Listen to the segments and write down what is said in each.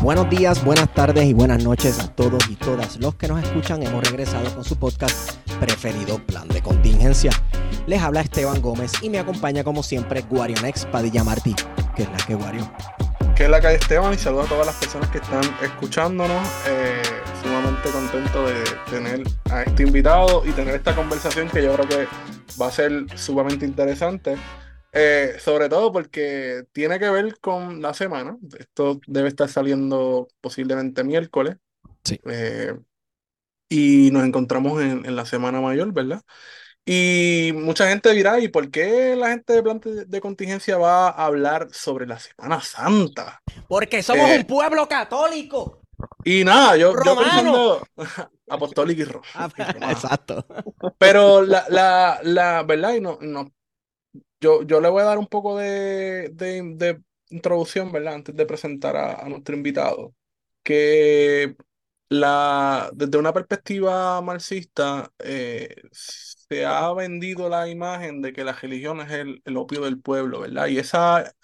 Buenos días, buenas tardes y buenas noches a todos y todas los que nos escuchan. Hemos regresado con su podcast preferido, Plan de Contingencia. Les habla Esteban Gómez y me acompaña como siempre Guarionex Padilla Martí. que es la que Guarion? Que es la que Esteban y saludo a todas las personas que están escuchándonos. Eh, sumamente contento de tener a este invitado y tener esta conversación que yo creo que va a ser sumamente interesante. Eh, sobre todo porque tiene que ver con la semana. Esto debe estar saliendo posiblemente miércoles. Sí. Eh, y nos encontramos en, la Semana Mayor, ¿verdad? Y mucha gente dirá, ¿y por qué la gente de plan de, contingencia va a hablar sobre la Semana Santa? Porque somos eh, un pueblo católico. Y nada, yo, yo pensando apostólico y rojo. Exacto. Pero la, la, la verdad, y no, no yo, yo le voy a dar un poco de, de, introducción, ¿verdad? Antes de presentar a, nuestro invitado. Que la, desde una perspectiva marxista, eh, se ha vendido la imagen de que la religión es el, el opio del pueblo, ¿verdad? Y esa,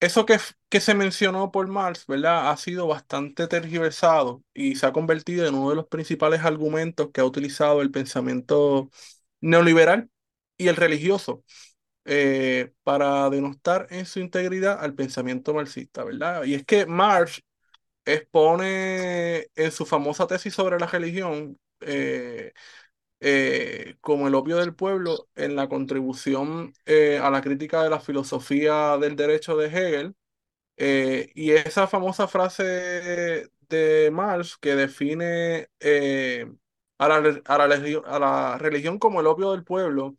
eso que, que se mencionó por Marx, ¿verdad? Ha sido bastante tergiversado y se ha convertido en uno de los principales argumentos que ha utilizado el pensamiento neoliberal y el religioso eh, para denostar en su integridad al pensamiento marxista, ¿verdad? Y es que Marx expone en su famosa tesis sobre la religión eh, eh, como el opio del pueblo en la contribución a la crítica de la filosofía del derecho de Hegel. y esa famosa frase de Marx que define a la, a la religión como el opio del pueblo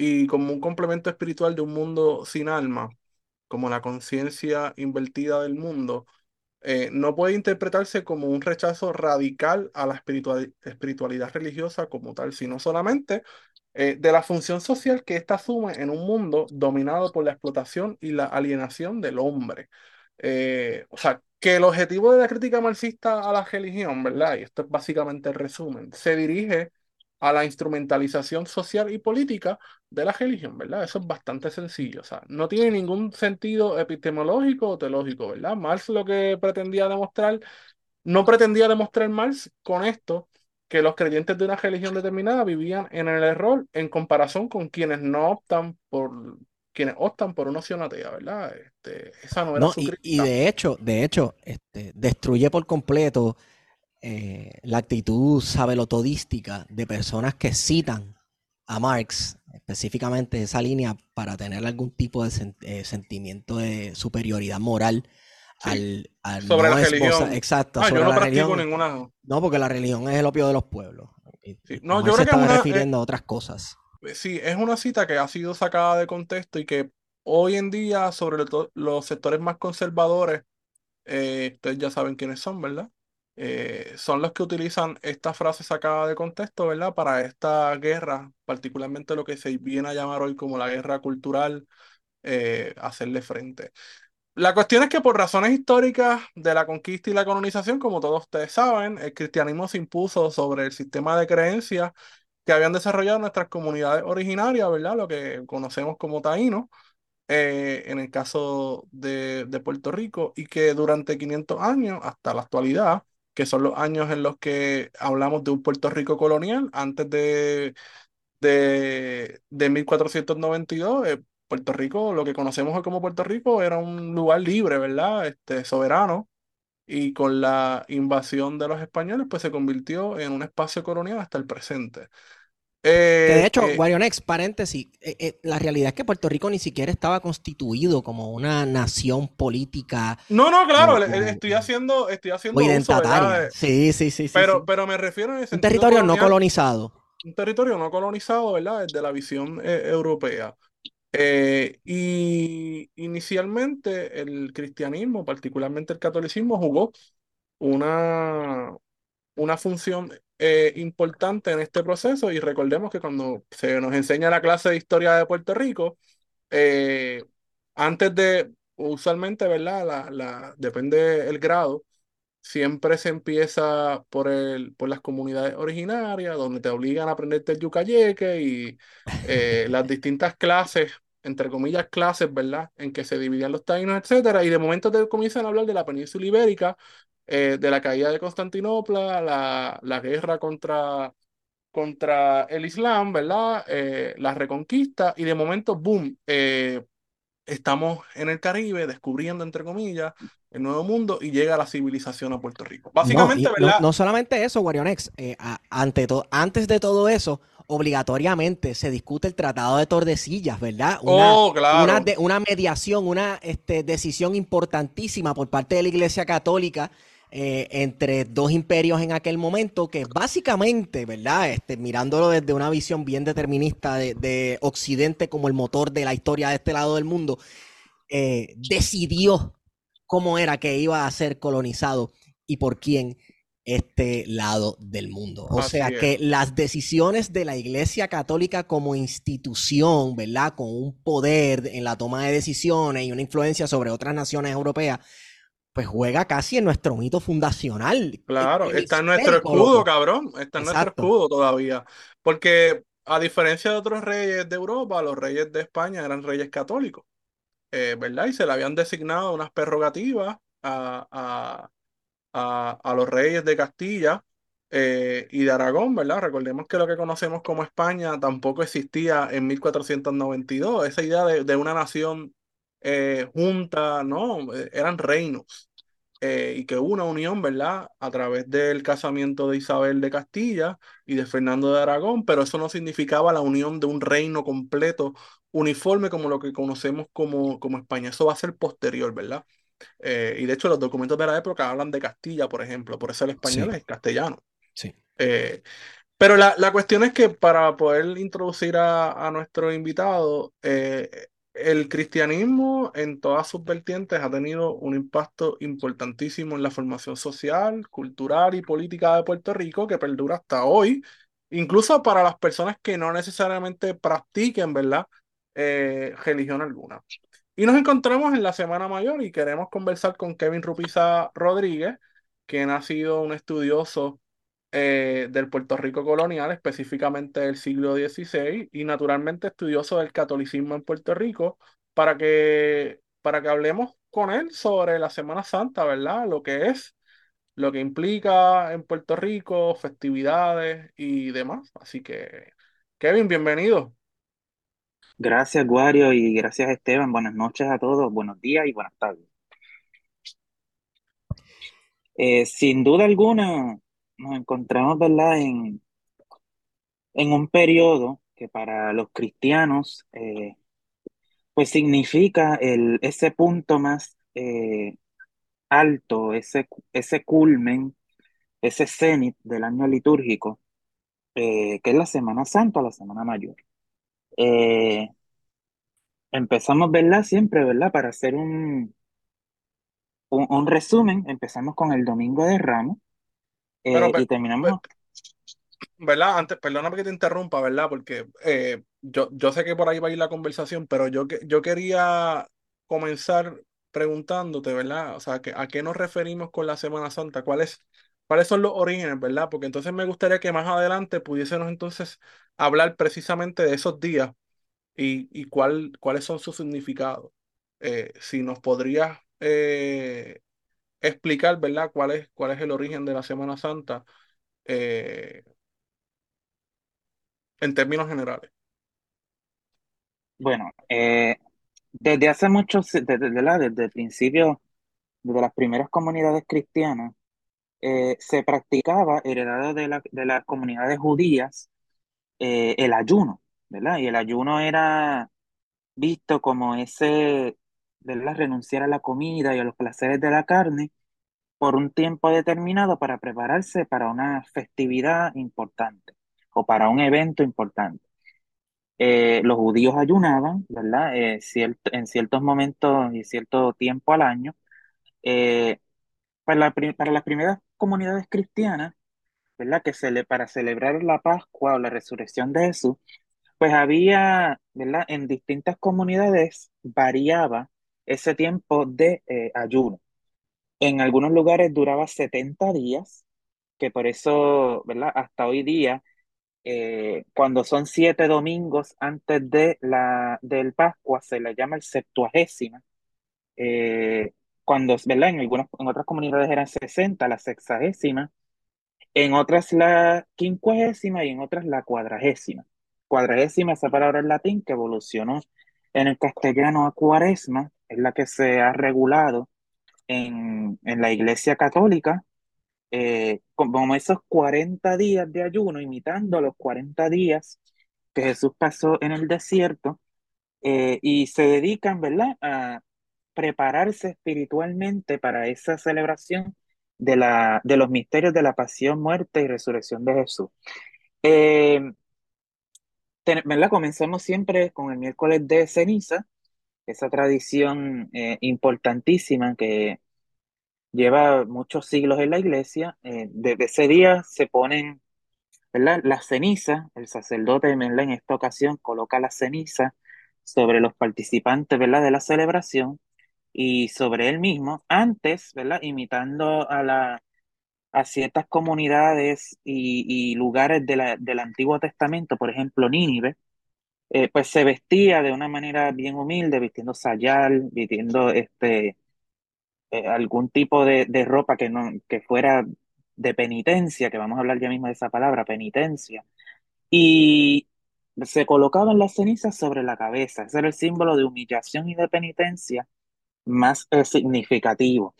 y como un complemento espiritual de un mundo sin alma, como la conciencia invertida del mundo, eh, no puede interpretarse como un rechazo radical a la espiritualidad religiosa como tal, sino solamente eh, de la función social que ésta asume en un mundo dominado por la explotación y la alienación del hombre. Eh, o sea, que el objetivo de la crítica marxista a la religión, ¿verdad? Y esto es básicamente el resumen, se dirige a la instrumentalización social y política de la religión, ¿verdad? Eso es bastante sencillo, o sea, no tiene ningún sentido epistemológico o teológico, ¿verdad? Marx lo que pretendía demostrar, no pretendía demostrar Marx con esto que los creyentes de una religión determinada vivían en el error en comparación con quienes no optan por quienes optan por una opción atea, ¿verdad? Este, esa no era su y, y, de hecho, de hecho, este, destruye por completo eh, la actitud sabelotodística de personas que citan a Marx, específicamente esa línea, para tener algún tipo de eh, sentimiento de superioridad moral al, sobre la religión. Exacto, ah, sobre no la religión. ninguna. No, porque la religión es el opio de los pueblos. No, yo creo se que estaba una, refiriendo a otras cosas. Eh, sí, es una cita que ha sido sacada de contexto y que hoy en día, sobre los sectores más conservadores, ustedes ya saben quiénes son, ¿verdad? Eh, son los que utilizan esta frase sacada de contexto, ¿verdad? Para esta guerra, particularmente lo que se viene a llamar hoy como la guerra cultural, eh, hacerle frente. La cuestión es que por razones históricas de la conquista y la colonización, como todos ustedes saben, el cristianismo se impuso sobre el sistema de creencias que habían desarrollado nuestras comunidades originarias, ¿verdad? Lo que conocemos como taínos. Eh, en el caso de, de, Puerto Rico, y que durante 500 años, hasta la actualidad, que son los años en los que hablamos de un Puerto Rico colonial, antes de, de, de 1492, eh, Puerto Rico, lo que conocemos como Puerto Rico, era un lugar libre, ¿verdad? Este, soberano. Y con la invasión de los españoles, pues se convirtió en un espacio colonial hasta el presente. De hecho, eh, Guarionex, paréntesis, eh, la realidad es que Puerto Rico ni siquiera estaba constituido como una nación política. No, no, claro, estoy haciendo, estoy haciendo identitaria. sí, sí, sí. Pero, pero me refiero a ese Un territorio no colonizado. un territorio no colonizado, ¿verdad? Desde la visión eh, europea. Eh, y inicialmente el cristianismo, particularmente el catolicismo, jugó una, una función eh, importante en este proceso y recordemos que cuando se nos enseña la clase de historia de Puerto Rico, eh, antes de, usualmente, ¿verdad? La, la, depende el grado, siempre se empieza por, el, por las comunidades originarias, donde te obligan a aprenderte el yucayeque y eh, las distintas clases, entre comillas, clases, ¿verdad? En que se dividían los taínos, etcétera, y de momento te comienzan a hablar de la península ibérica, eh, de la caída de Constantinopla, la, la guerra contra, contra el Islam, ¿verdad? Eh, la reconquista, y de momento, boom, estamos en el Caribe descubriendo, entre comillas, el nuevo mundo y llega la civilización a Puerto Rico. Básicamente, no, ¿verdad? No, solamente eso, Guarionex, eh, ante antes de todo eso, obligatoriamente se discute el Tratado de Tordesillas, ¿verdad? Una, oh, claro. Una, de, una mediación, una este, decisión importantísima por parte de la Iglesia Católica eh, entre dos imperios en aquel momento, que básicamente, ¿verdad? Este, mirándolo desde una visión bien determinista de, de Occidente como el motor de la historia de este lado del mundo, eh, decidió cómo era que iba a ser colonizado y por quién este lado del mundo. O sea que las decisiones de la Iglesia Católica como institución, ¿verdad? Con un poder en la toma de decisiones y una influencia sobre otras naciones europeas, pues juega casi en nuestro mito fundacional. Claro, está en nuestro escudo, cabrón. Está en nuestro escudo todavía. Porque a diferencia de otros reyes de Europa, los reyes de España eran reyes católicos. Eh, ¿verdad? Y se le habían designado unas prerrogativas a, a, los reyes de Castilla eh, y de Aragón, ¿verdad? Recordemos que lo que conocemos como España tampoco existía en 1492, esa idea de, una nación eh, junta, ¿no? Eran reinos. Eh, y que hubo una unión, ¿verdad? A través del casamiento de Isabel de Castilla y de Fernando de Aragón, pero eso no significaba la unión de un reino completo, uniforme como lo que conocemos como, como España. Eso va a ser posterior, ¿verdad? Eh, y de hecho los documentos de la época hablan de Castilla, por ejemplo, por eso el español es castellano. Sí. Eh, pero la, la, cuestión es que para poder introducir a, a nuestro invitado, el cristianismo en todas sus vertientes ha tenido un impacto importantísimo en la formación social, cultural y política de Puerto Rico que perdura hasta hoy, incluso para las personas que no necesariamente practiquen, ¿verdad? Eh, religión alguna. Y nos encontramos en la Semana Mayor y queremos conversar con Kevin Rupiza Rodríguez, quien ha sido un estudioso eh, del Puerto Rico colonial, específicamente del siglo XVI, y naturalmente estudioso del catolicismo en Puerto Rico, para que, para que hablemos con él sobre la Semana Santa, ¿verdad? Lo que es, lo que implica en Puerto Rico, festividades y demás. Así que, Kevin, bienvenido. Gracias, Guario, y gracias, Esteban. Buenas noches a todos, buenos días y buenas tardes. Eh, sin duda alguna, nos encontramos, ¿verdad?, en, en un periodo que para los cristianos, eh, pues significa el, ese punto más eh, alto, ese, ese culmen, ese cenit del año litúrgico, que es la Semana Santa, la Semana Mayor. Empezamos, ¿verdad? Siempre, ¿verdad? Para hacer un, un, un resumen, empezamos con el Domingo de Ramos, eh, y terminamos. ¿Verdad? Antes, perdóname que te interrumpa, ¿verdad? Porque eh, yo, yo sé que por ahí va a ir la conversación, pero yo, yo quería comenzar preguntándote, ¿verdad? O sea, ¿a qué nos referimos con la Semana Santa? ¿Cuáles, ¿Cuáles son los orígenes, verdad? Porque entonces me gustaría que más adelante pudiésemos entonces hablar precisamente de esos días y, y cuál, cuáles son sus significados. Eh, si nos podrías explicar, ¿verdad?, cuál es, cuál es el origen de la Semana Santa eh, en términos generales. Bueno, eh, desde hace muchos, desde, desde el principio, desde las primeras comunidades cristianas, eh, se practicaba, heredado de, la, de las comunidades judías, el ayuno, ¿verdad? Y el ayuno era visto como ese, ¿verdad? Renunciar a la comida y a los placeres de la carne por un tiempo determinado para prepararse para una festividad importante. o para un evento importante. Eh, los judíos ayunaban, ¿verdad? Eh, en ciertos momentos y cierto tiempo al año. Eh, para las primeras comunidades cristianas, ¿verdad? Que se le, para celebrar la Pascua o la resurrección de Jesús, pues había, ¿verdad? En distintas comunidades variaba ese tiempo de ayuno. En algunos lugares duraba 70 días, que por eso, ¿verdad? Hasta hoy día eh, cuando son siete domingos antes de la, del Pascua, se le llama el septuagésima. Eh, cuando, ¿verdad? En, algunas, en otras comunidades eran 60, la sexagésima, en otras la quincuagésima y en otras la cuadragésima. Cuadragésima, esa palabra en latín que evolucionó en el castellano a cuaresma, es la que se ha regulado en, en la Iglesia Católica eh, como esos 40 días de ayuno, imitando los 40 días que Jesús pasó en el desierto, eh, y se dedican, ¿verdad?, a prepararse espiritualmente para esa celebración de, la, de los misterios de la pasión, muerte y resurrección de Jesús. Eh, ¿verdad? Comenzamos siempre con el miércoles de ceniza, esa tradición importantísima que lleva muchos siglos en la iglesia. Eh, desde ese día se ponen ¿verdad? las cenizas, el sacerdote en esta ocasión coloca la ceniza sobre los participantes ¿verdad? de la celebración y sobre él mismo, antes, ¿verdad? imitando a, la, a ciertas comunidades y, lugares de la, del Antiguo Testamento, por ejemplo, Nínive, eh, pues se vestía de una manera bien humilde, vistiendo sayal, vistiendo este, eh, algún tipo de, ropa que, no, que fuera de penitencia, que vamos a hablar ya mismo de esa palabra, penitencia, y se colocaban las cenizas sobre la cabeza. Ese era el símbolo de humillación y de penitencia más eh, significativo.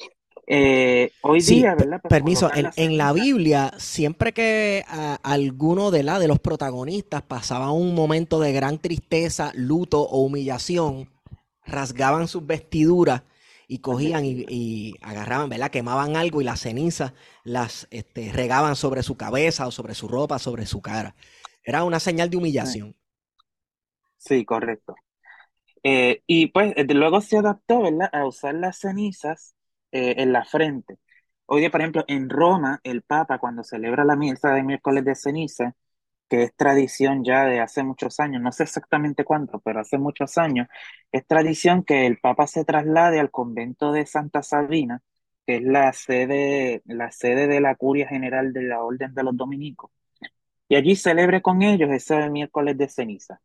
Eh, hoy día, ¿verdad? Pues permiso, en, la Biblia, siempre que alguno de, la, de los protagonistas pasaba un momento de gran tristeza, luto o humillación, rasgaban sus vestiduras y cogían y, agarraban, ¿verdad? Quemaban algo y las cenizas las este, regaban sobre su cabeza o sobre su ropa, sobre su cara. Era una señal de humillación. Sí, correcto. Eh, y pues eh, luego se adaptó, ¿verdad? A usar las cenizas eh, en la frente. Hoy día, por ejemplo, en Roma, el Papa, cuando celebra la misa de miércoles de ceniza, que es tradición ya de hace muchos años, no sé exactamente cuánto, pero hace muchos años, es tradición que el Papa se traslade al convento de Santa Sabina, que es la sede, la sede de la Curia General de la Orden de los Dominicos, y allí celebre con ellos ese miércoles de ceniza.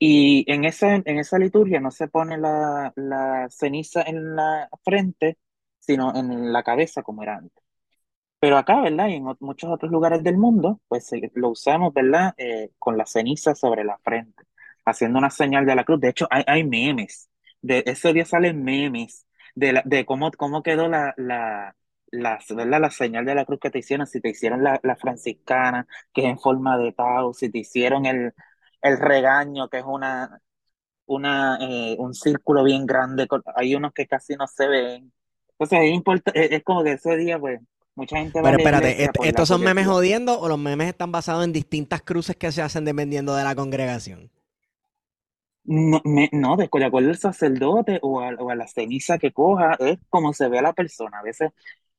Y en esa, en esa liturgia no se pone la, la ceniza en la frente, sino en la cabeza como era antes. Pero acá, ¿verdad? Y en muchos otros lugares del mundo, pues lo usamos, ¿verdad? Eh, con la ceniza sobre la frente, haciendo una señal de la cruz. De hecho, hay, hay memes. De ese día salen memes de, la, de cómo, cómo quedó la, la, la, ¿verdad? la señal de la cruz que te hicieron. Si te hicieron la, la franciscana, que es en forma de tau, si te hicieron el, el regaño, que es una, una, eh, un círculo bien grande. Hay unos que casi no se ven. Entonces, es, es como que ese día, pues Mucha gente Pero espérate, ¿estos son memes jodiendo o los memes están basados en distintas cruces que se hacen dependiendo de la congregación? No, no de, acuerdo al sacerdote o a, o a, la ceniza que coja, es como se ve a la persona. A veces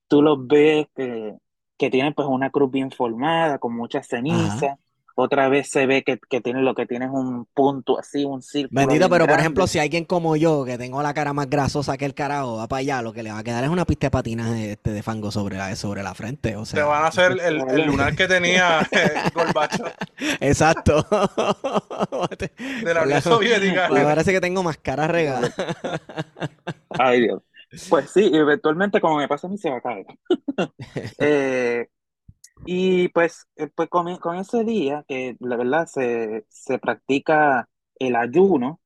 tú los ves que, que tienen pues una cruz bien formada, con mucha ceniza otra vez se ve que, tiene lo que tiene es un punto así, un círculo. Bendito, pero por ejemplo, si alguien como yo, que tengo la cara más grasosa que el carajo, va para allá, lo que le va a quedar es una pista de patinas de, este, de fango sobre la, sobre la frente. O sea, Te van a hacer el, el lunar que tenía eh, Gorbacho. Exacto. de la Unión Soviética. Me parece que tengo más cara regada. Ay, Dios. Pues sí, eventualmente, como me pasa a mí, se va a caer. eh, y pues, eh, pues con, ese día, que la verdad se, se practica el ayuno,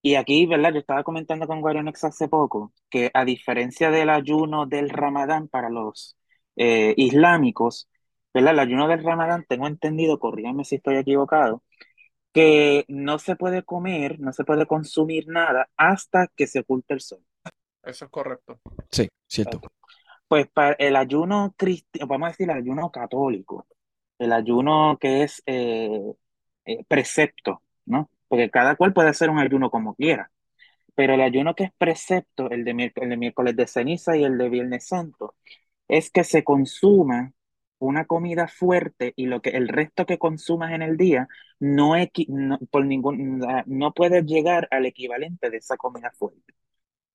y aquí, ¿verdad? Yo estaba comentando con Guarionex hace poco que a diferencia del ayuno del Ramadán para los eh, islámicos, ¿verdad? El ayuno del Ramadán, tengo entendido, corrígame si estoy equivocado, que no se puede comer, no se puede consumir nada hasta que se oculte el sol. Eso es correcto. Sí, cierto. Pues para el ayuno cristiano, vamos a decir el ayuno católico, el ayuno que es eh, eh, precepto, ¿no? Porque cada cual puede hacer un ayuno como quiera, pero el ayuno que es precepto, el de, el de miércoles de ceniza y el de Viernes Santo, es que se consuma una comida fuerte y lo que el resto que consumas en el día no, equi- no, por ningún, no puedes llegar al equivalente de esa comida fuerte.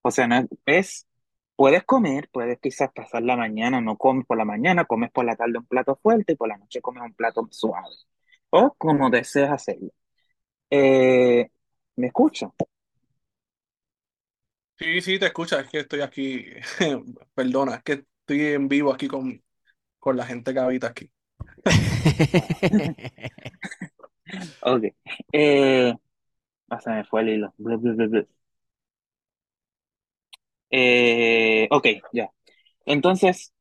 O sea, no es- puedes comer, puedes quizás pasar la mañana, no comes por la mañana, comes por la tarde un plato fuerte y por la noche comes un plato suave. O como deseas hacerlo. Eh, ¿me escucho? Sí, sí, te escucha, es que estoy aquí, perdona, es que estoy en vivo aquí con, con la gente que habita aquí. Ok. Eh, ah, se me fue el hilo. Blu, blu, blu, blu. Eh, ok, ya. Entonces,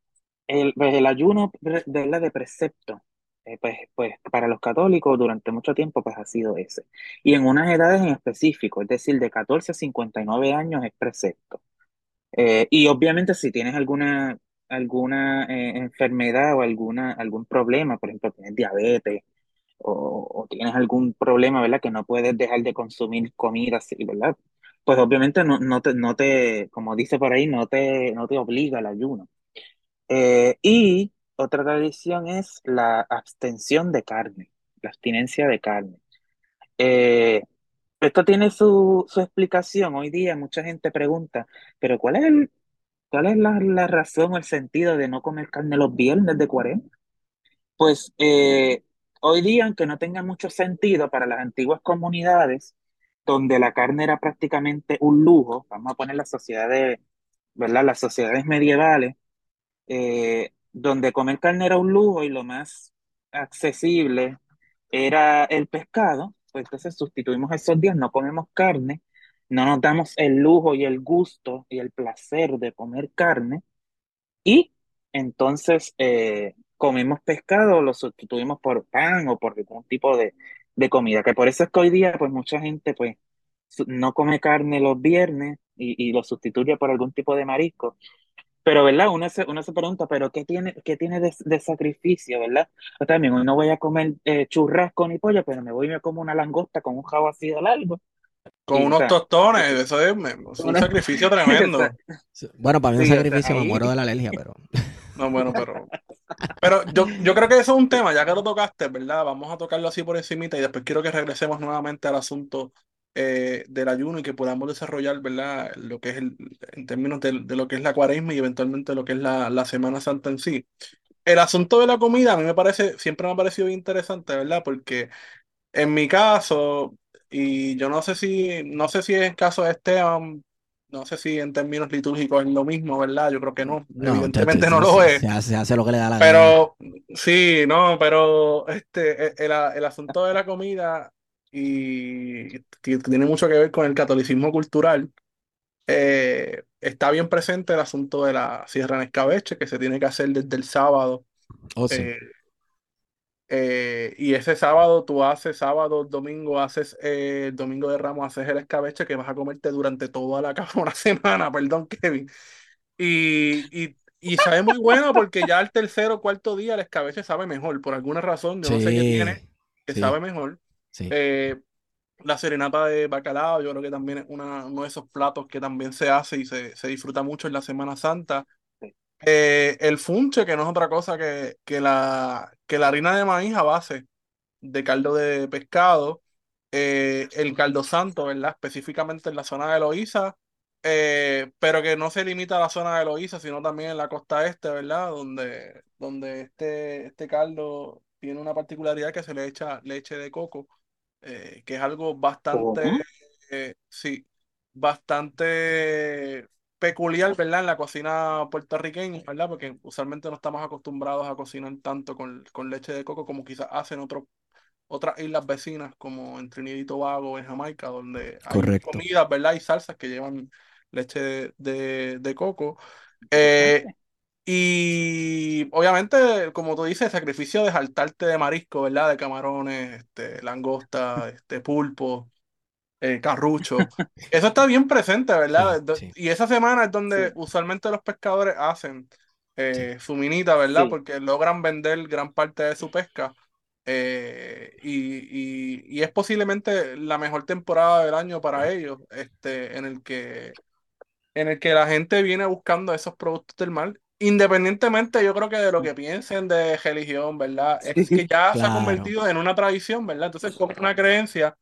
el, pues el ayuno de, la de precepto, eh, pues, pues para los católicos durante mucho tiempo pues ha sido ese. Y en unas edades en específico, es decir, de 14 a 59 años es precepto. Eh, y obviamente si tienes alguna, alguna eh, enfermedad o alguna, algún problema, por ejemplo, tienes diabetes o, o tienes algún problema, ¿verdad? Que no puedes dejar de consumir comida ¿verdad? Pues obviamente no, no te, no te, como dice por ahí, no te, no te obliga el ayuno. Eh, y otra tradición es la abstención de carne, la abstinencia de carne. Eh, esto tiene su, su explicación. Hoy día mucha gente pregunta, pero ¿cuál es cuál es la, la razón o el sentido de no comer carne los viernes de cuaresma? Pues eh, hoy día, aunque no tenga mucho sentido para las antiguas comunidades, donde la carne era prácticamente un lujo, vamos a poner las sociedades, ¿verdad? Las sociedades medievales, eh, donde comer carne era un lujo y lo más accesible era el pescado, pues entonces sustituimos esos días, no comemos carne, no nos damos el lujo y el gusto y el placer de comer carne y entonces eh, comemos pescado, lo sustituimos por pan o por algún tipo de, de comida, que por eso es que hoy día pues mucha gente pues no come carne los viernes y, y lo sustituye por algún tipo de marisco. Pero, ¿verdad? Uno se, uno se pregunta, ¿pero qué tiene, qué tiene de, de sacrificio, ¿verdad? Yo también, hoy no voy a comer eh, churrasco ni pollo, pero me voy y me como una langosta con un jabo así de largo. Con Y, o unos sea, tostones, eso es, un una- sacrificio tremendo. Bueno, para mí un Sí, o sea, sacrificio, me muero de la alergia, pero... No, bueno, pero, pero yo, yo creo que eso es un tema, ya que lo tocaste, ¿verdad? Vamos a tocarlo así por encimita y después quiero que regresemos nuevamente al asunto eh, del ayuno y que podamos desarrollar, ¿verdad? Lo que es el, en términos de, de lo que es la cuaresma y eventualmente lo que es la, la Semana Santa en sí. El asunto de la comida a mí me parece, siempre me ha parecido interesante, ¿verdad? Porque en mi caso, y yo no sé si, no sé si es el caso de Esteban, no sé si en términos litúrgicos es lo mismo, ¿verdad? Yo creo que no, No, evidentemente no lo se- es. se hace, se hace lo que le da la gana. Pero sí, no, pero este, e- el, el asunto de la comida y t- tiene mucho que ver con el catolicismo cultural. eh, está bien presente el asunto de la sierra en escabeche, que se tiene que hacer desde el sábado. Oh, sí. eh, eh, y ese sábado tú haces, sábado, domingo, haces eh, el domingo de Ramos, haces el escabeche que vas a comerte durante toda la una semana, perdón, Kevin. Y, y, y sabe muy bueno porque ya el tercer o cuarto día el escabeche sabe mejor. Por alguna razón, yo no sé qué tiene, Sí, que sí, sabe mejor. sí. Eh, la serenata de bacalao, yo creo que también es una, uno de esos platos que también se hace y se, se disfruta mucho en la Semana Santa. Eh, el funche, que no es otra cosa que, que, la, que la harina de maíz a base de caldo de pescado, eh, el caldo santo, ¿verdad? Específicamente en la zona de Loíza, eh, pero que no se limita a la zona de Loíza, sino también en la costa este, ¿verdad? Donde, donde este, este caldo tiene una particularidad que se le echa leche de coco, eh, que es algo bastante, sí, bastante peculiar, ¿verdad? En la cocina puertorriqueña, ¿verdad? Porque usualmente no estamos acostumbrados a cocinar tanto con, con leche de coco como quizás hacen otros otras islas vecinas como en Trinidad y Tobago, en Jamaica, donde hay Correcto. comidas, ¿verdad? Y salsas que llevan leche de, de- de coco. Eh, y obviamente, como tú dices, el sacrificio de saltarte de marisco, ¿verdad? De camarones, este, langosta, este, pulpo, eh, carrucho. Eso está bien presente, ¿verdad? Sí, sí. Y esa semana es donde Sí. usualmente los pescadores hacen eh, su minita, ¿verdad? Porque logran vender gran parte de su pesca. eh, y, y- y es posiblemente la mejor temporada del año para ellos, este, en el que, en el que la gente viene buscando esos productos del mar. Independientemente, yo creo que de lo que piensen de religión, ¿verdad? Es que ya se ha Claro. convertido en una tradición, ¿verdad? Entonces, como una creencia,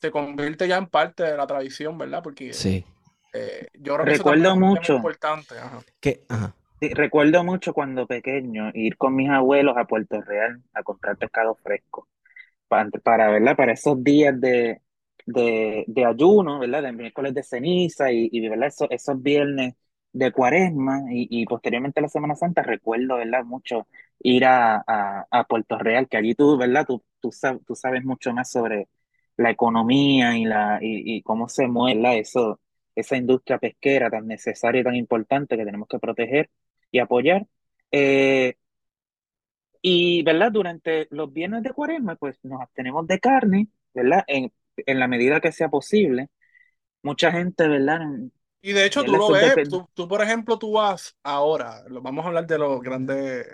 se convierte ya en parte de la tradición, ¿verdad? Porque Sí. eh, yo creo que eso Recuerdo es mucho. importante. ajá. Que, ajá. Sí, recuerdo mucho cuando pequeño ir con mis abuelos a Puerto Real a comprar pescado fresco para, para, ¿verdad? Para esos días de, de, de ayuno, ¿verdad? De miércoles de ceniza y, y ¿verdad? Esos, esos viernes de cuaresma y, y posteriormente la Semana Santa, recuerdo, ¿verdad? Mucho ir a, a, a Puerto Real, que allí tú, ¿verdad? Tú, tú, sab- tú sabes mucho más sobre la economía y, la, y, y cómo se mueve. Eso, esa industria pesquera tan necesaria y tan importante que tenemos que proteger y apoyar. Eh, y, ¿verdad? Durante los viernes de cuaresma, pues nos abstenemos de carne, ¿verdad? En, en la medida que sea posible. Mucha gente, ¿verdad? Y de hecho, tú lo ves, tú, tú, por ejemplo, tú vas ahora, vamos a hablar de los grandes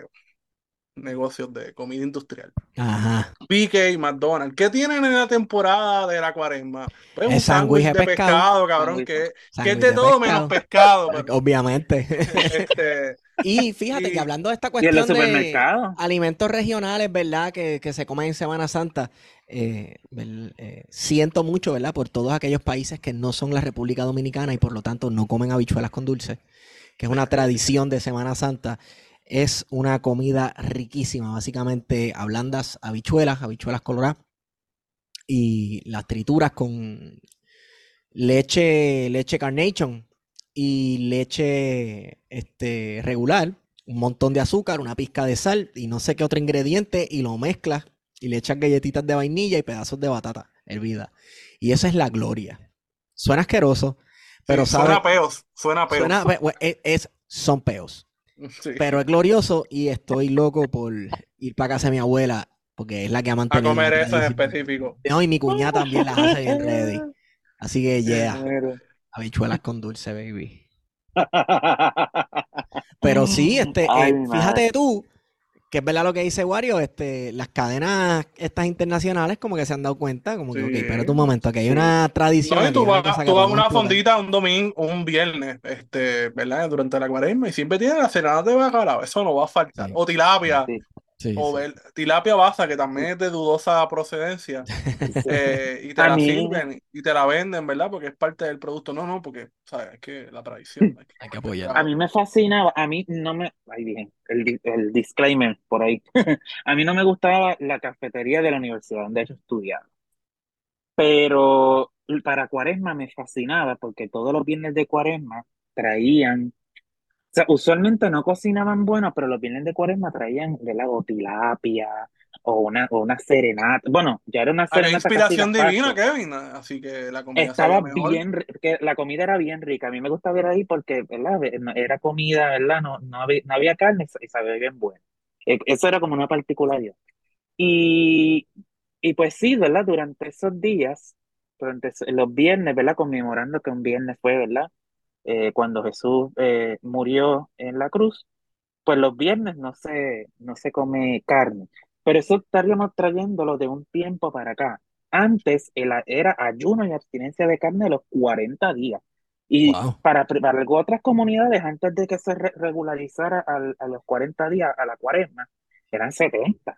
negocios de comida industrial. Ajá. Y McDonald's, ¿qué tienen en la temporada de la cuaresma? Pues un sándwich sándwich de pescado. pescado, cabrón, que, es de de todo pescado. menos pescado. pero, Obviamente. este, Y fíjate que hablando de esta cuestión de alimentos regionales, ¿verdad? Que, que se comen en Semana Santa, eh, eh, siento mucho, ¿verdad? Por todos aquellos países que no son la República Dominicana y por lo tanto no comen habichuelas con dulce, que es una tradición de Semana Santa. Es una comida riquísima, básicamente ablandas habichuelas, habichuelas coloradas, y las trituras con leche, leche carnation y leche este, regular, un montón de azúcar, una pizca de sal y no sé qué otro ingrediente y lo mezclas y le echas galletitas de vainilla y pedazos de batata hervida. Y eso es la gloria. Suena asqueroso, pero sí, sabe, suena peos, suena peos. suena- pues, es, es- son peos, Sí. pero es glorioso y estoy loco por ir para casa de mi abuela porque es la que ha A mantenido comer la eso en específico. No, y mi cuñada también las hace bien ready. Así que yeah, habichuelas con dulce, baby. Pero sí, este, Ay, eh, fíjate tú, que es verdad lo que dice Wario, este, las cadenas estas internacionales como que se han dado cuenta, como que, ok, espérate un momento, que hay una tradición, No, y tú vas, a una fondita un domingo, un viernes, este, ¿verdad? Durante la cuaresma y siempre tienen las serenatas de bacalao, eso no va a faltar. Sí. O tilapia, Sí, Sí, o sí. ver- tilapia basa, que también es de dudosa procedencia, eh, y te la sirven y te la venden, ¿verdad? Porque es parte del producto. No, no, porque, ¿sabes? Es que la tradición. hay que- Hay que apoyar. A mí me fascinaba, a mí no me, ay bien, el, el disclaimer por ahí. A mí no me gustaba la cafetería de la universidad donde yo estudiaba. Pero para Cuaresma me fascinaba porque todos los viernes de Cuaresma traían, o sea, usualmente no cocinaban bueno, pero los viernes de Cuaresma traían de la tilapia o una, o una serenata. Bueno, ya era una Había serenata casi inspiración divina. Kevin, así que la comida Estaba mejor. bien, que la comida era bien rica. A mí me gusta ver ahí porque, ¿verdad? Era comida, ¿verdad? No, no había, no había carne y sabía bien bueno. Eh, Eso era como una particularidad. Y, y pues sí, ¿verdad? Durante esos días, durante los viernes, ¿verdad? Conmemorando que un viernes fue, ¿verdad? Eh, cuando Jesús eh, murió en la cruz, pues los viernes no se, no se come carne. Pero eso estaríamos trayéndolo de un tiempo para acá. Antes era ayuno y abstinencia de carne de los 40 días. Y Wow. para, para otras comunidades, antes de que se re- regularizara al- a, los 40 días, a la cuaresma, eran 70.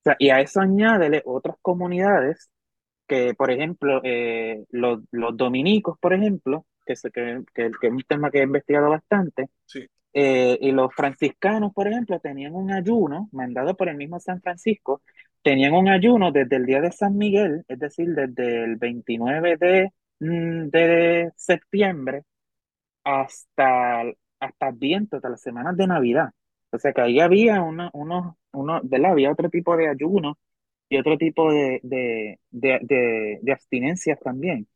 O sea, y a eso añádele otras comunidades que, por ejemplo, eh, los, los dominicos, por ejemplo, que, se- que, que- que es un tema que he investigado bastante, Sí. eh, y los franciscanos, por ejemplo, tenían un ayuno mandado por el mismo San Francisco, tenían un ayuno desde el día de San Miguel, es decir, desde el 29 de, mm, de septiembre hasta, hasta Adviento, hasta las semanas de Navidad. O sea que ahí había una, unos, unos, ¿verdad? Había otro tipo de ayuno y otro tipo de, de, de, de, de abstinencias también.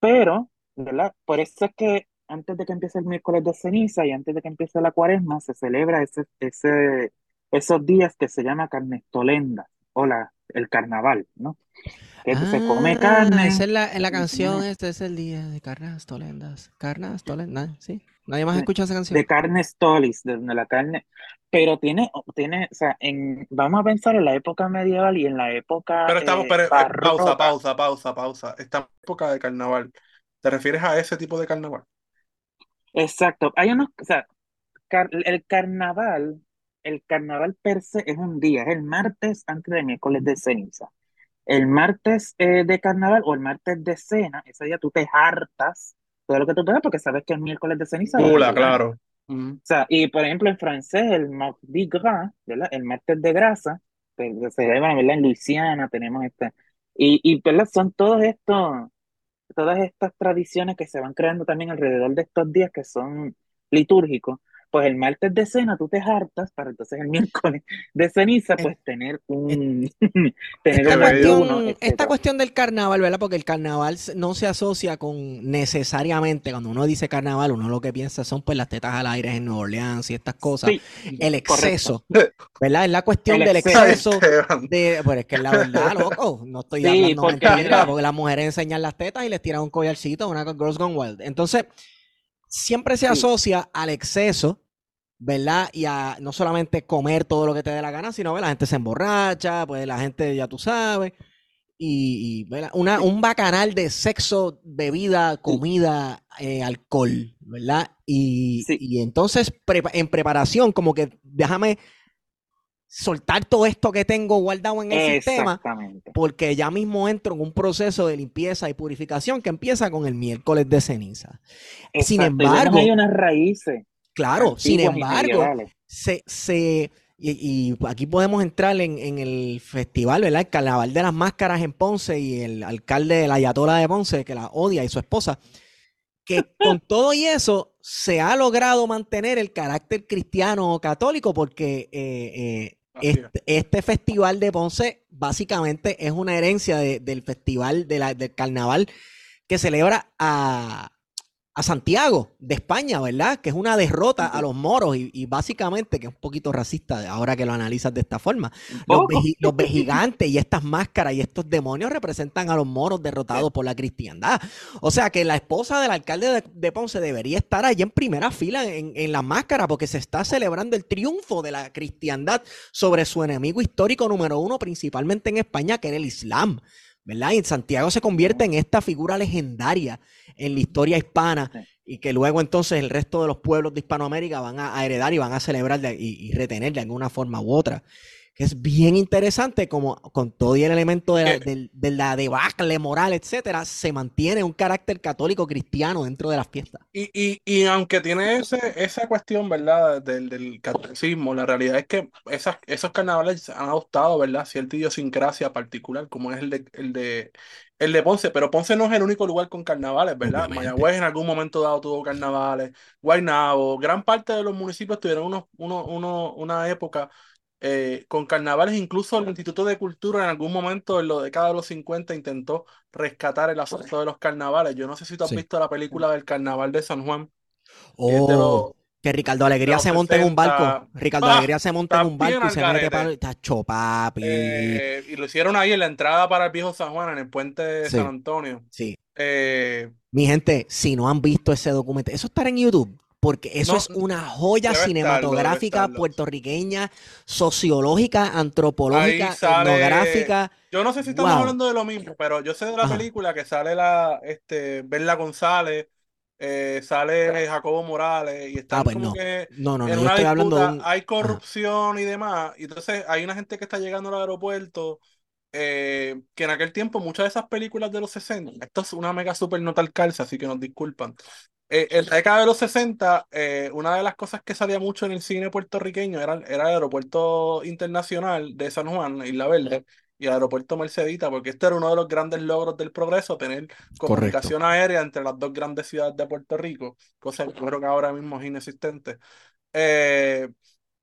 Pero, ¿verdad? Por eso es que antes de que empiece el miércoles de ceniza y antes de que empiece la cuaresma, se celebra ese, ese, esos días que se llama carnestolenda, o la, el carnaval, ¿no? Que se come ah, carne. Esa es la, en la canción, este es el día de carnas tolendas. Carnas tolendas, sí. Nadie más escucha esa canción. De carne stolis, de la carne. Pero tiene, tiene, o sea, en, vamos a pensar en la época medieval y en la época. Pero estamos, pero, eh, pausa, pausa, pausa, pausa. Esta época de carnaval. ¿Te refieres a ese tipo de carnaval? Exacto. Hay unos, o sea, el carnaval, el carnaval per se es un día, es el martes antes de miércoles de ceniza. El martes eh, de carnaval o el martes de cena, ese día tú te hartas todo lo que tú puedas porque sabes que es miércoles de ceniza. Hola, claro. O sea, y por ejemplo en francés, el Mardi Gras, ¿verdad? El martes de grasa, pues, se ¿verdad? En Luisiana tenemos este. Y, y ¿verdad? Son todos estos, todas estas tradiciones que se van creando también alrededor de estos días que son litúrgicos pues el martes de cena tú te hartas para entonces el miércoles de ceniza pues tener un tener esta, cuestión, esta cuestión del carnaval, ¿verdad? Porque el carnaval no se asocia con necesariamente cuando uno dice carnaval, uno lo que piensa son pues las tetas al aire en Nueva Orleans y estas cosas, el exceso, ¿verdad? Es la cuestión del exceso de pues es que la verdad, loco, no estoy hablando porque, mentira, porque las mujeres enseñan las tetas y les tiran un collarcito, una Girls Gone Wild. Entonces, siempre se asocia al exceso, ¿verdad? Y a no solamente comer todo lo que te dé la gana, sino que la gente se emborracha, pues la gente, ya tú sabes, y, Una, un bacanal de sexo, bebida, comida, eh, alcohol, ¿verdad? Y, y entonces en preparación, como que déjame soltar todo esto que tengo guardado en el sistema, porque ya mismo entro en un proceso de limpieza y purificación que empieza con el miércoles de ceniza. Sin embargo, hay unas raíces. Claro, sin embargo, se, se y, aquí podemos entrar en, el festival, ¿verdad? El Carnaval de las Máscaras en Ponce y el alcalde de la Ayatola de Ponce, que la odia, y su esposa, que con todo y eso se ha logrado mantener el carácter cristiano católico porque eh, eh, este, este, festival de Ponce básicamente es una herencia del festival de la, del carnaval que celebra a, a Santiago de España, ¿verdad? Que es una derrota a los moros y, básicamente, que es un poquito racista ahora que lo analizas de esta forma, los, los, vejigantes y estas máscaras y estos demonios representan a los moros derrotados por la cristiandad. O sea que la esposa del alcalde de, Ponce debería estar allí en primera fila en, en, la máscara porque se está celebrando el triunfo de la cristiandad sobre su enemigo histórico número uno, principalmente en España, que era el Islam. ¿Verdad? Y Santiago se convierte en esta figura legendaria en la historia hispana y que luego entonces el resto de los pueblos de Hispanoamérica van a, heredar y van a celebrar y, y, retener de alguna forma u otra que es bien interesante como con todo el elemento de la, de, la debacle moral, etcétera, se mantiene un carácter católico cristiano dentro de las fiestas. Y, y, y aunque tiene ese, esa cuestión, ¿verdad?, del, del catolicismo, la realidad es que esas, esos carnavales han adoptado, ¿verdad?, cierta idiosincrasia particular, como es el de, el de el de Ponce, pero Ponce no es el único lugar con carnavales, ¿verdad? Mayagüez en algún momento dado tuvo carnavales, Guaynabo, gran parte de los municipios tuvieron unos, uno, uno, una época eh, con carnavales, incluso el Instituto de Cultura en algún momento en la década de los 50 intentó rescatar el asunto de los carnavales. Yo no sé si tú has visto la película del Carnaval de San Juan. Oh, que Ricardo Alegría se monta en un barco. Ricardo Alegría se monta en un barco y se mete para... Está chopapi. Eh, y lo hicieron ahí en la entrada para el viejo San Juan, en el puente de San Antonio. Sí. Eh, Mi gente, si no han visto ese documento, eso estará en YouTube porque eso es una joya cinematográfica puertorriqueña, sociológica, antropológica, etnográfica. Yo no sé si estamos hablando de lo mismo, pero yo sé de la película que sale la este Berla González, eh, sale Jacobo Morales y está ah, pues como que no, no, no, yo estoy hablando hay corrupción y demás, y entonces hay una gente que está llegando al aeropuerto eh, que en aquel tiempo muchas de esas películas de los 60, esto es una mega super nota al calce, así que nos disculpan, eh, en la década de los 60, eh, una de las cosas que salía mucho en el cine puertorriqueño era, era el aeropuerto internacional de San Juan, Isla Verde, y el aeropuerto Mercedita, porque este era uno de los grandes logros del progreso, tener comunicación aérea entre las dos grandes ciudades de Puerto Rico, cosa que creo que ahora mismo es inexistente. Eh,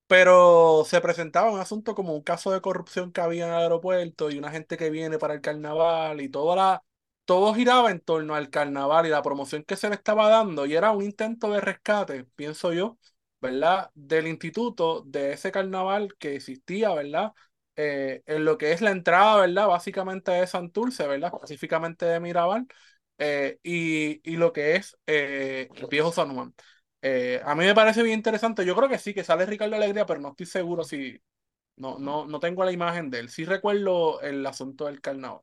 pero se presentaba un asunto como un caso de corrupción que había en el aeropuerto y una gente que viene para el carnaval y toda la todo giraba en torno al carnaval y la promoción que se le estaba dando y era un intento de rescate, pienso yo, ¿verdad? Del instituto, de ese carnaval que existía, ¿verdad? eh, en lo que es la entrada, ¿verdad? Básicamente de Santurce, ¿verdad? Específicamente de Mirabal, eh, y, y, lo que es eh, el viejo San Juan. a mí me parece bien interesante. Yo creo que sí, que sale Ricardo Alegría, pero no estoy seguro si. No, no, no tengo la imagen de él. Sí recuerdo el asunto del carnaval.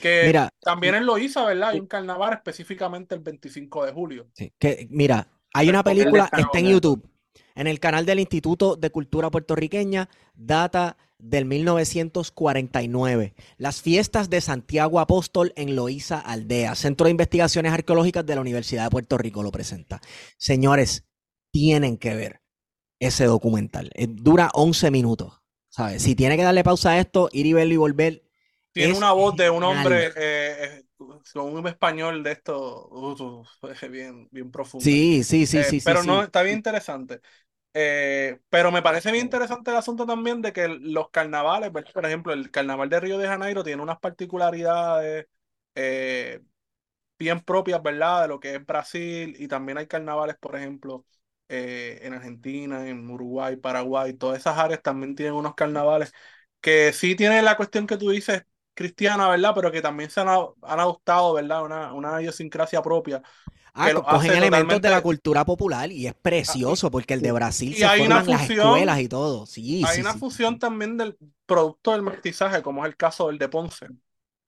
Que mira, también él lo hizo, ¿verdad? Hay un carnaval específicamente el 25 de julio. Sí, que mira, hay una película, está en YouTube, en el canal del Instituto de Cultura Puertorriqueña, data del 1949. Las fiestas de Santiago Apóstol en Loíza Aldea. Centro de Investigaciones Arqueológicas de la Universidad de Puerto Rico lo presenta. Señores, tienen que ver ese documental. Eh, dura 11 minutos. ¿sabes? Si tiene que darle pausa a esto, ir y verlo y volver. Tiene una voz de un hombre eh, con un español de esto bien, bien profundo. Sí, sí, sí, eh, sí. Pero no, está bien interesante. Eh, pero me parece bien interesante el asunto también de que los carnavales, por ejemplo, el carnaval de Río de Janeiro tiene unas particularidades eh, bien propias, ¿verdad? De lo que es Brasil y también hay carnavales, por ejemplo, eh, en Argentina, en Uruguay, Paraguay, todas esas áreas también tienen unos carnavales que sí tienen la cuestión que tú dices cristiana, ¿verdad? Pero que también se han, han adoptado, ¿verdad? Una, una idiosincrasia propia. Ah, cogen elementos de la cultura popular y es precioso porque el de Brasil se hay forman las escuelas y todo. Sí, hay una fusión también del producto del mestizaje, como es el caso del de Ponce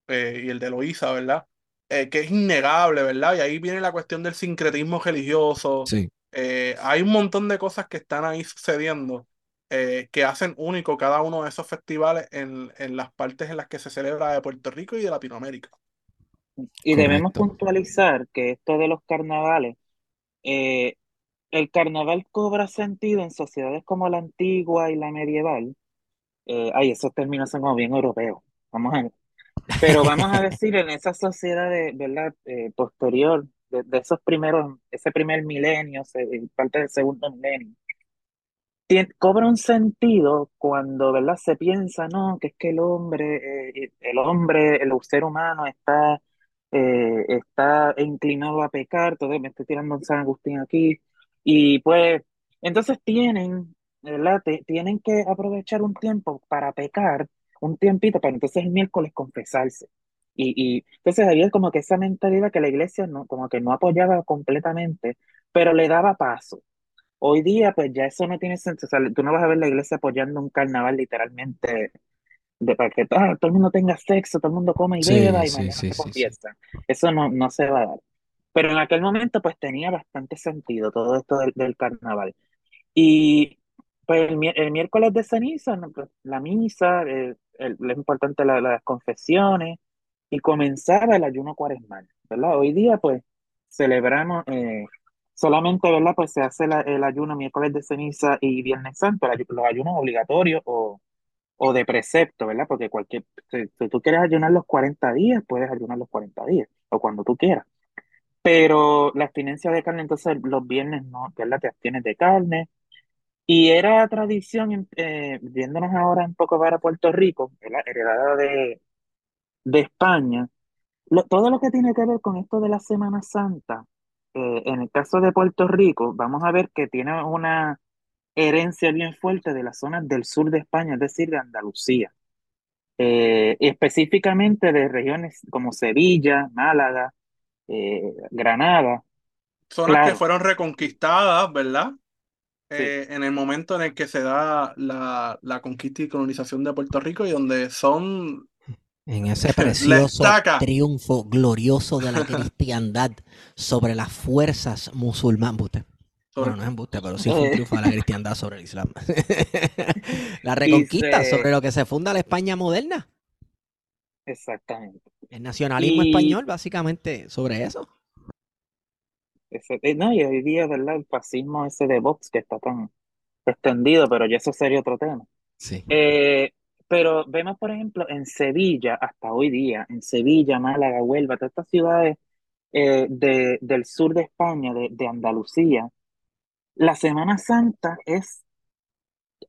eh, y el de Loíza, ¿verdad? Eh, que es innegable, ¿verdad? Y ahí viene la cuestión del sincretismo religioso. Sí. Eh, hay un montón de cosas que están ahí sucediendo que hacen único cada uno de esos festivales en, en las partes en las que se celebra de Puerto Rico y de Latinoamérica. Y debemos puntualizar que esto de los carnavales, eh, el carnaval cobra sentido en sociedades como la antigua y la medieval. Eh, ay, esos términos son como bien europeos. Vamos a Pero vamos a decir, en esa sociedad de, ¿verdad? Eh, posterior, de, esos primeros, ese primer milenio, parte del segundo milenio, cobra un sentido cuando, ¿verdad? Se piensa, no, que es que el hombre, el hombre, el ser humano está eh, está inclinado a pecar, todavía me estoy tirando un San Agustín aquí, y pues entonces tienen, ¿verdad? tienen que aprovechar un tiempo para pecar, un tiempito, para entonces el miércoles confesarse. Y, y entonces había como que esa mentalidad que la iglesia no, como que no apoyaba completamente, pero le daba paso. Hoy día, pues ya eso no tiene sentido. O sea, tú no vas a ver la iglesia apoyando un carnaval literalmente de para que ah, todo el mundo tenga sexo, todo el mundo come y beba y mañana se confiesa. Eso no, no se va a dar. Pero en aquel momento pues tenía bastante sentido todo esto del, carnaval. Y pues el, miércoles de ceniza, pues, la misa, eh, el, lo importante las confesiones, y comenzaba el ayuno cuaresmal, ¿verdad? Hoy día pues celebramos eh, solamente, ¿verdad? Pues se hace el ayuno miércoles de ceniza y viernes santo, los ayunos obligatorios o o de precepto, ¿verdad? Porque cualquier, si, tú quieres ayunar los 40 días, puedes ayunar los 40 días, o cuando tú quieras. Pero la abstinencia de carne, entonces los viernes no, ¿verdad? Te abstienes de carne. Y era tradición, eh, viéndonos ahora un poco para Puerto Rico, ¿verdad? Heredada de, de España, todo lo que tiene que ver con esto de la Semana Santa, eh, en el caso de Puerto Rico, vamos a ver que tiene una herencia bien fuerte de las zonas del sur de España, es decir, de Andalucía. Eh, específicamente de regiones como Sevilla, Málaga, eh, Granada. Zonas que fueron reconquistadas, ¿verdad? Eh, en el momento en el que se da la, la, conquista y colonización de Puerto Rico y donde son... En ese precioso triunfo glorioso de la cristiandad sobre las fuerzas musulmanas. Bueno, no es embuste, pero sí fue un triunfo de la cristiandad sobre el Islam. la reconquista sobre lo que se funda la España moderna. Exactamente. El nacionalismo español, básicamente, sobre eso. Eh, no, y hoy día, ¿verdad? El fascismo ese de Vox que está tan extendido, pero ya eso sería otro tema. Sí. Eh, pero vemos, por ejemplo, en Sevilla, hasta hoy día, en Sevilla, Málaga, Huelva, todas estas ciudades eh, de, del sur de España, de, de Andalucía, la Semana Santa es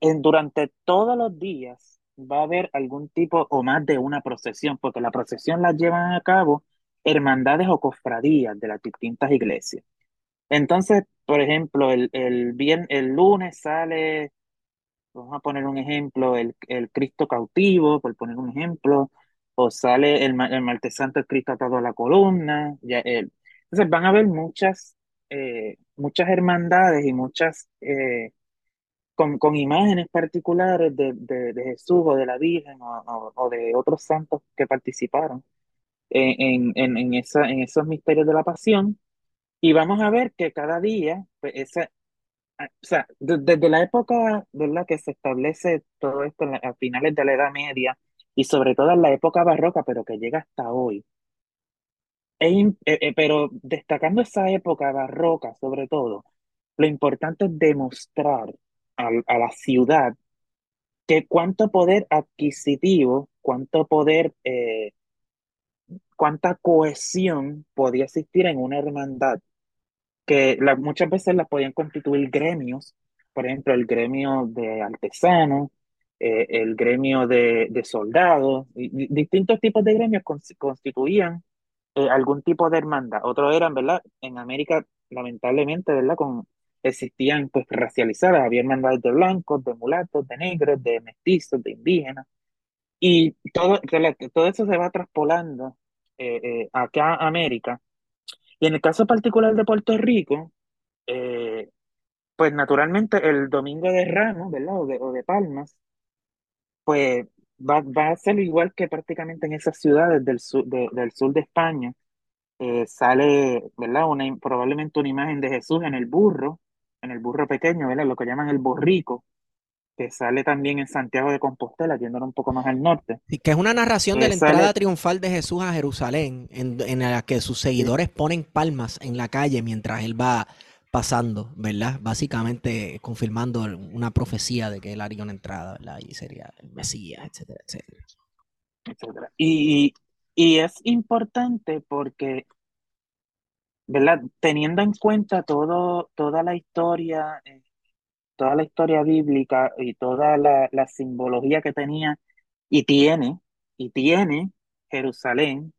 en, durante todos los días va a haber algún tipo o más de una procesión, porque la procesión la llevan a cabo hermandades o cofradías de las distintas iglesias. Entonces, por ejemplo, el, el, bien, el lunes sale vamos a poner un ejemplo, el, el Cristo cautivo, por poner un ejemplo, o sale el, el martes santo, el Cristo atado a la columna, ya, el- entonces van a haber muchas, eh, muchas hermandades y muchas, eh, con, con imágenes particulares de, de, de Jesús o de la Virgen o, o- o de otros santos que participaron en, en, en, esa, en esos misterios de la pasión. Y vamos a ver que cada día, pues, esa, o sea, de- desde la época, ¿verdad?, que se establece todo esto la- a finales de la Edad Media y sobre todo en la época barroca, pero que llega hasta hoy. Im- eh, pero destacando esa época barroca, sobre todo, lo importante es demostrar al- a, la ciudad que cuánto poder adquisitivo, cuánto poder, eh, cuánta cohesión podía existir en una hermandad que la- muchas veces las podían constituir gremios, por ejemplo, el gremio de artesanos, eh, el gremio de, de soldados, y- di- distintos tipos de gremios cons- constituían eh, algún tipo de hermandad. Otros eran, ¿verdad? En América, lamentablemente, ¿verdad? Con, existían pues racializadas, había hermandades de blancos, de mulatos, de negros, de mestizos, de indígenas, y todo, todo eso se va traspolando eh, eh, acá a América. Y en el caso particular de Puerto Rico, eh, pues naturalmente el domingo de Ramos, ¿verdad? O de, o de Palmas, pues va, va a ser igual que prácticamente en esas ciudades del sur de, del sur de España. Eh, sale, ¿verdad? Una, probablemente una imagen de Jesús en el burro, en el burro pequeño, ¿verdad? Lo que llaman el borrico, que sale también en Santiago de Compostela, yéndolo un poco más al norte. Sí, que es una narración de la sale- entrada triunfal de Jesús a Jerusalén, en, en la que sus seguidores ponen palmas en la calle mientras él va pasando, ¿verdad? Básicamente confirmando una profecía de que él haría una entrada, ¿verdad? Y sería el Mesías, etcétera, etcétera. etcétera. Y, y es importante porque, ¿verdad? Teniendo en cuenta todo, toda la historia, eh, toda la historia bíblica y toda la, simbología que tenía y tiene, y tiene Jerusalén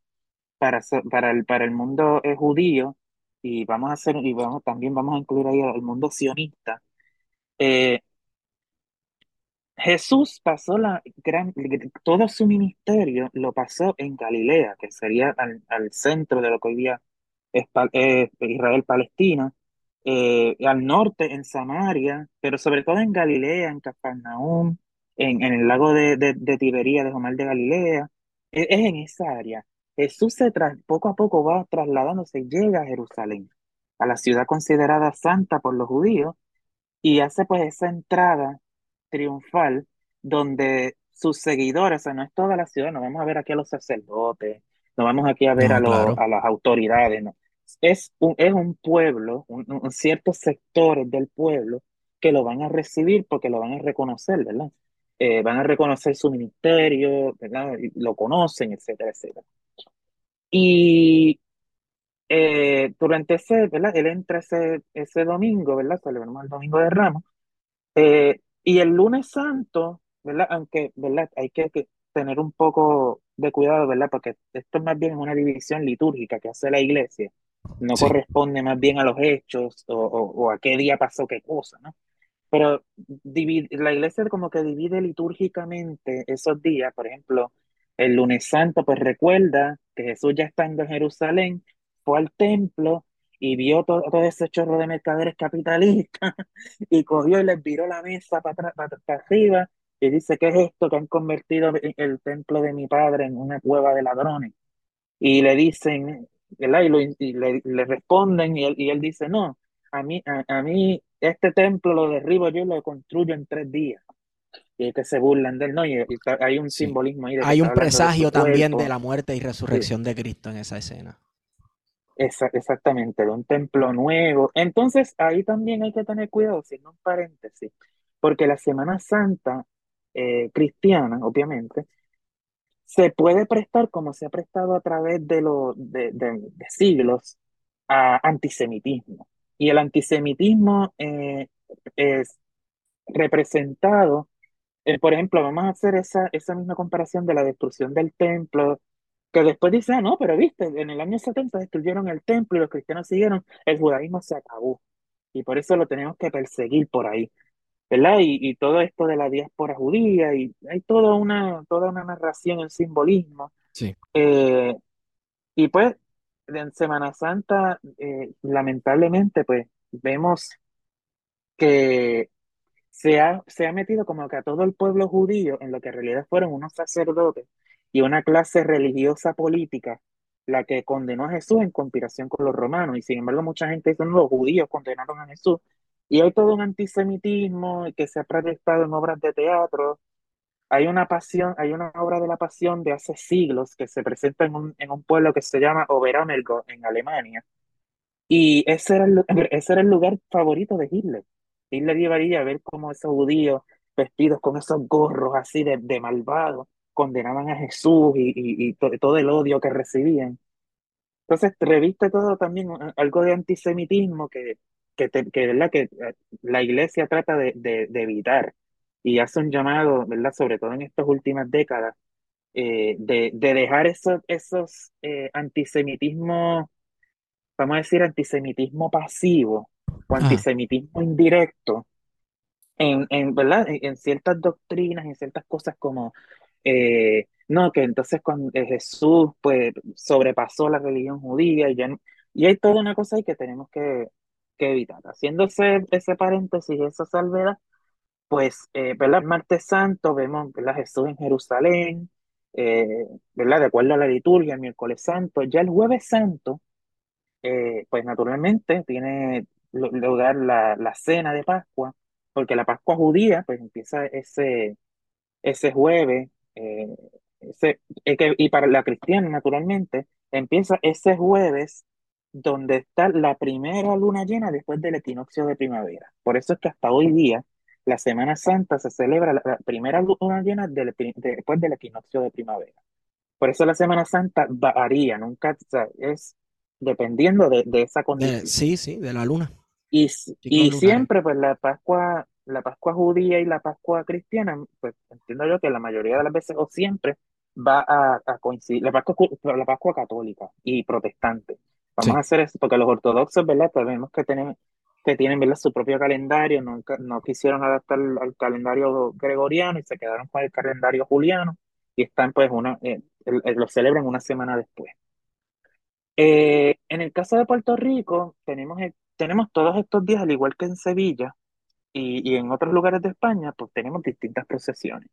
para, para el, para el mundo eh, judío, y vamos a hacer, y vamos, también vamos a incluir ahí el mundo sionista. Eh, Jesús pasó la gran, todo su ministerio lo pasó en Galilea, que sería al, al centro de lo que hoy día es Pa- Israel-Palestina, eh, al norte en Samaria, pero sobre todo en Galilea, en Capernaum, en, en el lago de, de, de Tiberíades o Mar de Galilea, es, es en esa área. Jesús se tras- poco a poco va trasladándose y llega a Jerusalén, a la ciudad considerada santa por los judíos, y hace pues esa entrada triunfal donde sus seguidores, o sea, no es toda la ciudad, no vamos a ver aquí a los sacerdotes, no vamos aquí a ver No, a, los- claro. a las autoridades, no. Es un, es un pueblo, un, un- ciertos sectores del pueblo que lo van a recibir porque lo van a reconocer, ¿verdad? Eh, van a reconocer su ministerio, ¿verdad? Lo conocen, etcétera, etcétera. Y eh, durante ese, ¿verdad? Él entra ese, ese domingo, ¿verdad? Celebramos el domingo de Ramos. Eh, y el lunes santo, ¿verdad? Aunque, ¿verdad? Hay que, que tener un poco de cuidado, ¿verdad? Porque esto es más bien una división litúrgica que hace la iglesia. No Sí. corresponde más bien a los hechos o, o- o a qué día pasó qué cosa, ¿no? Pero divide- la iglesia como que divide litúrgicamente esos días, por ejemplo, el lunes santo, pues recuerda que Jesús ya estando en Jerusalén, fue al templo y vio todo, todo ese chorro de mercaderes capitalistas y cogió y les viró la mesa para arriba y dice, ¿qué es esto que han convertido el templo de mi padre en una cueva de ladrones? Y le dicen, ¿verdad? Y, lo- y le, le responden y él, y él dice, no, a mí, a, a mí este templo lo derribo yo lo construyo en tres días. Y es que se burlan de él, ¿no? Y, y hay un simbolismo ahí de Hay un de presagio también cuerpo. de la muerte y resurrección de Cristo en esa escena. Esa- exactamente, de un templo nuevo. Entonces, ahí también hay que tener cuidado, siendo un paréntesis, porque la Semana Santa eh, cristiana, obviamente, se puede prestar, como se ha prestado a través de, los de, siglos, a antisemitismo. Y el antisemitismo eh, es representado, eh, por ejemplo, vamos a hacer esa, esa misma comparación de la destrucción del templo, que después dice, ah, no, pero viste, en el año 70 destruyeron el templo y los cristianos siguieron, el judaísmo se acabó. Y por eso lo tenemos que perseguir por ahí. ¿Verdad? Y, y todo esto de la diáspora judía, y hay toda una, toda una narración en simbolismo. Sí. Eh, y pues, en Semana Santa, eh, lamentablemente, pues, vemos que se ha, se ha metido como que a todo el pueblo judío, en lo que en realidad fueron unos sacerdotes y una clase religiosa política, la que condenó a Jesús en conspiración con los romanos. Y sin embargo, mucha gente dice, no, los judíos condenaron a Jesús. Y hay todo un antisemitismo que se ha proyectado en obras de teatro. Hay una pasión, hay una obra de la pasión de hace siglos que se presenta en un, en un pueblo que se llama Oberammergau en Alemania. Y ese era, el, ese era el lugar favorito de Hitler. Hitler llevaría a ver cómo esos judíos vestidos con esos gorros así de, de malvados condenaban a Jesús y, y, y to, todo el odio que recibían. Entonces, reviste todo también algo de antisemitismo que, que, te, que, ¿verdad? que la iglesia trata de, de, de, evitar y hace un llamado, ¿verdad? sobre todo en estas últimas décadas, eh, de, de, dejar esos, esos eh, antisemitismos, vamos a decir, antisemitismo pasivo o antisemitismo ah. indirecto en, en, ¿verdad? En, en, ciertas doctrinas, en ciertas cosas como, eh, no, que entonces cuando Jesús pues sobrepasó la religión judía y, ya, y hay toda una cosa ahí que tenemos que, que evitar. Haciéndose ese paréntesis, esa salvedad, pues, eh, ¿verdad? Martes Santo vemos, ¿verdad? Jesús en Jerusalén, eh, ¿verdad? De acuerdo a la liturgia, el miércoles santo, ya el jueves santo, eh, pues naturalmente tiene lugar la, la cena de Pascua, porque la Pascua judía, pues empieza ese, ese jueves, eh, ese, y para la cristiana, naturalmente, empieza ese jueves donde está la primera luna llena después del equinoccio de primavera. Por eso es que hasta hoy día, la Semana Santa se celebra la, primera luna llena del, de, después del equinoccio de primavera. Por eso la Semana Santa varía, nunca o sea, es dependiendo de, de esa condición. De, sí, sí, de la luna. Y, y siempre, pues la Pascua, la Pascua judía y la Pascua cristiana, pues entiendo yo que la mayoría de las veces o siempre va a, a coincidir, la Pascua, la Pascua católica y protestante. Vamos a hacer eso, porque los ortodoxos, ¿verdad? Sabemos que tienen, que tienen su propio calendario, no, no quisieron adaptar al, al calendario gregoriano y se quedaron con el calendario juliano y están, pues, una, eh, lo celebran una semana después. Eh, en el caso de Puerto Rico, tenemos, tenemos todos estos días, al igual que en Sevilla y, y en otros lugares de España, pues tenemos distintas procesiones.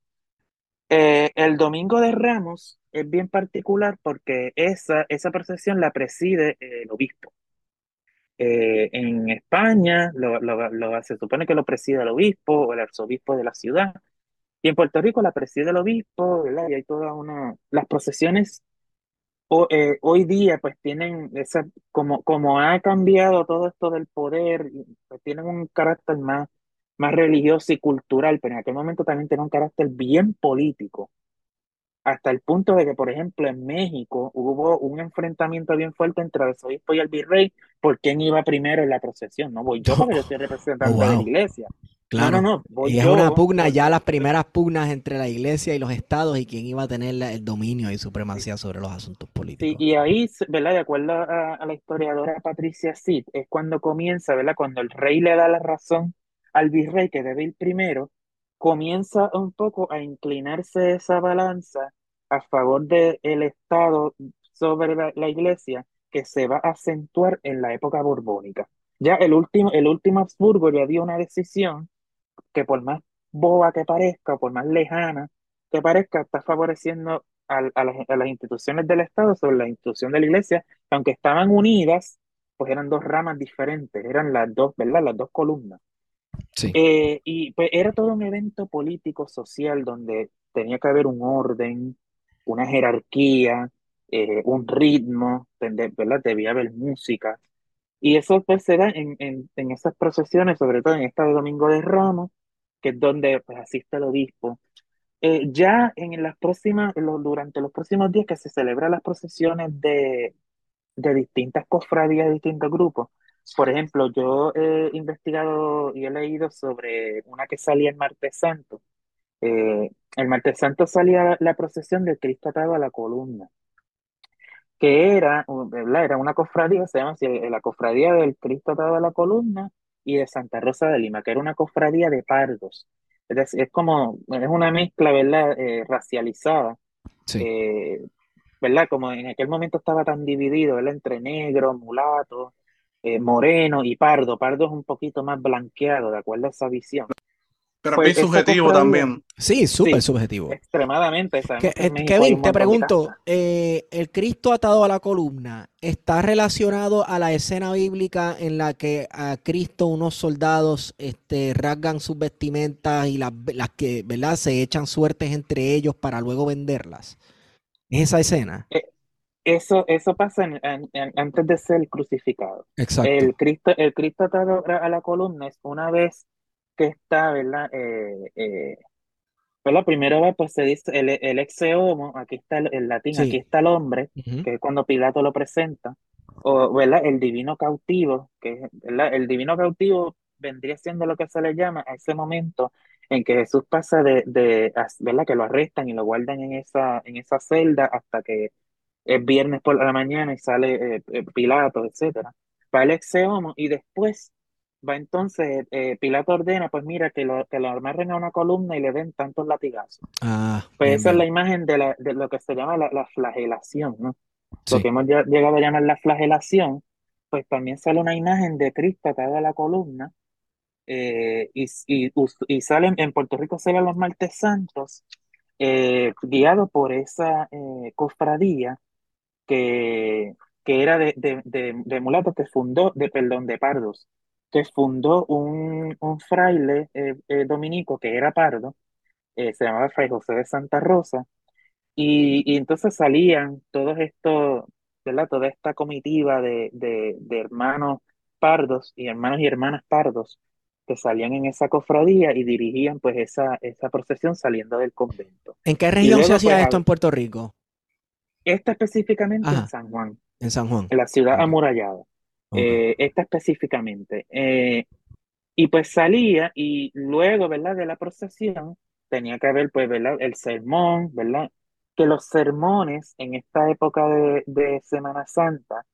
Eh, el Domingo de Ramos es bien particular porque esa, esa procesión la preside el obispo. Eh, en España lo, lo, lo, se supone que lo preside el obispo o el arzobispo de la ciudad. Y en Puerto Rico la preside el obispo, ¿verdad? Y hay toda una... Las procesiones eh, hoy día pues tienen esa... Como, como ha cambiado todo esto del poder, pues tienen un carácter más más religioso y cultural, pero en aquel momento también tenía un carácter bien político, hasta el punto de que, por ejemplo, en México hubo un enfrentamiento bien fuerte entre el arzobispo y el virrey por quién iba primero en la procesión. No voy yo porque yo soy representante oh, wow. de la iglesia. Claro, no, no, no y es yo, una pugna, ya las primeras pugnas entre la iglesia y los estados y quién iba a tener el dominio y supremacía sobre los asuntos políticos. Sí, y ahí, ¿verdad? De acuerdo a, a la historiadora Patricia Cid, es cuando comienza, ¿verdad? Cuando el rey le da la razón al virrey que debe ir primero, comienza un poco a inclinarse esa balanza a favor del el Estado sobre la, iglesia que se va a acentuar en la época borbónica. Ya el último, el último Habsburgo ya dio una decisión que por más boba que parezca, por más lejana que parezca, está favoreciendo a, a, las, a las instituciones del Estado sobre la institución de la iglesia, aunque estaban unidas, pues eran dos ramas diferentes, eran las dos, ¿verdad? Las dos columnas. Sí. Eh, y pues era todo un evento político, social, donde tenía que haber un orden, una jerarquía, eh, un ritmo, ¿verdad? Debía haber música. Y eso pues se da en, en, en, esas procesiones, sobre todo en esta de Domingo de Ramos, que es donde pues, asiste el obispo. Eh, ya en las próximas, los, durante los próximos días que se celebran las procesiones de, de distintas cofradías, distintos grupos, por ejemplo, yo he investigado y he leído sobre una que salía el martes santo. Eh, el martes santo salía la procesión del Cristo atado a la columna, que era, ¿verdad? Era una cofradía, se llama así, la cofradía del Cristo atado a la columna, y de Santa Rosa de Lima, que era una cofradía de pardos. Es decir, es como, es una mezcla, ¿verdad? Eh, racializada. Sí. Eh, ¿verdad? Como en aquel momento estaba tan dividido, ¿verdad? Entre negro, mulato, eh, moreno y pardo. Pardo es un poquito más blanqueado, de acuerdo a esa visión. Pero Pues esa subjetivo también. Sí, súper Sí. subjetivo. Extremadamente. Que- eh, Kevin, te pregunto, eh, ¿el Cristo atado a la columna está relacionado a la escena bíblica en la que a Cristo unos soldados este, rasgan sus vestimentas y las, las que, ¿verdad? Se echan suertes entre ellos para luego venderlas? ¿Es esa escena? Eso, eso pasa en- en- en- antes de ser crucificado. Exacto. El Cristo, el Cristo atado a la columna es una vez que está, ¿verdad? Eh, eh, ¿verdad? Primero va, pues se dice el, el ex homo, aquí está el, el latín, Sí. aquí está el hombre, que es cuando Pilato lo presenta, o, ¿verdad? El divino cautivo, que ¿verdad? El divino cautivo vendría siendo lo que se le llama a ese momento en que Jesús pasa de, de, ¿verdad? Que lo arrestan y lo guardan en esa, en esa celda hasta que es viernes por la mañana y sale eh, eh, Pilato, etcétera. Va el ex homo y después va entonces, eh, Pilato ordena, pues mira, que lo, que lo amarren a una columna y le den tantos latigazos. Ah, Pues bien, esa es la imagen de, la, de lo que se llama la, la flagelación, ¿no? Lo que hemos llegado a llamar la flagelación, pues también sale una imagen de Cristo atada a la columna, eh, y, y, y salen, en Puerto Rico salen los martes santos, eh, guiados por esa cofradía que, que era de, de, de, de mulatos que fundó, de perdón, de pardos, que fundó un, un fraile eh, eh, dominico que era pardo, eh, se llamaba Fray José de Santa Rosa, y, y entonces salían todos estos, ¿verdad? Toda esta comitiva de, de, de hermanos pardos y hermanos y hermanas pardos que salían en esa cofradía y dirigían pues esa, esa procesión saliendo del convento. ¿En qué región se hacía pues, esto en Puerto Rico? Esta específicamente Ajá. en San Juan, En San Juan. en la ciudad amurallada. Eh, esta específicamente. Eh, y pues salía y luego, ¿verdad? De la procesión tenía que haber, pues, ¿verdad? El sermón, ¿verdad? Que los sermones en esta época de, de Semana Santa,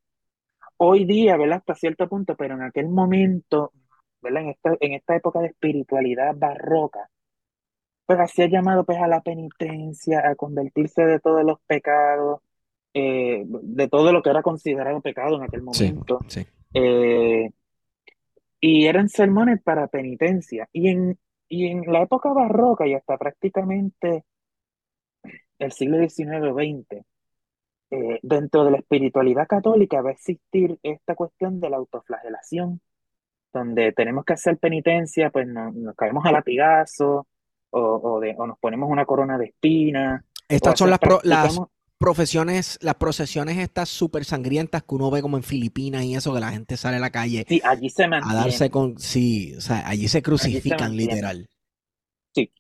hoy día, ¿verdad? Hasta cierto punto, pero en aquel momento, ¿verdad? En esta, en esta época de espiritualidad barroca, pues hacía llamado pues a la penitencia, a convertirse de todos los pecados, eh, de todo lo que era considerado pecado en aquel Sí, momento. sí. Eh, y eran sermones para penitencia. Y en, y en la época barroca y hasta prácticamente el siglo XIX o XX, eh, dentro de la espiritualidad católica va a existir esta cuestión de la autoflagelación, donde tenemos que hacer penitencia, pues no- nos caemos a latigazo, o, o, de, o nos ponemos una corona de espinas, Estas son las, pro- las profesiones, las procesiones estas súper sangrientas que uno ve como en Filipinas y eso, que la gente sale a la calle Sí, allí se a mantiene. darse con, sí, o sea, allí se crucifican literal. Sí,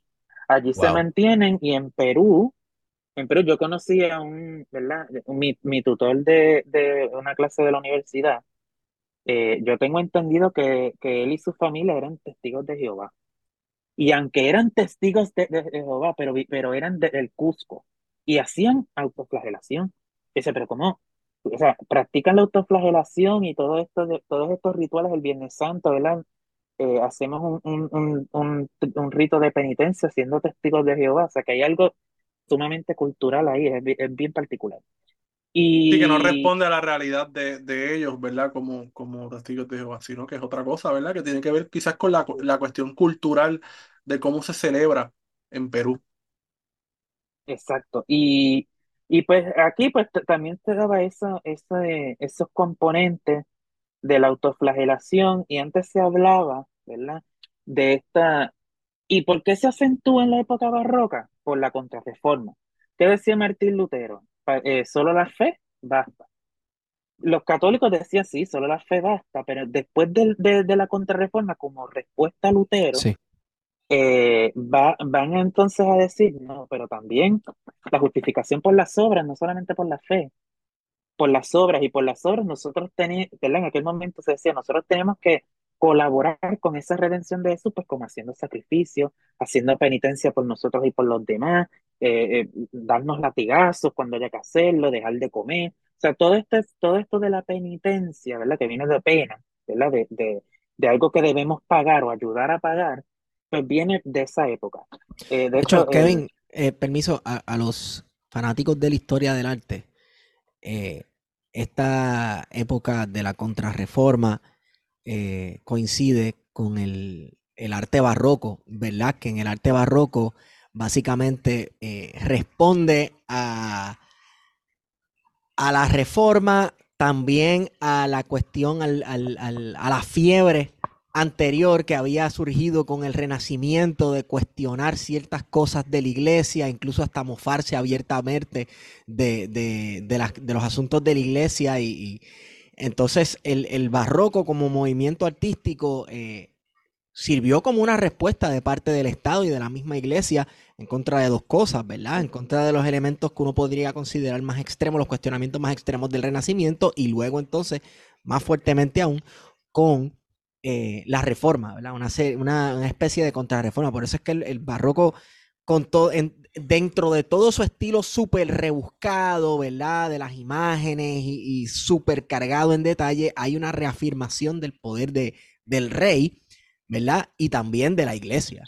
allí se mantienen y en Perú, en Perú yo conocí a un, ¿verdad? Mi, mi tutor de, de una clase de la universidad. eh, yo tengo entendido que, que él y su familia eran testigos de Jehová. Y aunque eran testigos de, de Jehová, pero, pero eran de- del Cusco y hacían autoflagelación. Dice, pero ¿cómo? O sea, practican la autoflagelación y todo esto de, todos estos rituales del Viernes Santo, ¿verdad? Eh, hacemos un, un, un, un, rito de penitencia siendo testigos de Jehová. O sea, que hay algo sumamente cultural ahí, es, es bien particular. Sí, que no Y responde a la realidad de, de ellos, ¿verdad? Como, como testigos de Jehová, sino que es otra cosa, ¿verdad? Que tiene que ver quizás con la, la cuestión cultural de cómo se celebra en Perú. Exacto. Y, y pues aquí pues también te daba esa, eh, esos componentes de la autoflagelación y antes se hablaba, ¿verdad? De esta... ¿Y por qué se acentúa en la época barroca? Por la contrarreforma. ¿Qué decía Martín Lutero? Eh, solo la fe basta. Los católicos decían sí, solo la fe basta, pero después del- de, de la contrarreforma, como respuesta a Lutero, Sí, eh, va- van entonces a decir, no, pero también la justificación por las obras, no solamente por la fe, por las obras y por las obras nosotros teníamos, en aquel momento se decía, nosotros tenemos que colaborar con esa redención de Jesús, pues como haciendo sacrificio, haciendo penitencia por nosotros y por los demás, eh, eh, darnos latigazos cuando haya que hacerlo, dejar de comer, o sea, todo esto, es- todo esto de la penitencia, ¿verdad? Que viene de pena, ¿verdad? De, de, de algo que debemos pagar o ayudar a pagar, pues viene de esa época. Eh, de, De hecho, hecho, Kevin, eh, permiso a, a los fanáticos de la historia del arte. eh, esta época de la contrarreforma eh, coincide con el, el arte barroco, ¿verdad? Que en el arte barroco básicamente eh, responde a, a la reforma, también a la cuestión, al- al- al- a la fiebre anterior que había surgido con el renacimiento de cuestionar ciertas cosas de la iglesia, incluso hasta mofarse abiertamente de, de- de los asuntos de la iglesia. Y entonces el, el barroco como movimiento artístico eh, sirvió como una respuesta de parte del Estado y de la misma iglesia en contra de dos cosas, ¿verdad? En contra de los elementos que uno podría considerar más extremos, los cuestionamientos más extremos del Renacimiento y luego entonces, más fuertemente aún, con eh, la reforma, ¿verdad? Una, una, una especie de contrarreforma. Por eso es que el, el barroco, con todo, dentro de todo su estilo súper rebuscado, ¿verdad? De las imágenes y, y súper cargado en detalle, hay una reafirmación del poder de, del rey, ¿verdad? Y también de la iglesia.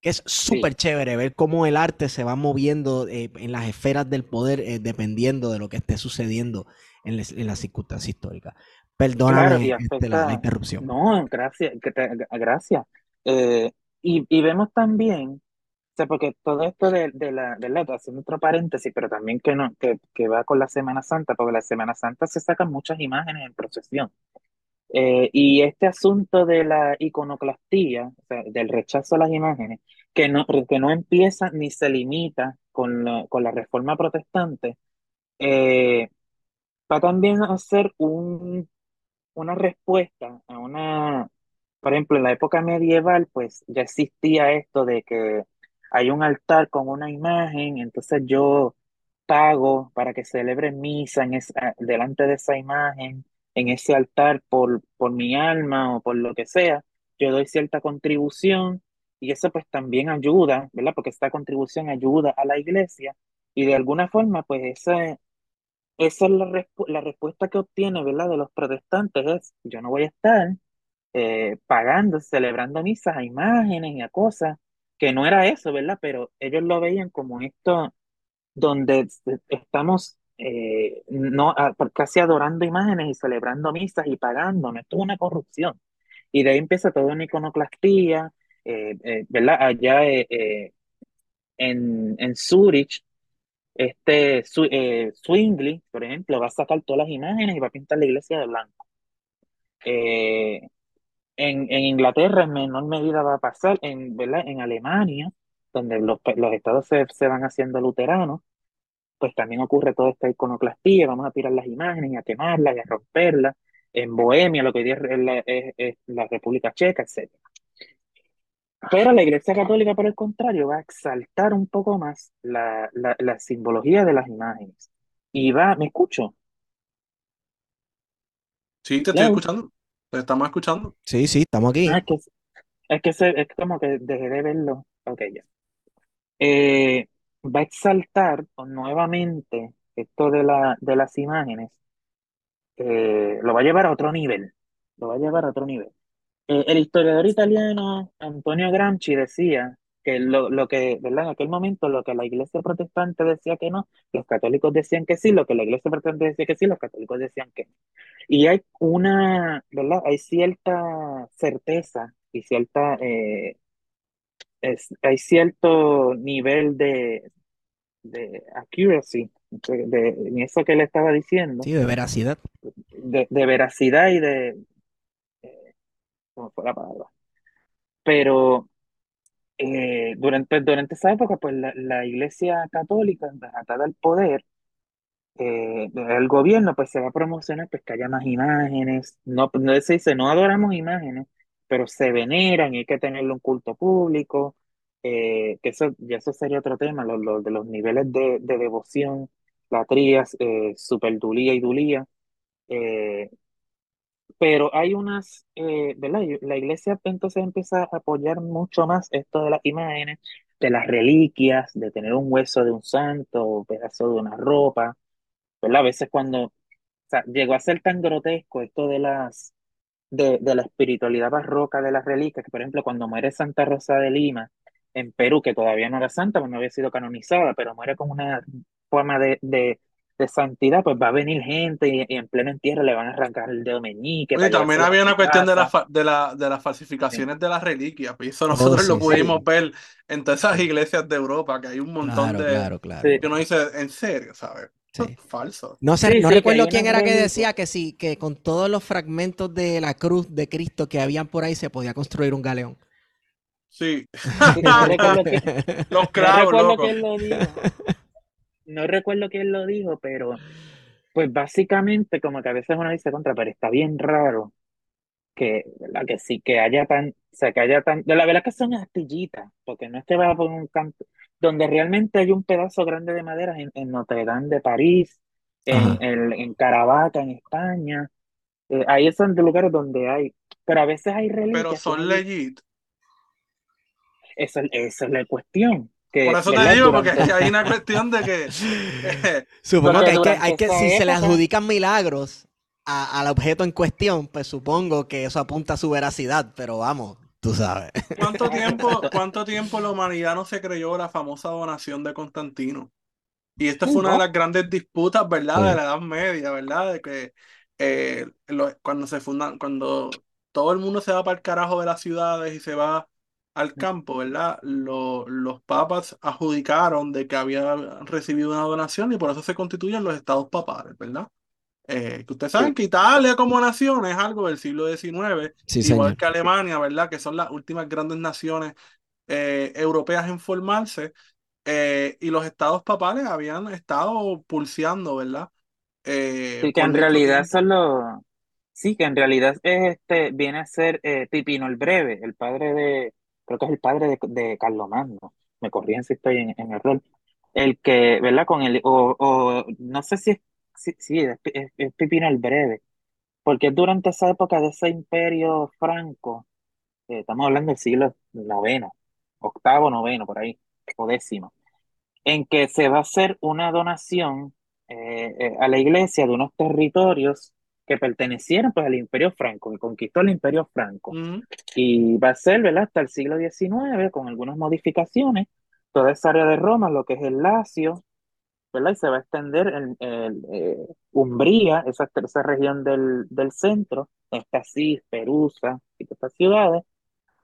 Que es súper chévere ver cómo el arte se va moviendo eh, en las esferas del poder eh, dependiendo de lo que esté sucediendo en, les- en las circunstancias históricas. Perdóname Claro, este, la, interrupción. No, gracias, gracias. Eh, y, y vemos también, o sea, porque todo esto de, de la, ¿verdad? Haciendo otro paréntesis, pero también que no, que, que va con la Semana Santa, porque la Semana Santa se sacan muchas imágenes en procesión. Eh, y este asunto de la iconoclastía, o sea, del rechazo a las imágenes, que no, que no empieza ni se limita con la, con la reforma protestante, eh, va también a ser un una respuesta a una, por ejemplo, en la época medieval, pues ya existía esto de que hay un altar con una imagen, entonces yo pago para que celebre misa en esa, delante de esa imagen, en ese altar por, por mi alma o por lo que sea, yo doy cierta contribución y eso pues también ayuda, ¿verdad? Porque esta contribución ayuda a la iglesia y de alguna forma pues esa esa es la, la respuesta que obtiene, ¿verdad? De los protestantes es, yo no voy a estar eh, pagando, celebrando misas a imágenes y a cosas, que no era eso, ¿verdad? Pero ellos lo veían como esto donde es- estamos eh, no, casi adorando imágenes y celebrando misas y pagando, no, esto es una corrupción. Y de ahí empieza toda una iconoclastía, eh, eh, ¿verdad? Allá en, en Zurich este Su- Zwingli, por ejemplo, va a sacar todas las imágenes y va a pintar la iglesia de blanco. En, en Inglaterra en menor medida va a pasar, en, ¿verdad? En Alemania, donde los, los estados se, se van haciendo luteranos, pues también ocurre toda esta iconoclastía, vamos a tirar las imágenes y a quemarlas y a romperlas. En Bohemia, lo que hoy día es la, es- es la República Checa, etcétera. Pero la Iglesia Católica, por el contrario, va a exaltar un poco más la, la, la simbología de las imágenes. Y va, ¿me escucho? Sí, te estoy escuchando. Te estamos escuchando. Sí, sí, estamos aquí. Ah, es que, es que se- es como que dejé de verlo. Ok, ya. Eh, va a exaltar nuevamente esto de la, de las imágenes. eh, lo va a llevar a otro nivel. Lo va a llevar a otro nivel. Eh, el historiador italiano Antonio Gramsci decía que lo, lo que, ¿verdad? En aquel momento lo que la iglesia protestante decía que no, los católicos decían que sí, lo que la iglesia protestante decía que sí, los católicos decían que no. Y hay una, ¿verdad? Hay cierta certeza y cierta, eh, es- hay cierto nivel de, de accuracy de, de- en eso que él estaba diciendo, Sí, de veracidad. de, de veracidad y de, eh, ¿cómo fue la palabra? Pero eh, durante, durante esa época, pues la, la Iglesia Católica, atada al poder, eh, el gobierno, pues se va a promocionar pues, que haya más imágenes. No, no se dice, no adoramos imágenes, pero se veneran y hay que tenerle un culto público. eh, que eso, ya eso sería otro tema, lo, lo de los niveles de, de devoción, latrías, eh, superdulía y dulía. eh, pero hay unas, eh, ¿verdad? La iglesia entonces empieza a apoyar mucho más esto de las imágenes, de las reliquias, de tener un hueso de un santo, un pedazo de una ropa, ¿verdad? A veces cuando, o llegó a ser tan grotesco esto de las, de, de la espiritualidad barroca de las reliquias, que por ejemplo cuando muere Santa Rosa de Lima en Perú, que todavía no era santa, pues no había sido canonizada, pero muere con una forma de, de santidad, pues va a venir gente y, y en pleno entierro le van a arrancar el dedo meñique. Para también había una cuestión de, la, fa- de, la, de las falsificaciones de las reliquias, pues eso Oh, nosotros lo pudimos sí. ver en todas esas iglesias de Europa, que hay un montón Claro, de... claro, claro. Sí. que uno dice, en serio, ¿sabes? Eso Sí. es falso. No sé, Sí, no recuerdo quién era que decía que sí, que con todos los fragmentos de la cruz de Cristo que habían por ahí se podía construir un galeón. Sí. Que, Los cravos, loco. lo. No recuerdo quién lo dijo, pero pues básicamente como que a veces uno dice contra, pero está bien raro que, ¿verdad? Que sí, que haya tan, o sea, que haya tan, de la verdad que son astillitas, porque no es que vas a poner un canto, donde realmente hay un pedazo grande de madera en, en Notre Dame de París, en, en, en Caravaca, en España, eh, ahí son de lugares donde hay, pero a veces hay Pero reliquias que son legit. esa es la cuestión, Por eso te digo, porque hay una cuestión de que... Supongo que hay que, hay que, si se le adjudican milagros a- al objeto en cuestión, pues supongo que eso apunta a su veracidad, pero vamos, tú sabes. ¿Cuánto tiempo, cuánto tiempo la humanidad no se creyó la famosa donación de Constantino? Y esta fue una de las grandes disputas, ¿verdad? De la Edad Media, ¿verdad? De que eh, lo- cuando se fundan, cuando todo el mundo se va para el carajo de las ciudades y se va al campo, ¿verdad? Lo- los papas adjudicaron de que había recibido una donación y por eso se constituyen los estados papales, ¿verdad? Eh, que ustedes saben sí, que Italia como nación es algo del siglo XIX, Sí, igual señor. que Alemania, ¿verdad? Que son las últimas grandes naciones eh, europeas en formarse. eh, y los estados papales habían estado pulseando, ¿verdad? Eh, sí, que en realidad tiempo. son los, sí, que en realidad es este, viene a ser eh, Pipino el Breve, el padre de, creo que es el padre de, de Carlomagno, me corrigen si estoy en, en error, el que, ¿verdad? Con el, o, o no sé si es, sí, sí, es, es- es Pipino el Breve, porque durante esa época de ese imperio franco, eh, estamos hablando del siglo noveno, octavo, noveno, por ahí, o décimo, en que se va a hacer una donación eh, eh, a la iglesia de unos territorios que pertenecieron pues al Imperio Franco, que conquistó el Imperio Franco. Ujú. Y va a ser, ¿verdad? Hasta el siglo XIX, con algunas modificaciones, toda esa área de Roma, lo que es el Lacio, ¿verdad? Y se va a extender en, en, eh, Umbría, esa, esa región del, del centro, está Asís, Perusa y todas estas ciudades,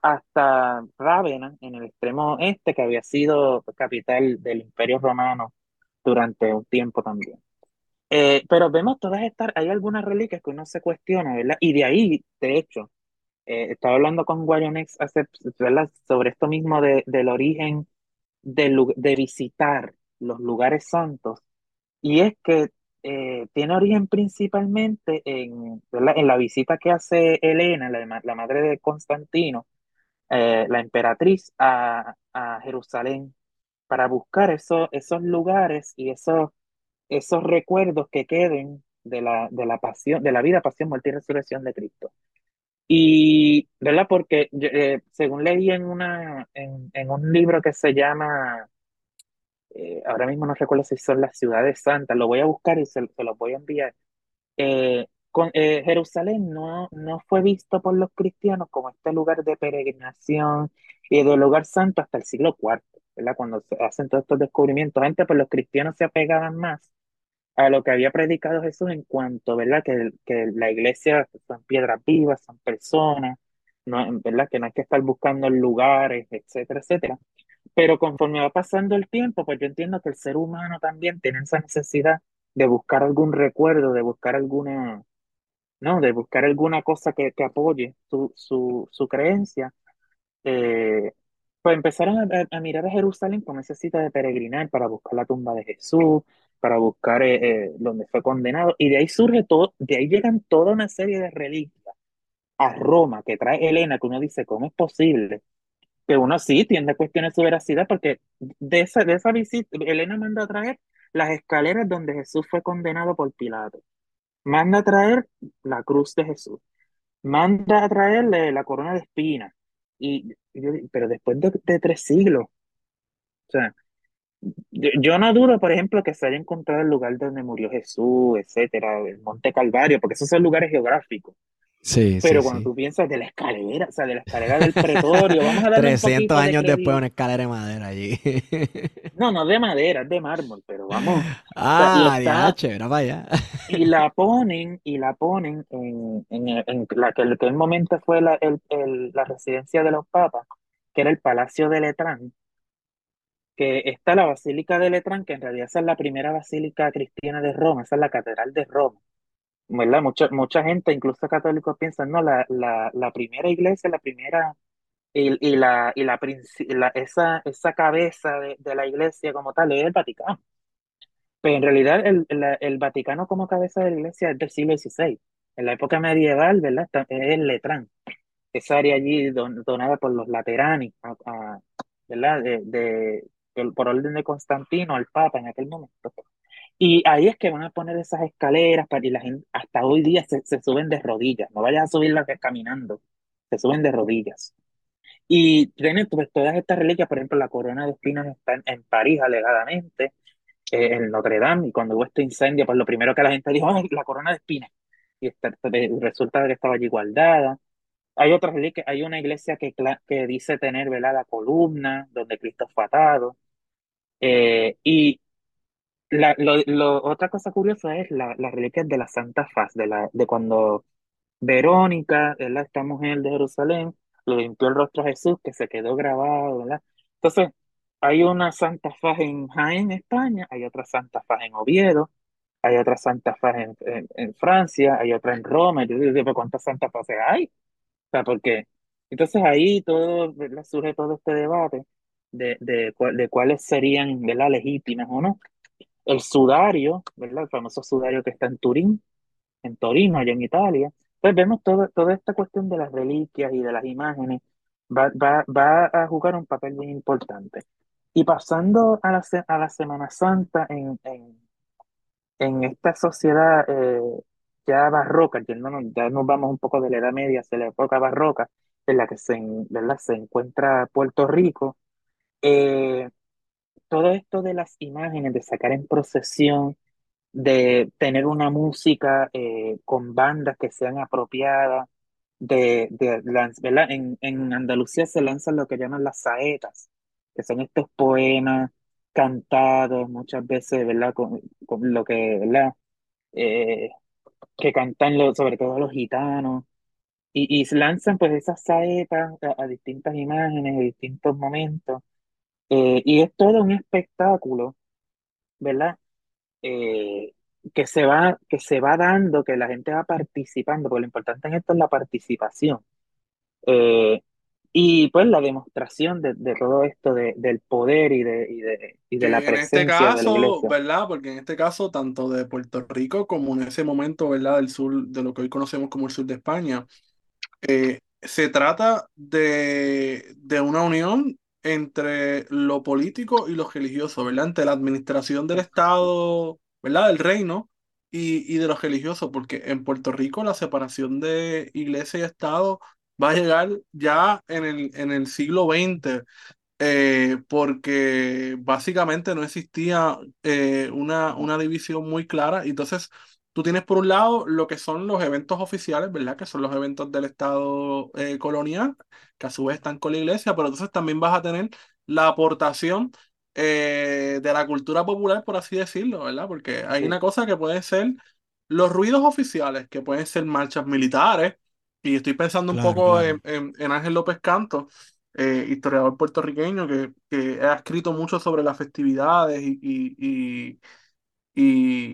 hasta Rávena, en el extremo este, que había sido capital del Imperio Romano durante un tiempo también. Eh, pero vemos todas estas, hay algunas reliquias que uno se cuestiona, ¿verdad? Y de ahí, de hecho, eh, estaba hablando con Guayonex hace, ¿verdad? sobre esto mismo de, del origen de, de visitar los lugares santos, y es que eh, tiene origen principalmente en, en la visita que hace Helena, la, la madre de Constantino, la emperatriz a, a Jerusalén para buscar esos, esos lugares y esos, esos recuerdos que queden de la, de la pasión, de la vida, pasión, muerte y resurrección de Cristo. Y, ¿verdad? Porque eh, según leí en, una, en, en un libro que se llama, eh, ahora mismo no recuerdo si son las ciudades santas, lo voy a buscar y se, se los voy a enviar eh, con, eh, Jerusalén no, no fue visto por los cristianos como este lugar de peregrinación y de lugar santo hasta el siglo IV, ¿verdad? Cuando se hacen todos estos descubrimientos. Antes, pues los cristianos se apegaban más a lo que había predicado Jesús en cuanto, ¿verdad? Que, que la iglesia son piedras vivas, son personas, no, ¿verdad? Que no hay que estar buscando lugares, etcétera, etcétera. Pero conforme va pasando el tiempo, pues yo entiendo que el ser humano también tiene esa necesidad de buscar algún recuerdo, de buscar alguna, no, de buscar alguna cosa que, que apoye su, su, su creencia. Eh, pues empezaron a, mirar a Jerusalén con esa cita de peregrinar para buscar la tumba de Jesús, para buscar eh, eh, donde fue condenado, y de ahí surge todo, de ahí llegan toda una serie de reliquias a Roma que trae Elena, que uno dice, ¿cómo es posible? que uno sí tiende a cuestionar su veracidad, porque de esa, de esa visita, Elena manda a traer las escaleras donde Jesús fue condenado por Pilato, manda a traer la cruz de Jesús, manda a traerle la corona de espinas, y, yo pero después de, de tres siglos, o sea, yo, yo no dudo, por ejemplo, que se haya encontrado el lugar donde murió Jesús, etcétera, el Monte Calvario, porque esos son lugares geográficos. Sí, Pero sí, cuando sí. tú piensas de la escalera, o sea, de la escalera del pretorio, vamos a darle un 300 poquito de años después crédito. una escalera de madera allí. No, no es de madera, es de mármol, pero vamos. O sea, Ah, está, era para allá. y la ponen, y la ponen en, en, en la que en aquel momento fue la, el- el- la residencia de los papas, que era el Palacio de Letrán, que está la Basílica de Letrán, que en realidad esa es la primera basílica cristiana de Roma, esa es la Catedral de Roma. ¿Verdad? Mucha, mucha gente, incluso católicos, piensan, no, la, la, la primera iglesia, la primera, y, y la, y la, la- esa, esa cabeza de, de la iglesia como tal es el Vaticano. Pero en realidad el, la- el Vaticano como cabeza de la iglesia es del siglo XVI. En la época medieval, ¿verdad? Es el Letrán, esa área allí don- donada por los Laterani, ¿verdad? De, de, por orden de Constantino al Papa en aquel momento. Y ahí es que van a poner esas escaleras para que la gente hasta hoy día se, se suben de rodillas. No vayas a subirlas caminando, se suben de rodillas. Y tienen pues, todas estas reliquias, por ejemplo, la corona de espinas está en, en París alegadamente, eh, en Notre Dame, y cuando hubo este incendio, pues lo primero que la gente dijo, "Ay, la corona de espinas. Y está- pues, resulta que estaba allí guardada. Hay otras reliquias, hay una iglesia que, que dice tener, ¿verdad? La columna donde Cristo fue atado. Eh, y la, lo, lo- otra cosa curiosa es la, las reliquias de la Santa Faz, de, la, de cuando Verónica, ¿verdad? Esta mujer de Jerusalén, le limpió el rostro a Jesús, que se quedó grabado, ¿verdad? Entonces, hay una Santa Faz en Jaén, España, hay otra Santa Faz en Oviedo, hay otra Santa Faz en, en, Francia, hay otra en Roma, y yo digo, "¿Pero ¿cuántas Santa Faces hay? O sea, porque entonces ahí todo. Surge todo este debate de, de, de cuáles serían, ¿verdad? legítimas o no. El sudario, ¿verdad? El famoso sudario que está en Turín, en Torino, allá en Italia. Pues vemos todo, toda esta cuestión de las reliquias y de las imágenes, va, va, va a jugar un papel muy importante. Y pasando a la, a la Semana Santa en, en, en esta sociedad eh, ya barroca, yéndonos- ya nos vamos un poco de la Edad Media hacia la época barroca, en la que se, ¿verdad? se encuentra Puerto Rico, eh, todo esto de las imágenes, de sacar en procesión, de tener una música eh, con bandas que sean apropiadas, de, de ¿verdad? En, en Andalucía se lanzan lo que llaman las saetas, que son estos poemas cantados muchas veces, ¿verdad? Con, con lo que, ¿verdad? Eh, que cantan lo- sobre todo los gitanos, y, y lanzan pues esas saetas a, a distintas imágenes, a distintos momentos, eh, y es todo un espectáculo, ¿verdad? eh, que se va, que se va dando, que la gente va participando, porque lo importante en esto es la participación. Eh, y pues la demostración de, de todo esto de- del poder y de, y de, y de la Que en este presencia de la caso. ¿verdad? Porque en este caso, tanto de Puerto Rico como en ese momento, ¿verdad? Del sur, de lo que hoy conocemos como el sur de España, eh, se trata de, de una unión entre lo político y lo religioso, ¿verdad? Entre la administración del Estado, ¿verdad? Del reino y, y de lo religioso, porque en Puerto Rico la separación de iglesia y Estado va a llegar ya en el, en el siglo XX eh, porque básicamente no existía eh, una, una división muy clara. Entonces, tú tienes por un lado lo que son los eventos oficiales, ¿verdad? Que son los eventos del Estado eh, colonial, que a su vez están con la iglesia, pero entonces también vas a tener la aportación eh, de la cultura popular, por así decirlo, ¿verdad? Porque hay Sí, una cosa que puede ser los ruidos oficiales, que pueden ser marchas militares. Y estoy pensando un poco claro. en, en en Ángel López Canto eh, historiador puertorriqueño que, que ha escrito mucho sobre las festividades y, y, y,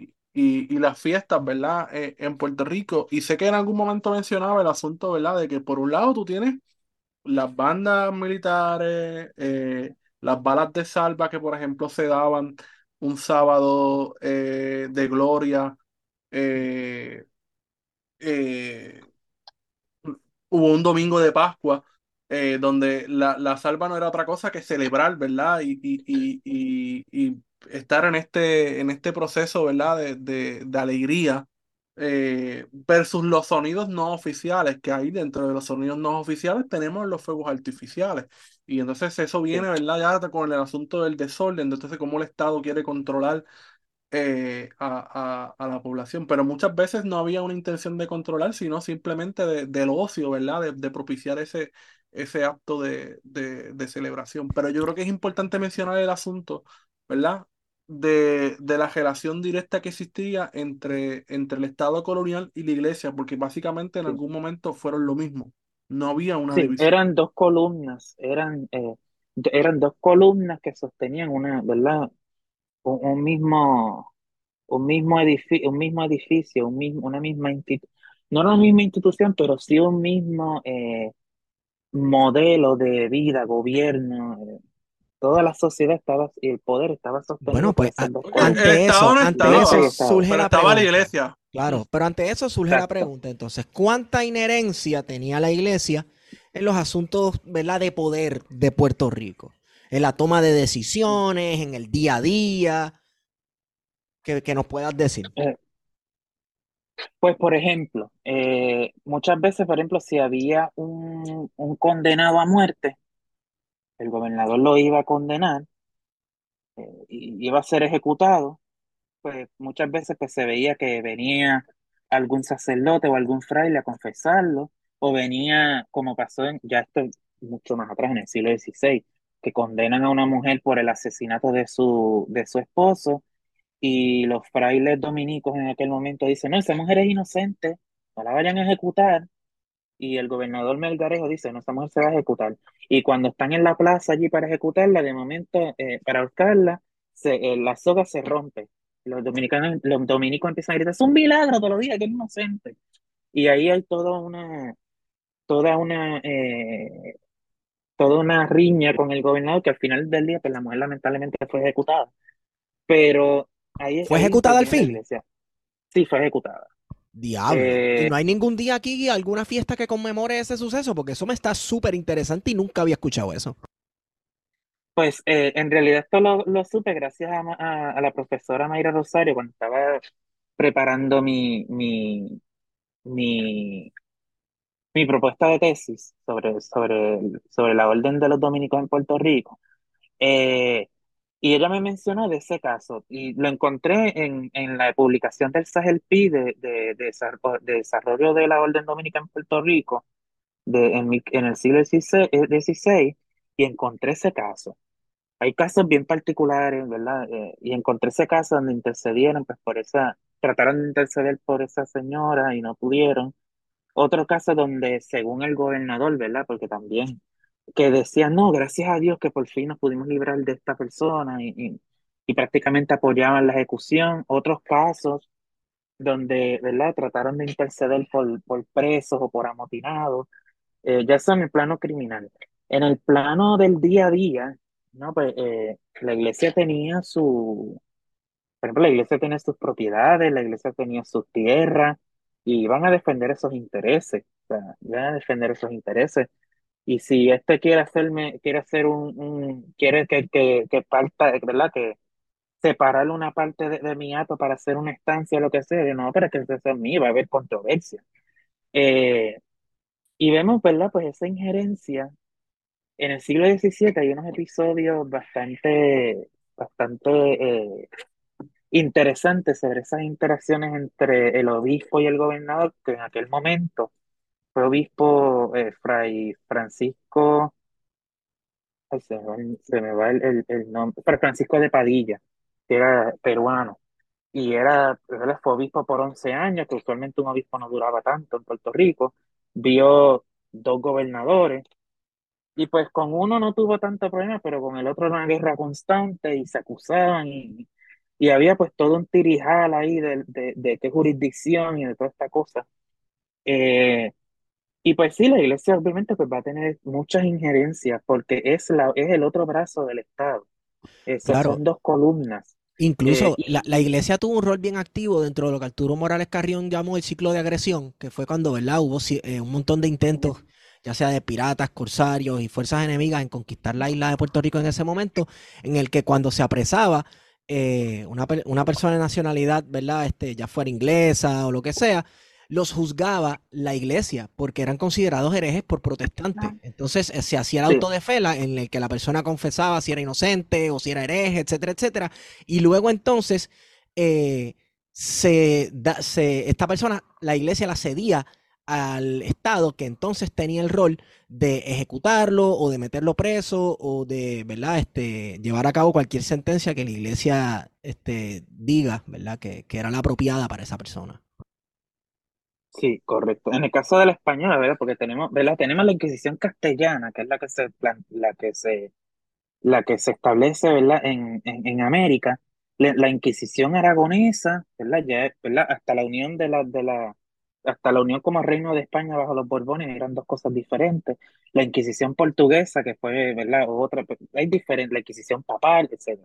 y, y- y las fiestas, ¿verdad? Eh, en Puerto Rico. Y sé que en algún momento mencionaba el asunto, ¿verdad? De que por un lado tú tienes las bandas militares, eh, las balas de salva que, por ejemplo, se daban un sábado eh, de gloria. hubo un domingo de Pascua donde la, la salva no era otra cosa que celebrar, ¿verdad? Y, y, y, y estar en este, en este proceso, ¿verdad? De, de, de alegría eh, versus los sonidos no oficiales, que ahí dentro de los sonidos no oficiales tenemos los fuegos artificiales. Y entonces eso viene, ¿verdad? Ya con el asunto del desorden, entonces cómo el Estado quiere controlar eh, a, a- a la población, pero muchas veces no había una intención de controlar, sino simplemente de- del ocio, ¿verdad? De, de propiciar ese, ese acto de, de- de celebración. Pero yo creo que es importante mencionar el asunto, ¿verdad? De, de la relación directa que existía entre, entre el Estado colonial y la iglesia, porque básicamente en algún momento fueron lo mismo. No había una Sí, división. eran dos columnas, eran, eh, eran dos columnas que sostenían una, ¿verdad? Un, un mismo, un mismo edificio, un mismo edificio, un mismo, una misma institución, no era una misma institución, pero sí un mismo eh, modelo de vida, gobierno, eh, toda la sociedad estaba, y el poder estaba sostenido Bueno, pues a- ante Estado eso, no ante eso surge pero la estaba la pregunta. iglesia. Claro, pero ante eso surge la pregunta, entonces, ¿cuánta inherencia tenía la iglesia en los asuntos, ¿verdad?, de poder de Puerto Rico? En la toma de decisiones, en el día a día, que, que nos puedas decir. Eh, Pues, por ejemplo, eh, muchas veces, por ejemplo, si había un, un condenado a muerte, el gobernador lo iba a condenar eh, y iba a ser ejecutado, pues muchas veces pues, se veía que venía algún sacerdote o algún fraile a confesarlo, o venía, como pasó en, ya esto es mucho más atrás, en el siglo XVI, que condenan a una mujer por el asesinato de su, de su esposo, y los frailes dominicos en aquel momento dicen, no, esa mujer es inocente, no la vayan a ejecutar, y el gobernador Melgarejo dice, no, esta mujer se va a ejecutar. Y cuando están en la plaza allí para ejecutarla, de momento, eh, para ahorcarla, se, eh, la soga se rompe. Los dominicanos, los dominicos empiezan a gritar, es un milagro todos los días, que es inocente. Y ahí hay toda una, toda una, eh, toda una riña con el gobernador, que al final del día, pues la mujer lamentablemente fue ejecutada. Pero ahí, ¿Fue ahí ejecutada al fin? Sí, fue ejecutada. Diablo. Y Eh, no hay ningún día aquí, alguna fiesta que conmemore ese suceso, porque eso me está súper interesante y nunca había escuchado eso. Pues eh, en realidad esto lo, lo supe gracias a, Ma- a- a la profesora Mayra Rosario cuando estaba preparando mi, mi, mi, mi propuesta de tesis sobre, sobre, sobre la Orden de los Dominicos en Puerto Rico. Eh, y ella me mencionó de ese caso y lo encontré en, en la publicación del SAGELPI de, de, de, de desarrollo de la Orden Dominica en Puerto Rico de, en, mi- en el siglo XVI, eh, y encontré ese caso. Hay casos bien particulares, ¿verdad? Eh, y encontré ese caso donde intercedieron, pues por esa, trataron de interceder por esa señora y no pudieron. Otro caso donde, según el gobernador, ¿verdad? Porque también, que decían, no, gracias a Dios que por fin nos pudimos librar de esta persona y, y, y prácticamente apoyaban la ejecución. Otros casos donde, ¿verdad? Trataron de interceder por, por presos o por amotinados eh, ya eso en el plano criminal. En el plano del día a día, ¿no? Pues eh, la iglesia tenía su, por ejemplo, la iglesia tenía sus propiedades, la iglesia tenía sus tierras, y iban a defender esos intereses, o sea, iban a defender esos intereses. Y si este quiere hacerme, quiere hacer un, un- quiere que, que, que parta, ¿verdad? Que separar una parte de, de mi hato para hacer una estancia o lo que sea, no, pero es que eso es mío, va a haber controversia. Eh, y vemos, ¿verdad? Pues esa injerencia en el siglo XVII hay unos episodios bastante, bastante eh, interesantes sobre esas interacciones entre el obispo y el gobernador, que en aquel momento fue obispo eh, Fray Francisco, ay, se el- el nombre, Fray Francisco de Padilla, que era peruano, y era, él fue obispo por 11 años, que usualmente un obispo no duraba tanto en Puerto Rico, vio dos gobernadores Y pues con uno no tuvo tanto problema, pero con el otro era una guerra constante y se acusaban y, y había pues todo un tirijal ahí de, de, de qué jurisdicción y de toda esta cosa. Eh, y pues sí, la iglesia obviamente pues va a tener muchas injerencias porque es, la, es el otro brazo del Estado. Esas Claro, son dos columnas. Eh, incluso la, y la iglesia tuvo un rol bien activo dentro de lo que Arturo Morales Carrión llamó el ciclo de agresión, que fue cuando, ¿verdad? Hubo eh, un montón de intentos, ya sea de piratas, corsarios y fuerzas enemigas en conquistar la isla de Puerto Rico en ese momento, en el que cuando se apresaba eh, una, una persona de nacionalidad, ¿verdad? Este, ya fuera inglesa o lo que sea, los juzgaba la iglesia porque eran considerados herejes por protestantes. Entonces eh, se hacía el sí, auto de fe la- en el que la persona confesaba si era inocente o si era hereje, etcétera, etcétera. Y luego entonces eh, se, da, se, esta persona, la iglesia la cedía al Estado, que entonces tenía el rol de ejecutarlo o de meterlo preso o de, ¿verdad? Este, llevar a cabo cualquier sentencia que la iglesia este, diga, ¿verdad? Que, que era la apropiada para esa persona. Sí, correcto. En el caso de la española, ¿verdad? Porque tenemos, ¿verdad? Tenemos la Inquisición castellana, que es la que se, la que se, la que se establece, ¿verdad? En, en, en América. La, Inquisición aragonesa, ¿verdad? Ya, ¿verdad? Hasta la unión de la, de la, hasta la unión como reino de España bajo los Borbones eran dos cosas diferentes. La Inquisición portuguesa, que fue, ¿verdad? Otra, hay diferente, la Inquisición papal, etc.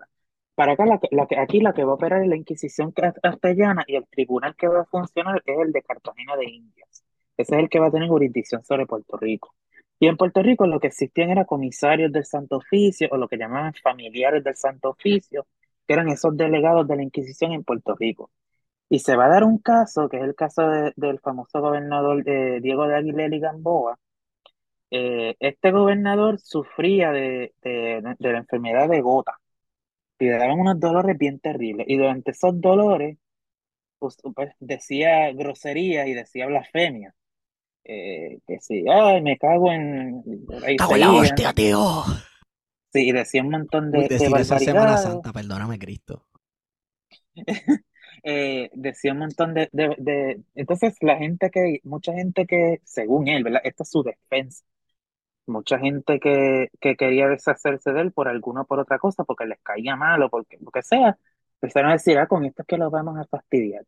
Para acá, la, la, aquí la que va a operar es la Inquisición castellana y el tribunal que va a funcionar es el de Cartagena de Indias. Ese es el que va a tener jurisdicción sobre Puerto Rico. Y en Puerto Rico lo que existían eran comisarios del Santo Oficio o lo que llamaban familiares del Santo Oficio, que eran esos delegados de la Inquisición en Puerto Rico. Y se va a dar un caso, que es el caso de, del famoso gobernador de Diego de Aguilera y Gamboa. Eh, este gobernador sufría de, de, de, la enfermedad de gota y le daban unos dolores bien terribles. Y durante esos dolores, pues, pues decía grosería y decía blasfemia. Eh, que sí, ay, me cago en. ¡Cago en la hostia, tío! Sí, y decía un montón de, Uy, decir de eso Semana barbaridades. Santa, perdóname, Cristo. eh, decía un montón de, de, de- Entonces, la gente que, mucha gente que, según él, ¿verdad? Esta es su defensa. Mucha gente que, que quería deshacerse de él por alguna o por otra cosa, porque les caía mal o porque, lo que sea, empezaron a decir, ah, con esto es que los vamos a fastidiar.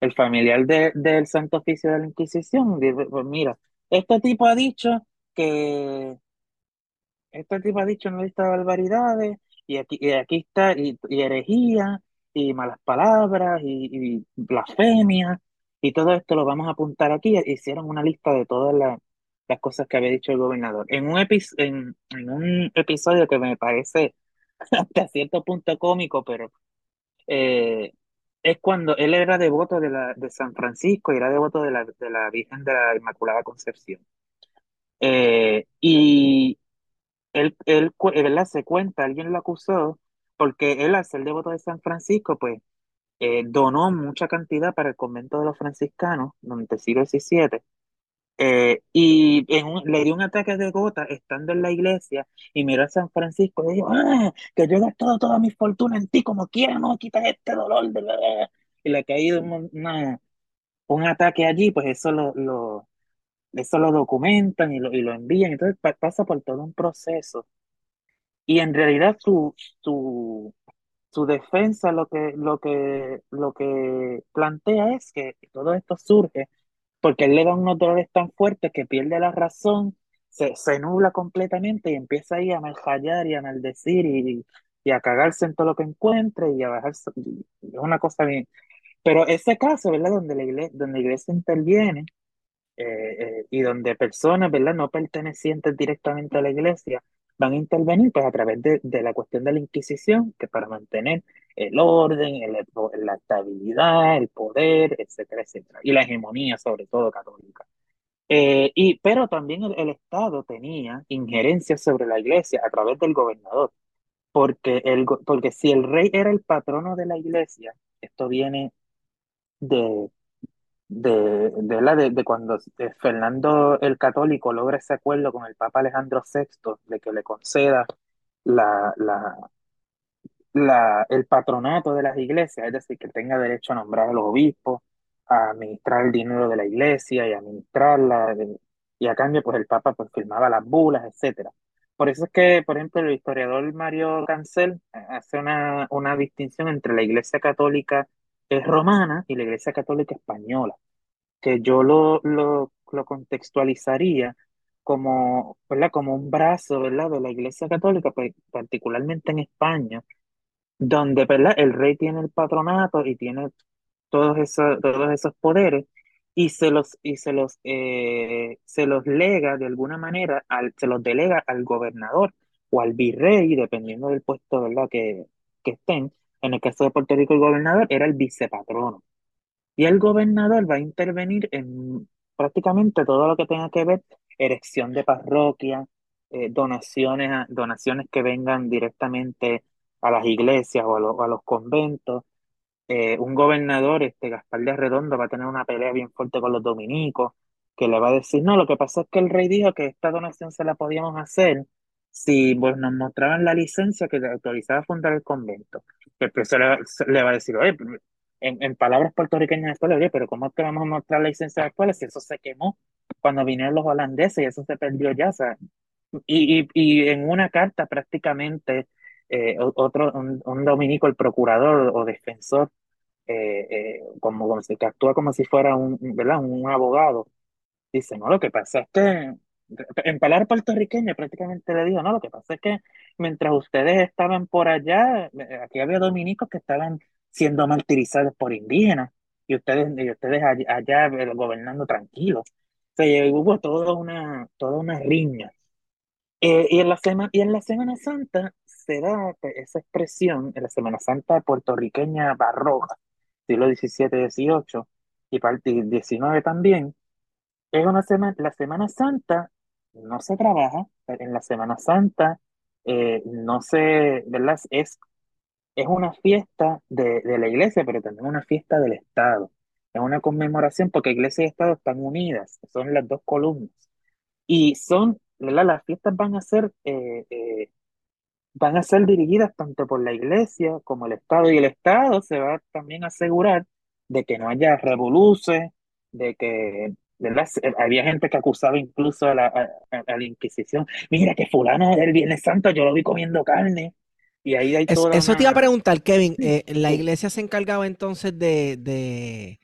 El familiar de- del Santo Oficio de la Inquisición, dice, pues mira, este tipo ha dicho que este tipo ha dicho una lista de barbaridades y aquí, y aquí está, y, y herejía, y malas palabras, y, y blasfemia, y todo esto lo vamos a apuntar aquí. Hicieron una lista de todas las, las cosas que había dicho el gobernador. En un, epi- en, un episodio que me parece hasta cierto punto cómico, pero eh, es cuando él era devoto de, la, de San Francisco y era devoto de la, de la Virgen de la Inmaculada Concepción. Eh, y él, él, eh, ¿verdad? Se cuenta, alguien lo acusó, porque él, al ser devoto de San Francisco, pues donó mucha cantidad para el convento de los franciscanos durante el siglo XVII. Eh, y en un- le dio un ataque de gota estando en la iglesia y miró a San Francisco y dijo, ah, que yo he gastado toda mi fortuna en ti como quiera, no quitas este dolor de. Y le ha caído un, una- un ataque allí, pues eso lo, lo, eso lo documentan y lo, y lo envían. Entonces pa- pasa por todo un proceso. Y en realidad su, su, su defensa lo que, lo que, lo que plantea es que todo esto surge porque él le da unos dolores tan fuertes que pierde la razón, se, se nubla completamente y empieza ahí a malhallar y a maldecir y, y a cagarse en todo lo que encuentre y a bajarse. Es una cosa bien. Pero ese caso, ¿verdad? Donde la iglesia, donde la iglesia interviene eh, eh, y donde personas, ¿verdad? No pertenecientes directamente a la iglesia van a intervenir pues a través de, de la cuestión de la Inquisición, que para mantener el orden, el- la estabilidad, el poder, etcétera, etcétera, y la hegemonía sobre todo católica. Eh, y, pero también el, Estado tenía injerencia sobre la iglesia a través del gobernador, porque, el, porque si el rey era el patrono de la iglesia, esto viene de de, de, la, de, de cuando eh, Fernando el Católico logra ese acuerdo con el Papa Alejandro VI de que le conceda la, la, la, el patronato de las iglesias, es decir, que tenga derecho a nombrar a los obispos, a administrar el dinero de la iglesia y a administrarla, y a cambio, pues el Papa pues firmaba las bulas, etcétera. Por eso es que, por ejemplo, el historiador Mario Cancel eh, hace una, una distinción entre la iglesia católica eh, romana y la iglesia católica española que yo lo, lo, lo contextualizaría como, ¿verdad? Como un brazo, ¿verdad? de la Iglesia Católica, pues, particularmente en España, donde, ¿verdad? el rey tiene el patronato y tiene todos esos, todos esos poderes y se los, y se los, eh, se los lega de alguna manera, se los delega al gobernador o al virrey, dependiendo del puesto, ¿verdad? Que, que estén. En el caso de Puerto Rico, el gobernador era el vicepatrono. Y el gobernador va a intervenir en prácticamente todo lo que tenga que ver erección de parroquia, eh, donaciones, donaciones que vengan directamente a las iglesias o a, lo- a los conventos, eh, un gobernador, este Gaspar de Arredondo, va a tener una pelea bien fuerte con los dominicos, que le va a decir, no, lo que pasa es que el rey dijo que esta donación se la podíamos hacer si pues, nos mostraban la licencia que le autorizaba a fundar el convento. El preso le, le va a decir, oye, en, en palabras puertorriqueñas actuales, oye, pero ¿cómo que vamos a mostrar la licencia actual si eso se quemó cuando vinieron los holandeses y eso se perdió ya? O sea, y, y, y en una carta prácticamente eh, otro, un, un, dominico, el procurador o defensor, eh, eh, como, como, que actúa como si fuera un, ¿verdad? un abogado, dice, no, lo que pasa es que, en palabras puertorriqueñas prácticamente le digo, no, lo que pasa es que mientras ustedes estaban por allá, eh, aquí había dominicos que estaban siendo martirizados por indígenas y ustedes, y ustedes allá, allá gobernando tranquilos. O sea, hubo toda una, toda una riña. Eh, y, en la semana, y en la Semana Santa se da esa expresión, en la Semana Santa puertorriqueña barroca, siglo XVII, XVIII y parte 19 también, es una semana, la Semana Santa no se trabaja, en la Semana Santa eh, no se, ¿verdad? Es, es una fiesta de, de la iglesia, pero también una fiesta del Estado. Es una conmemoración porque iglesia y Estado están unidas, son las dos columnas. Y son, ¿verdad? Las fiestas van a ser, eh, eh, van a ser dirigidas tanto por la iglesia como el Estado. Y el Estado se va también a asegurar de que no haya revoluciones, de que ¿verdad? Había gente que acusaba incluso a la, a, a la Inquisición. Mira que fulano del Viernes Santo yo lo vi comiendo carne. Y ahí hay eso, toda eso te iba a preguntar, Kevin. eh, la iglesia se encargaba entonces de, de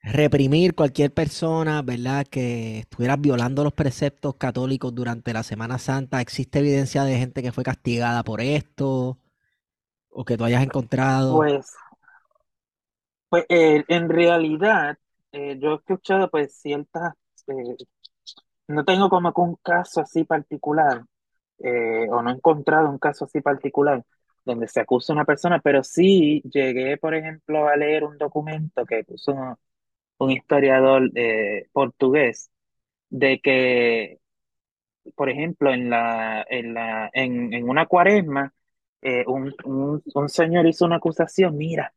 reprimir cualquier persona, ¿verdad? Que estuviera violando los preceptos católicos durante la Semana Santa. ¿Existe evidencia de gente que fue castigada por esto? ¿O que tú hayas encontrado? Pues, pues eh, en realidad, eh, yo he escuchado pues ciertas, eh, no tengo como que un caso así particular, eh, o no he encontrado un caso así particular donde se acusa a una persona, pero sí llegué, por ejemplo, a leer un documento que puso un, historiador portugués de que, por ejemplo, en la, en la, en, en una cuaresma, un, un, un señor hizo una acusación, mira,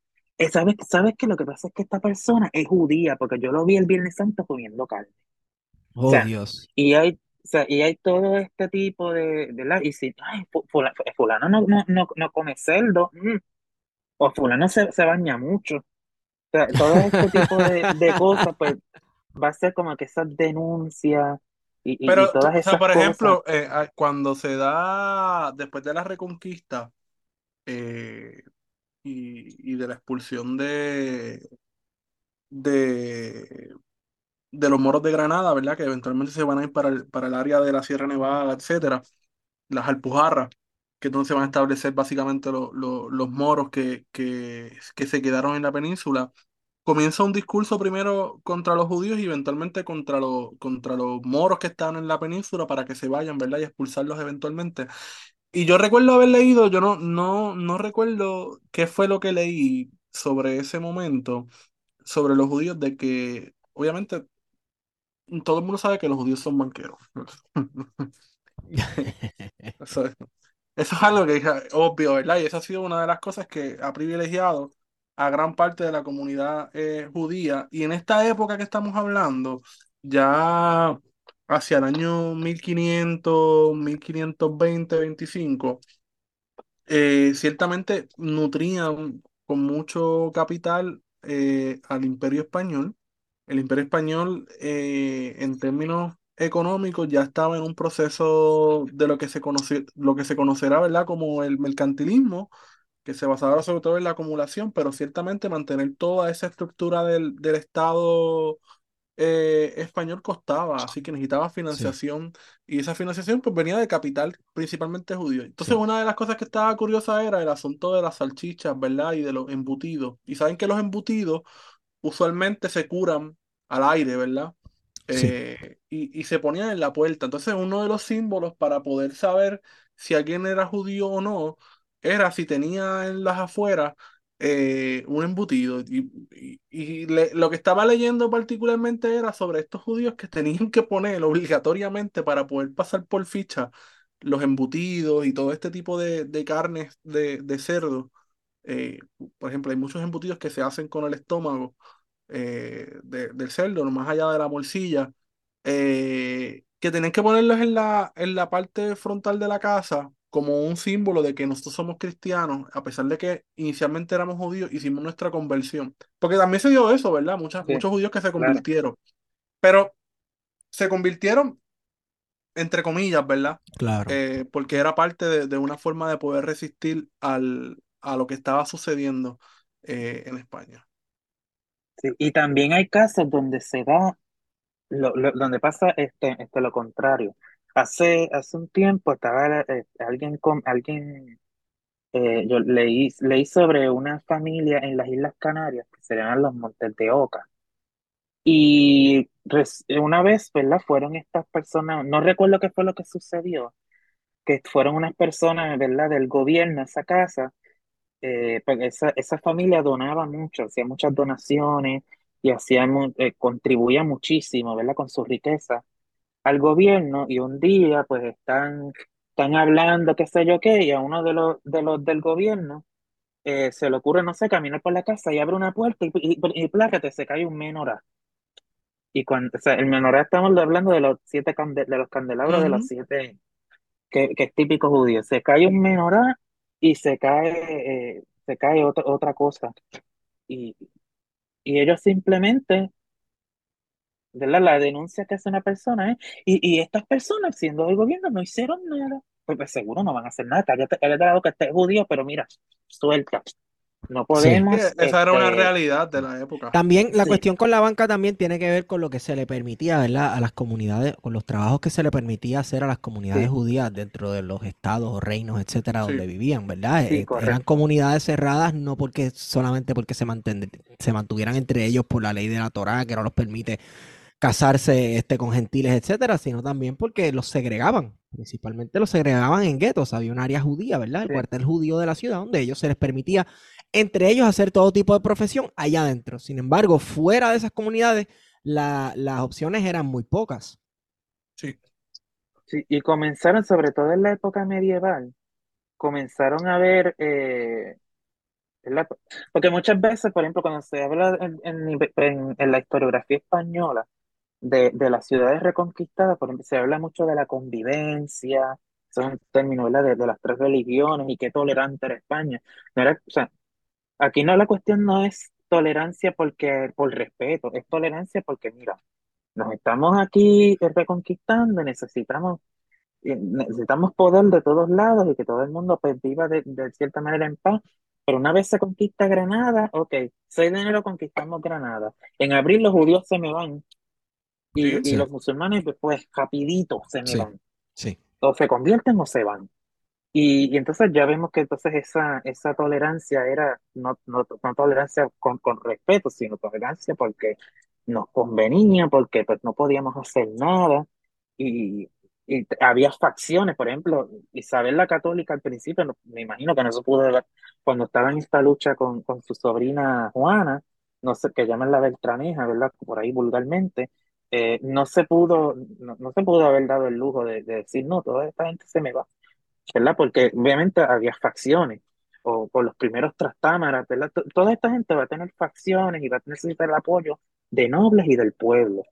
¿sabes, sabes que lo que pasa es que esta persona es judía, porque yo lo vi el Viernes Santo comiendo carne. Oh, sea, Dios. Y hay, o sea, y hay todo este tipo de, ¿verdad? Y si, ay, fu- fula- fulano no, no, no, no come cerdo, mm, o fulano se, se baña mucho. O sea, todo este tipo de, de cosas, pues, va a ser como que esas denuncias y, y, y Pero, tú- todas o sea, esas por cosas. ejemplo, eh, cuando se da después de la reconquista eh, y, y de la expulsión de, de, de los moros de Granada, ¿verdad? Que eventualmente se van a ir para el, para el área de la Sierra Nevada, etcétera, las Alpujarras, que entonces van a establecer básicamente lo- lo- los moros que, que, que se quedaron en la península. Comienza un discurso primero contra los judíos y eventualmente contra, los contra los moros que están en la península para que se vayan, ¿verdad? Y expulsarlos eventualmente. Y yo recuerdo haber leído, yo no, no, no recuerdo qué fue lo que leí sobre ese momento, sobre los judíos, de que obviamente todo el mundo sabe que los judíos son banqueros. Eso es, eso es algo que es obvio, ¿verdad? Y eso ha sido una de las cosas que ha privilegiado a gran parte de la comunidad eh, judía. Y en esta época que estamos hablando, ya hacia el año 1500, 1520, 25, eh, ciertamente nutrían con mucho capital eh, al Imperio Español. El Imperio Español, eh, en términos económicos, ya estaba en un proceso de lo que se conoce, lo que se conocerá, ¿verdad? Como el mercantilismo, que se basaba sobre todo en la acumulación, pero ciertamente mantener toda esa estructura del, del Estado eh, español costaba, así que necesitaba Sí, financiación y esa financiación pues venía de capital principalmente judío. Entonces sí. una de las cosas que estaba curiosa era el asunto de las salchichas, ¿verdad? Y de los embutidos. Y saben que los embutidos usualmente se curan al aire, ¿verdad? Sí. Eh, y, y se ponían en la puerta. Entonces uno de los símbolos para poder saber si alguien era judío o no era si tenía en las afueras eh, un embutido. Y, y- lo que estaba leyendo particularmente era sobre estos judíos que tenían que poner obligatoriamente para poder pasar por ficha los embutidos y todo este tipo de, de carnes de, de cerdo eh, por ejemplo, hay muchos embutidos que se hacen con el estómago eh, del cerdo, más allá de la morcilla, que tienen que ponerlos en la, en la parte frontal de la casa como un símbolo de que nosotros somos cristianos, a pesar de que inicialmente éramos judíos, hicimos nuestra conversión. Porque también se dio eso, ¿verdad? Muchas, muchos judíos que se convirtieron. Pero se convirtieron, entre comillas, ¿verdad? Claro. Eh, porque era parte de, una forma de poder resistir al, a lo que estaba sucediendo eh, en España. Sí, y también hay casos donde se da, lo, donde pasa este, este, lo contrario. Hace, hace un tiempo estaba eh, alguien con alguien eh, yo leí, leí sobre una familia en las Islas Canarias que se llaman los Montes de Oca. Y una vez, ¿verdad? Fueron estas personas, no recuerdo qué fue lo que sucedió, que fueron unas personas, ¿verdad? Del gobierno a esa casa. Eh, pues esa, esa familia donaba mucho, hacía muchas donaciones y hacía, eh, contribuía muchísimo, ¿verdad? Con su riqueza al gobierno y un día pues están, están hablando, qué sé yo qué, y a uno de los, de los del gobierno eh, se le ocurre, no sé, caminar por la casa y abre una puerta y, y, y plácate, se cae un menorá. Y cuando, o sea, el menorá estamos hablando de los siete de los candelabros de los siete, que, que es típico judío. Se cae un menorá y se cae, eh, se cae otra, otra cosa. Y, y ellos simplemente ¿verdad? La denuncia que hace una persona, ¿eh? Y, y estas personas, siendo del gobierno, no hicieron nada. Pues, pues seguro no van a hacer nada. Cállate, cállate lado que esté judío, pero mira, suelta. No podemos. esa era una este, realidad de la época. También la Sí. cuestión con la banca también tiene que ver con lo que se le permitía, ¿verdad? A las comunidades, con los trabajos que se le permitía hacer a las comunidades Sí. judías dentro de los estados o reinos, etcétera, Sí. donde vivían, ¿verdad? Sí, Eh, eran comunidades cerradas no porque solamente porque se, se mantuvieran entre ellos por la ley de la Torá que no los permite casarse este, con gentiles, etcétera, sino también porque los segregaban. Principalmente los segregaban en guetos. Había un área judía, ¿verdad? El Sí. cuartel judío de la ciudad, donde ellos se les permitía, entre ellos, hacer todo tipo de profesión allá adentro. Sin embargo, fuera de esas comunidades, la- las opciones eran muy pocas. Sí. Sí, y comenzaron, sobre todo en la época medieval, comenzaron a ver, eh, porque muchas veces, por ejemplo, cuando se habla en, en- en- en la historiografía española de, de las ciudades reconquistadas, por ejemplo, se habla mucho de la convivencia, términos, ¿verdad? De, de las tres religiones y qué tolerante era España. No era, o sea, aquí no la cuestión no es tolerancia porque, por respeto, es tolerancia porque, mira, nos estamos aquí eh, reconquistando, necesitamos y necesitamos poder de todos lados y que todo el mundo pues, viva de, de cierta manera en paz. Pero una vez se conquista Granada, ok, 6 de enero conquistamos Granada. En abril los judíos se me van y, Sí. y los musulmanes pues rapidito se me Sí. van. Sí. O se convierten o se van. Y, y entonces ya vemos que entonces esa, esa tolerancia era no, no, no tolerancia con, con respeto, sino tolerancia porque nos convenía, porque pues no podíamos hacer nada. Y, y había facciones, por ejemplo, Isabel la Católica al principio, no- me imagino que no se pudo ver cuando estaba en esta lucha con, con su sobrina Juana, no sé, que llaman la Beltraneja, ¿verdad? Por ahí vulgarmente, eh, no se pudo, no, no se pudo haber dado el lujo de, de decir, no, toda esta gente se me va. ¿verdad? Porque obviamente había facciones, o por los primeros trastámaras, ¿verdad? T- Toda esta gente va a tener facciones y va a necesitar el apoyo de nobles y del pueblo.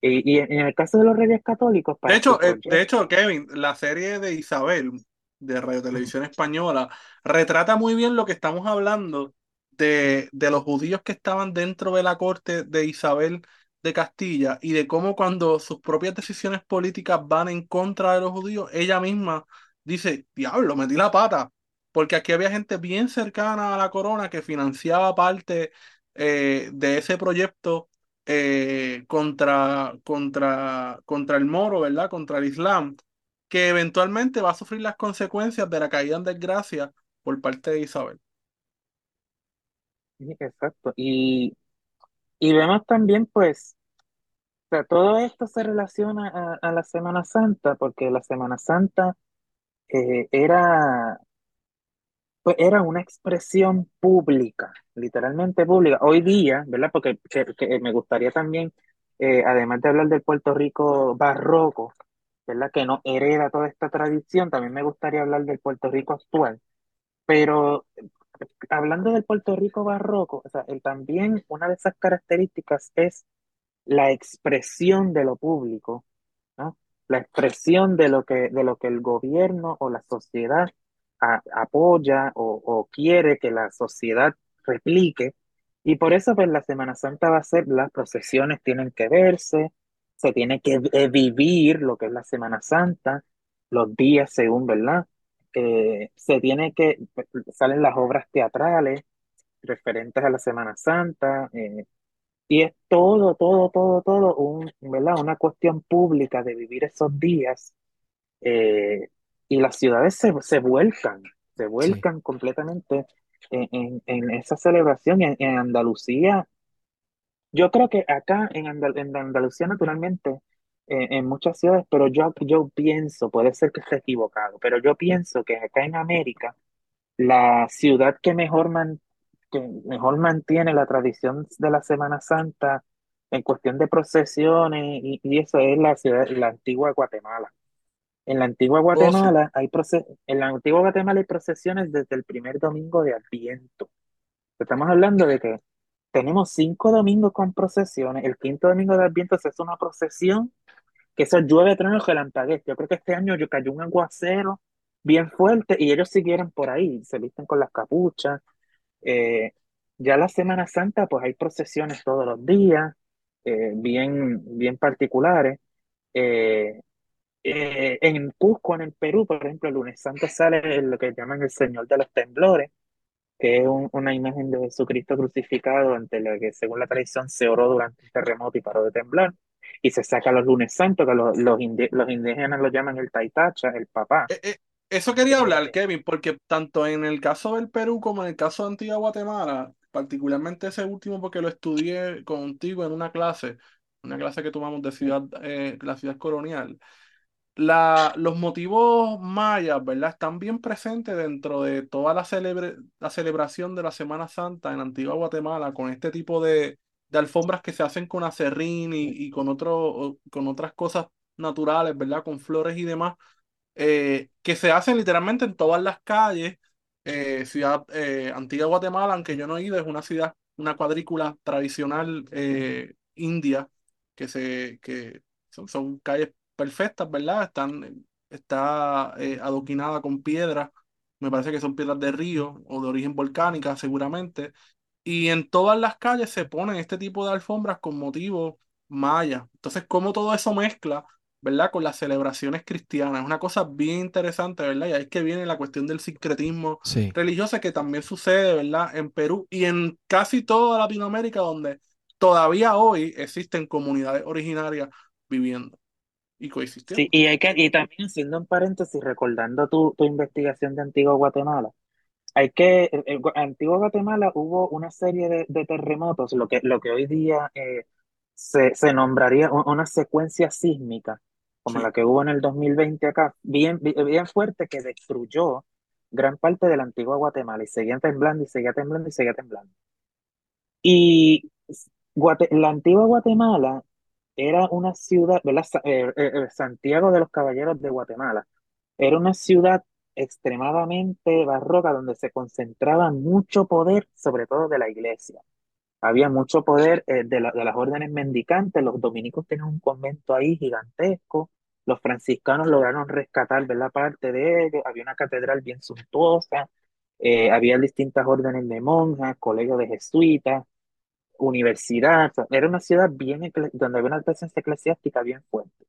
Y, y en el caso de los reyes católicos, De para hecho, eh, de hecho, Kevin, la serie de Isabel de Radio Televisión Española retrata muy bien lo que estamos hablando de, de los judíos que estaban dentro de la corte de Isabel de Castilla y de cómo cuando sus propias decisiones políticas van en contra de los judíos, ella misma dice, diablo, metí la pata, porque aquí había gente bien cercana a la corona que financiaba parte eh, de ese proyecto eh, contra, contra, contra el moro, ¿verdad? Contra el Islam, que eventualmente va a sufrir las consecuencias de la caída en desgracia por parte de Isabel. Exacto. Y, y vemos también, pues, todo esto se relaciona a, la Semana Santa, porque la Semana Santa eh, era Pues era una expresión pública, literalmente pública. Hoy día, ¿verdad? Porque que- que me gustaría también, eh, además de hablar del Puerto Rico barroco, ¿verdad? Que no hereda toda esta tradición, también me gustaría hablar del Puerto Rico actual. Pero hablando del Puerto Rico barroco, o sea, el, también una de esas características es la expresión de lo público, ¿no? La expresión de lo que, de lo que el gobierno o la sociedad apoya o, o quiere que la sociedad replique. Y por eso, pues, la Semana Santa va a ser, las procesiones tienen que verse, se tiene que eh, vivir lo que es la Semana Santa, los días según, ¿verdad? Eh, se tiene que, salen las obras teatrales referentes a la Semana Santa, eh, y es todo, todo, todo, todo, un, ¿verdad? Una cuestión pública de vivir esos días. eh, y las ciudades se, se vuelcan, se Sí, vuelcan completamente en, en, en esa celebración. En, en Andalucía, yo creo que acá en, Andal- en Andalucía, naturalmente, eh, en muchas ciudades, pero yo, yo pienso, puede ser que esté equivocado, pero yo pienso que acá en América, la ciudad que mejor, man- que mejor mantiene la tradición de la Semana Santa en cuestión de procesiones y, y eso es la ciudad, la antigua Guatemala. En la antigua Oh, sí. Guatemala hay proce- en la antigua Guatemala hay procesiones desde el primer domingo de Adviento. Estamos hablando de que tenemos cinco domingos con procesiones. El quinto domingo de Adviento se hace una procesión que eso llueve, trueno, relampaguea. Yo creo que este año yo cayó un aguacero bien fuerte y ellos siguieron por ahí, se visten con las capuchas. Eh, ya la Semana Santa, pues hay procesiones todos los días, eh, bien, bien particulares. Eh, eh, en Cusco, en el Perú, por ejemplo, el lunes santo sale lo que llaman el Señor de los Temblores, que es un- una imagen de Jesucristo crucificado ante la que, según la tradición, se oró durante un terremoto y paró de temblar. Y se saca los lunes santos, que los, los, los indígenas lo llaman el taitacha, el papá. Eh, eh, eso quería hablar, Kevin, porque tanto en el caso del Perú como en el caso de Antigua Guatemala, particularmente ese último porque lo estudié contigo en una clase, una clase que tomamos de ciudad, eh, la ciudad colonial. La, los motivos mayas, ¿verdad? Están bien presentes dentro de toda la, celebre- la celebración de la Semana Santa en Antigua Guatemala, con este tipo de, de alfombras que se hacen con acerrín y, y con, otro, con otras cosas naturales, ¿verdad? Con flores y demás eh, que se hacen literalmente en todas las calles. Eh, ciudad eh, Antigua Guatemala, aunque yo no he ido, es una ciudad, una cuadrícula tradicional eh, india, que, se, que son, son calles perfectas, ¿verdad? Están, está eh, adoquinada con piedras, me parece que son piedras de río o de origen volcánica, seguramente. Y en todas las calles se ponen este tipo de alfombras con motivos mayas. Entonces, cómo todo eso mezcla ¿verdad? Con las celebraciones cristianas. Es una cosa bien interesante, ¿verdad? Y ahí es que viene la cuestión del sincretismo sí. religioso que también sucede, ¿verdad? En Perú y en casi toda Latinoamérica, donde todavía hoy existen comunidades originarias viviendo y sí, coexistiendo. y, hay que, y también haciendo un paréntesis, recordando tu, tu investigación de Antigua Guatemala, hay que, en en Gua- Antigua Guatemala hubo una serie de, de terremotos, lo que, lo que hoy día eh, se, se nombraría una secuencia sísmica, como la que hubo en el 2020 acá, bien, bi- bien fuerte que destruyó gran parte de la antigua Guatemala y seguía temblando y seguía temblando y seguía temblando. Y Guate- la antigua Guatemala era una ciudad, ¿verdad? Eh, eh, Santiago de los Caballeros de Guatemala. Era una ciudad extremadamente barroca donde se concentraba mucho poder, sobre todo de la iglesia. Había mucho poder eh, de, la- de las órdenes mendicantes. Los dominicos tenían un convento ahí gigantesco. Los franciscanos lograron rescatar, ¿verdad? Parte de ello. Había una catedral bien suntuosa. eh, había distintas órdenes de monjas, colegios de jesuitas universidad, era una ciudad bien, donde había una presencia eclesiástica bien fuerte.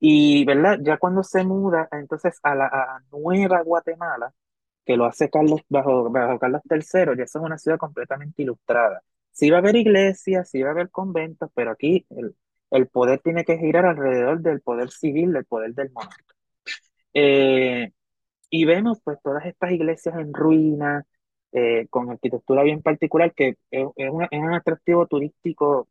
Y, ¿verdad? Ya cuando se muda entonces a la Nueva Guatemala, que lo hace Carlos bajo, bajo Carlos III, ya eso es una ciudad completamente ilustrada. Sí va a haber iglesias, sí va a haber conventos, pero aquí el, el poder tiene que girar alrededor del poder civil, del poder del monarca. Eh, y vemos pues todas estas iglesias en ruinas, eh, con arquitectura bien particular, que es, es es un atractivo turístico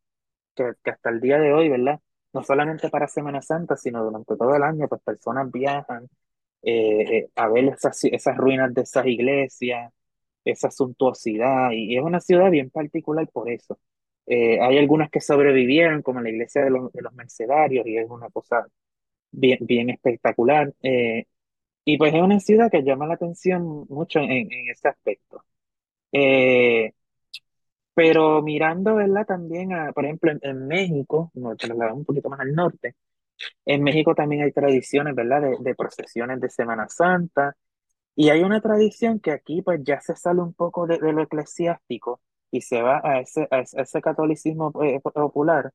que hasta el día de hoy, ¿verdad? No solamente para Semana Santa, sino durante todo el año, pues personas viajan eh, eh, a ver esas, esas ruinas de esas iglesias, esa suntuosidad, y, es una ciudad bien particular por eso. Eh, hay algunas que sobrevivieron, como la iglesia de los, de los Mercedarios, y es una cosa bien, bien espectacular. Eh, y pues es una ciudad que llama la atención mucho en, en ese aspecto. Eh, pero mirando, ¿verdad? También, a, por ejemplo, en, en México, nos trasladamos un poquito más al norte, en México también hay tradiciones, ¿verdad? De, de procesiones de Semana Santa. Y hay una tradición que aquí pues ya se sale un poco de, de lo eclesiástico y se va a ese, a ese, catolicismo eh, popular,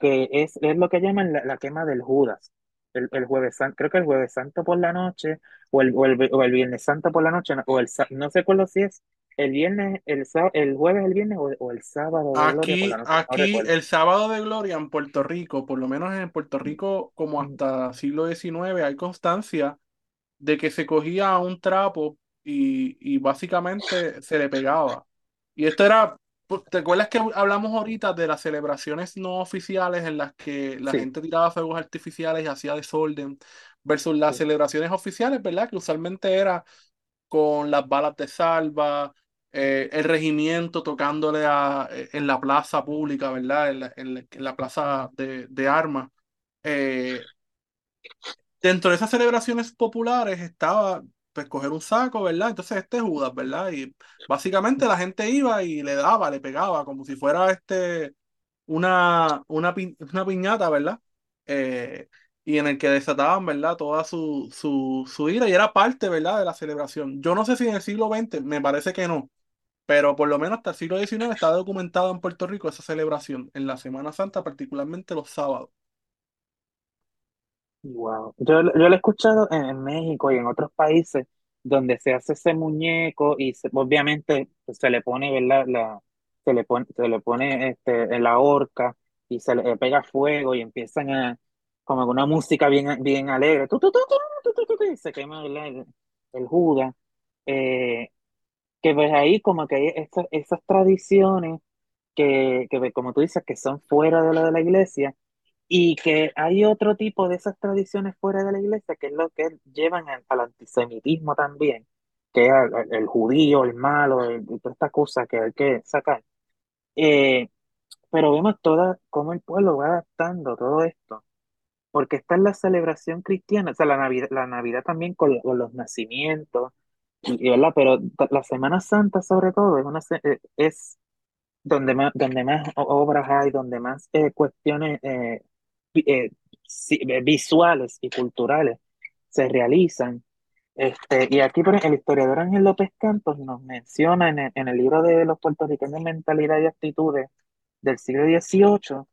que es, es lo que llaman la, la quema del Judas. El, el jueves santo, creo que el jueves santo por la noche, o el, o el, o el viernes santo por la noche, o el, no sé cuándo si es el viernes, el, el jueves, el viernes, o, o el sábado de Aquí, no aquí, el sábado de gloria en Puerto Rico, por lo menos en Puerto Rico, como hasta siglo XIX, hay constancia de que se cogía un trapo y, y básicamente se le pegaba. Y esto era, pu- ¿te acuerdas que hablamos ahorita de las celebraciones no oficiales en las que la Sí, gente tiraba fuegos artificiales y hacía desorden versus las sí, celebraciones oficiales, ¿verdad? Que usualmente era con las balas de salva, eh, el regimiento tocándole a, eh, en la plaza pública, ¿verdad? En la, en la- en la plaza de, de armas. Eh, dentro de esas celebraciones populares estaba pues coger un saco, ¿verdad? Entonces este es Judas, ¿verdad? Y básicamente la gente iba y le daba, le pegaba, como si fuera este una, una, pi- una piñata, ¿verdad? Eh, y en el que desataban, ¿verdad? Toda su, su, su ira y era parte, ¿verdad? De la celebración. Yo no sé si en el siglo XX, me parece que no, pero por lo menos hasta el siglo XIX está documentado en Puerto Rico esa celebración, en la Semana Santa, particularmente los sábados. Wow. Yo, yo lo he escuchado en, México y en otros países donde se hace ese muñeco y obviamente pues, se le pone, ¿verdad? La, se le pone, se le pone este, en la horca y se le pega fuego y empiezan a, como con una música bien, bien alegre, tu, tu, tu, tu, tu, tu, y se quema, ¿verdad? El, el Judas. Eh, que pues ahí como que hay esas, esas tradiciones que, que, como tú dices, que son fuera de lo de la iglesia y que hay otro tipo de esas tradiciones fuera de la iglesia, que es lo que llevan al, al antisemitismo también, que es el, el- judío, el malo, el- toda esta cosa que hay que sacar. Eh, pero vemos toda cómo el pueblo va adaptando todo esto, porque esta es la celebración cristiana, o sea, la Navidad, la Navidad también con, con los nacimientos, y, ¿verdad? Pero la Semana Santa sobre todo es una, eh, es donde más, donde más obras hay, donde más eh, cuestiones eh, eh, visuales y culturales se realizan. Este, y aquí por el historiador Ángel López Campos nos menciona en el, en el libro de los puertorriqueños Mentalidad y Actitudes del siglo XVIII,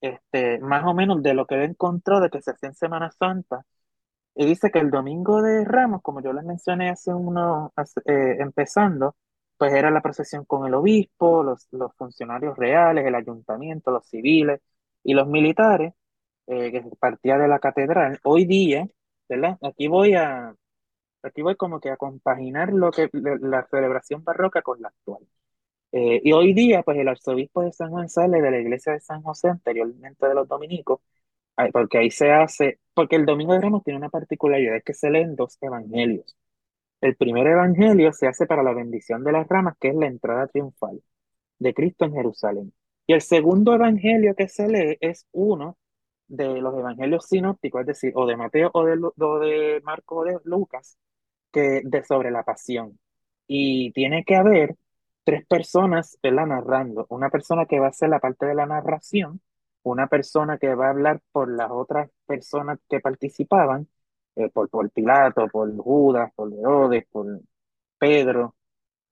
este, más o menos de lo que él encontró de que se hacía en Semana Santa y dice que el domingo de Ramos, como yo les mencioné hace uno, hace- eh, empezando, pues era la procesión con el obispo, los, los funcionarios reales, el ayuntamiento, los civiles y los militares, eh, que partía de la catedral. Hoy día, ¿verdad? Aquí voy a, aquí voy como que a compaginar lo que, la, celebración barroca con la actual. Eh, y hoy día, pues el arzobispo de San Juan sale de la iglesia de San José, anteriormente de los dominicos, Porque ahí se hace, porque el Domingo de Ramos tiene una particularidad, que se leen dos evangelios. El primer evangelio se hace para la bendición de las ramas, que es la entrada triunfal de Cristo en Jerusalén. Y el segundo evangelio que se lee es uno de los evangelios sinópticos, es decir, o de Mateo o de, o de Marco o de Lucas, que de sobre la pasión. Y tiene que haber tres personas, ¿verdad? narrando. Una persona que va a hacer la parte de la narración, una persona que va a hablar por las otras personas que participaban, eh, por, por Pilato, por Judas, por Herodes, por Pedro,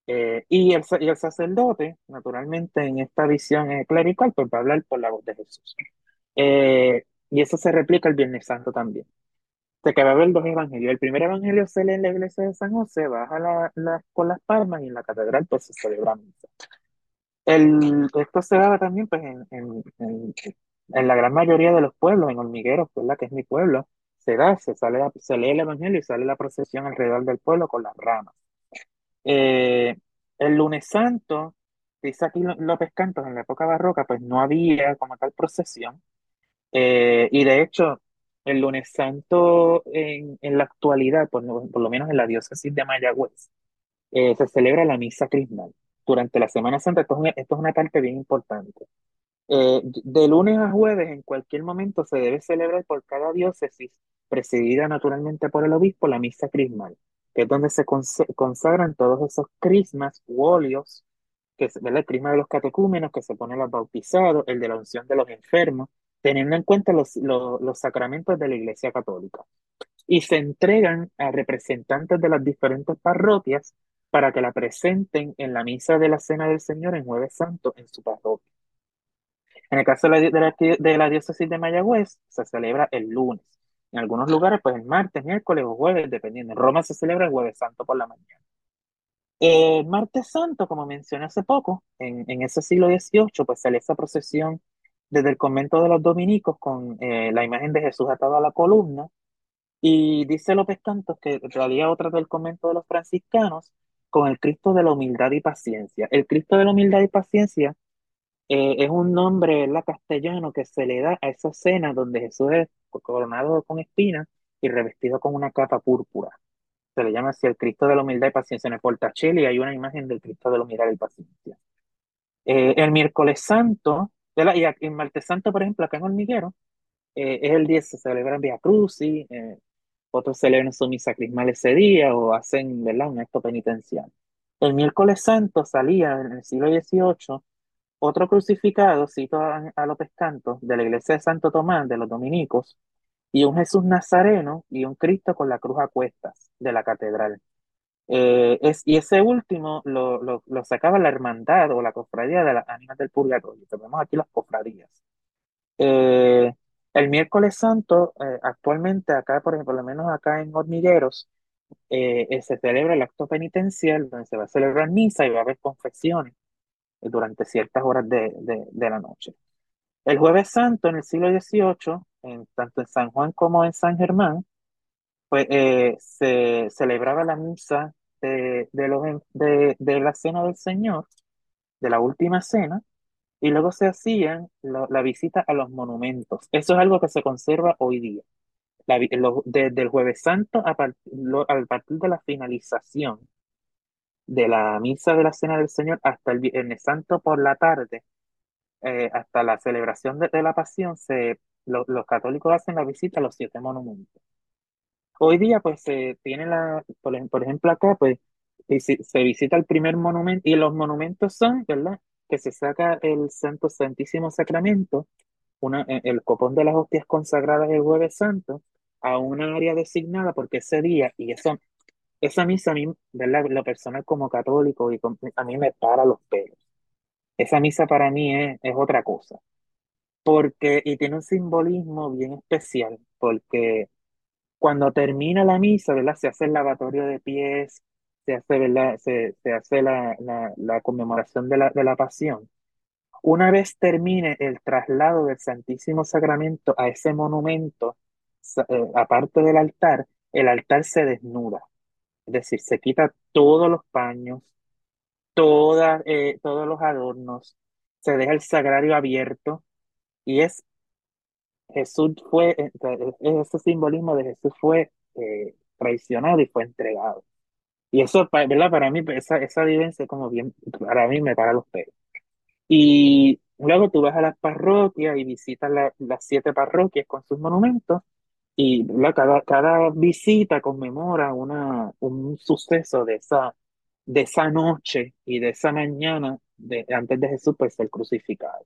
eh, y, el, y el sacerdote, naturalmente, en esta visión eh, clerical, pues va a hablar por la voz de Jesús. Eh, y eso se replica el Viernes Santo también se que va dos evangelios. El primer evangelio se lee en la iglesia de San José, baja la, con las palmas y en la catedral pues se celebra misa. El, esto se daba también pues en, en la gran mayoría de los pueblos, en Hormigueros, ¿verdad? Que es mi pueblo, se da, se, sale, se lee el evangelio y sale la procesión alrededor del pueblo con las ramas. Eh, el lunes santo, dice aquí Ló- López Cantos, en la época barroca, pues no había como tal procesión, eh, y de hecho, el lunes santo en, en la actualidad, por, por lo menos en la diócesis de Mayagüez, eh, se celebra la misa crismal. Durante la Semana Santa, esto es esto es una parte bien importante. Eh, de lunes a jueves, en cualquier momento, se debe celebrar por cada diócesis, presidida naturalmente por el obispo, la misa crismal. que es donde se consagran todos esos crismas u óleos, que es el crisma de los catecúmenos, que se pone los bautizados, el de la unción de los enfermos, teniendo en cuenta los, los sacramentos de la Iglesia Católica. Y se entregan a representantes de las diferentes parroquias para que la presenten en la misa de la Cena del Señor en Jueves Santo en su parroquia. En el caso de la, de la, diócesis de Mayagüez, se celebra el lunes. En algunos lugares, pues el martes, miércoles o jueves, dependiendo. En Roma se celebra el Jueves Santo por la mañana. El martes santo, como mencioné hace poco, en, en ese siglo XVIII, pues sale esa procesión desde el convento de los dominicos con eh, la imagen de Jesús atado a la columna. Y dice López Cantos que realía otra del convento de los franciscanos con el Cristo de la humildad y paciencia. El Cristo de la humildad y paciencia eh, es un nombre la castellano que se le da a esa escena donde Jesús es coronado con espinas y revestido con una capa púrpura. Se le llama así el Cristo de la humildad y paciencia. En el Portacelli hay una imagen del Cristo de la humildad y paciencia. Eh, el miércoles santo, y en martes santo, por ejemplo, acá en Hormiguero, eh, es el día se celebra en Via Crucis, otros celebran su misa crismal ese día o hacen ¿verdad? un acto penitencial. El miércoles santo salía en el siglo XVIII otro crucificado, cito a, López Canto, de la iglesia de Santo Tomás, de los dominicos, y un Jesús Nazareno y un Cristo con la cruz a cuestas de la catedral. Eh, es, y ese último lo, lo, lo, sacaba la hermandad o la cofradía de las ánimas del purgatorio. Tenemos aquí las cofradías. Eh, el miércoles santo, eh, actualmente acá, por ejemplo, por lo menos acá en Hormigueros, se celebra el acto penitencial donde se va a celebrar misa y va a haber confesiones durante ciertas horas de, de, la noche. El jueves santo en el siglo XVIII, en, tanto en San Juan como en San Germán, pues, eh, se celebraba la misa de, de, los, de, de, la cena del Señor, de la última cena, y luego se hacían la visita a los monumentos. Eso es algo que se conserva hoy día. Desde el jueves santo a, a partir de la finalización de la misa de la Cena del Señor hasta el Viernes Santo por la tarde, eh, hasta la celebración de, la Pasión, se, los católicos hacen la visita a los siete monumentos. Hoy día, pues, se tiene la, por, ejemplo, acá, pues, se visita el primer monumento, y los monumentos son, ¿verdad? Que se saca el Santo Santísimo Sacramento, una, e, el copón de las hostias consagradas el Jueves Santo, a una área designada, porque ese día, y eso esa misa a mí, ¿verdad? Lo personal como católico, y a mí me para los pelos. Esa misa para mí es, es otra cosa. Porque, y tiene un simbolismo bien especial, porque cuando termina la misa, ¿verdad? Se hace el lavatorio de pies, se hace, ¿verdad? Se, se hace la, la, la conmemoración de la, de la pasión. Una vez termine el traslado del Santísimo Sacramento a ese monumento, eh, aparte del altar, el altar se desnuda. Es decir, se quita todos los paños, todas, eh, todos los adornos, se deja el sagrario abierto y es Jesús fue, eh, ese simbolismo de Jesús fue eh, traicionado y fue entregado. Y eso, ¿verdad? Para mí, esa, esa vivencia como bien, para mí me para los pelos. Y luego tú vas a las parroquias y visitas las siete parroquias con sus monumentos y cada, cada visita conmemora una, un suceso de esa, de esa noche y de esa mañana de, antes de Jesús pues, ser crucificado.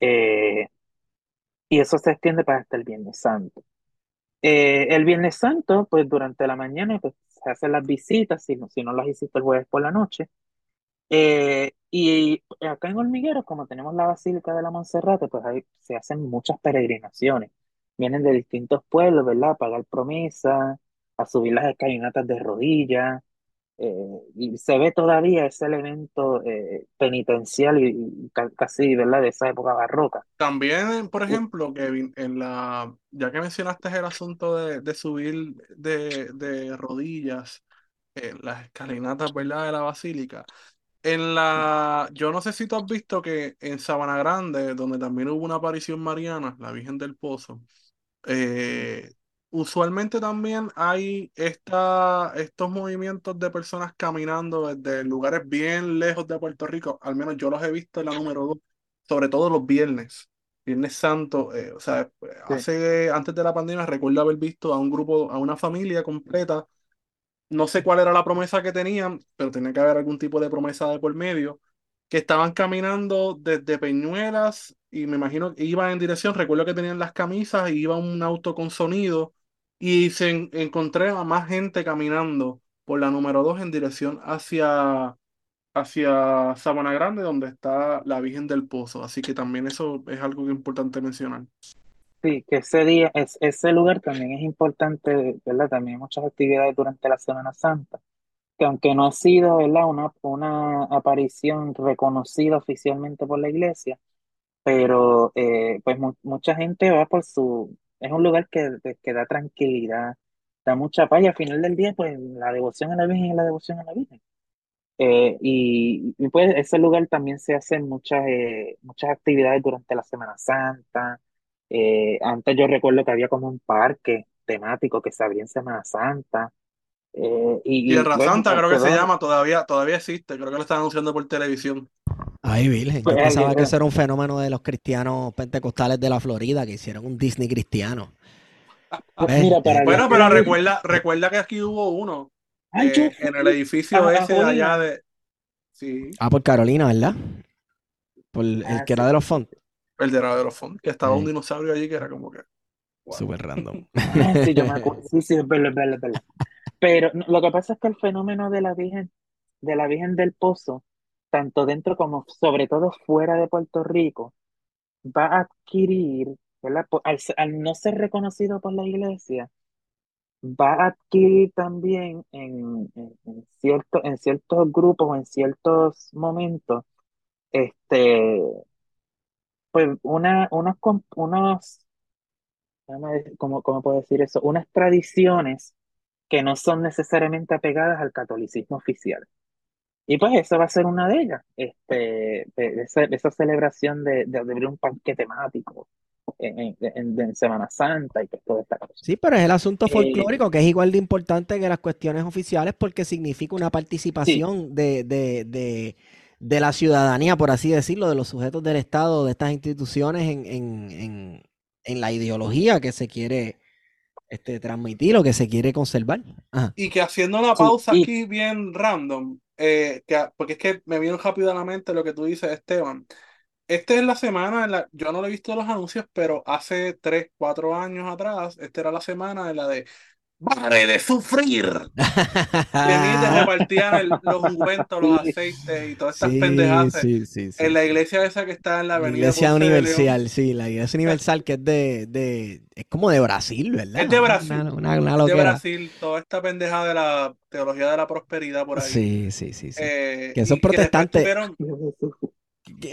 Eh, y eso se extiende para hasta el Viernes Santo. Eh, el Viernes Santo, pues durante la mañana pues, se hacen las visitas, si no, si no las hiciste el jueves por la noche. Eh, y acá en Hormigueros, como tenemos la Basílica de la Monserrate, pues ahí se hacen muchas peregrinaciones vienen de distintos pueblos, ¿verdad? A pagar promesa, a subir las escalinatas de rodillas, eh, y se ve todavía ese elemento eh, penitencial y, casi, ¿verdad? De esa época barroca. También, por ejemplo, Kevin, en la, ya que mencionaste el asunto de, subir de, de rodillas en las escalinatas, ¿verdad? De la basílica. En la, yo no sé si tú has visto que en Sabana Grande, donde también hubo una aparición mariana, la Virgen del Pozo, eh, usualmente también hay esta, estos movimientos de personas caminando desde lugares bien lejos de Puerto Rico, al menos yo los he visto en la número dos, sobre todo los viernes, Viernes Santo, eh, o sea, hace, antes de la pandemia recuerdo haber visto a un grupo, a una familia completa no sé cuál era la promesa que tenían, pero tenía que haber algún tipo de promesa de por medio, que estaban caminando desde Peñuelas y me imagino que iban en dirección, recuerdo que tenían las camisas y iba un auto con sonido y se encontré a más gente caminando por la número 2 en dirección hacia, hacia Sabana Grande, donde está la Virgen del Pozo. Así que también eso es algo importante mencionar. Sí, que ese día, es, ese lugar también es importante, ¿verdad? También muchas actividades durante la Semana Santa, que aunque no ha sido, ¿verdad? Una, una aparición reconocida oficialmente por la iglesia, pero eh, pues mucha gente va por su, es un lugar que, que da tranquilidad, da mucha paz y al final del día, pues la devoción a la Virgen es la devoción a la Virgen. Eh, y, y, pues ese lugar también se hacen muchas, eh, muchas actividades durante la Semana Santa. Eh, antes yo recuerdo que había como un parque temático que se abría en Semana Santa. y, Tierra Santa creo que se llama, todavía, todavía existe, creo que lo están anunciando por televisión. Ay, Virgen, yo pues, pensaba que eso era un fenómeno de los cristianos pentecostales de la Florida, que hicieron un Disney cristiano. Pues bueno, pero recuerda, recuerda que aquí hubo uno eh, en el edificio ese de allá de. Sí. Ah, por Carolina, ¿verdad? Por el ah, que era de los fondos. El de, de los fondos. Que estaba un dinosaurio allí que era como que. Súper random. sí, yo me acuerdo. Sí, sí, es verdad, es verdad, Pero lo que pasa es que el fenómeno de la Virgen, de la Virgen del Pozo, tanto dentro como sobre todo fuera de Puerto Rico, va a adquirir, ¿verdad? Al, al no ser reconocido por la iglesia, va a adquirir también en, en, cierto, en ciertos grupos o en ciertos momentos, este, pues una, unos, unos ¿cómo, cómo puedo decir eso? Unas tradiciones que no son necesariamente apegadas al catolicismo oficial. Y pues eso va a ser una de ellas, este, esa, esa celebración de, de abrir un parque temático, en, Semana Santa y toda esta cosa. Sí, pero es el asunto eh, folclórico que es igual de importante que las cuestiones oficiales porque significa una participación de, de, de, la ciudadanía, por así decirlo, de los sujetos del Estado, de estas instituciones en, en, en, la ideología que se quiere este, transmitir o que se quiere conservar. Y que haciendo una pausa aquí bien random, eh, porque es que me vino rápido a la mente lo que tú dices, Esteban. Esta es la semana, en la, yo no lo he visto los anuncios, pero hace 3, 4 años atrás, esta era la semana en la de ¡Pare de sufrir! que te repartían los ungüentos, los aceites y todas estas pendejadas. en la iglesia esa que está en la avenida. iglesia Universal, sí, la iglesia universal que es de, de, es como de Brasil, ¿verdad? Es de Brasil. Una, una, de Brasil, toda esta pendeja de la teología de la prosperidad por ahí. Sí, sí, sí. Eh, que son protestantes.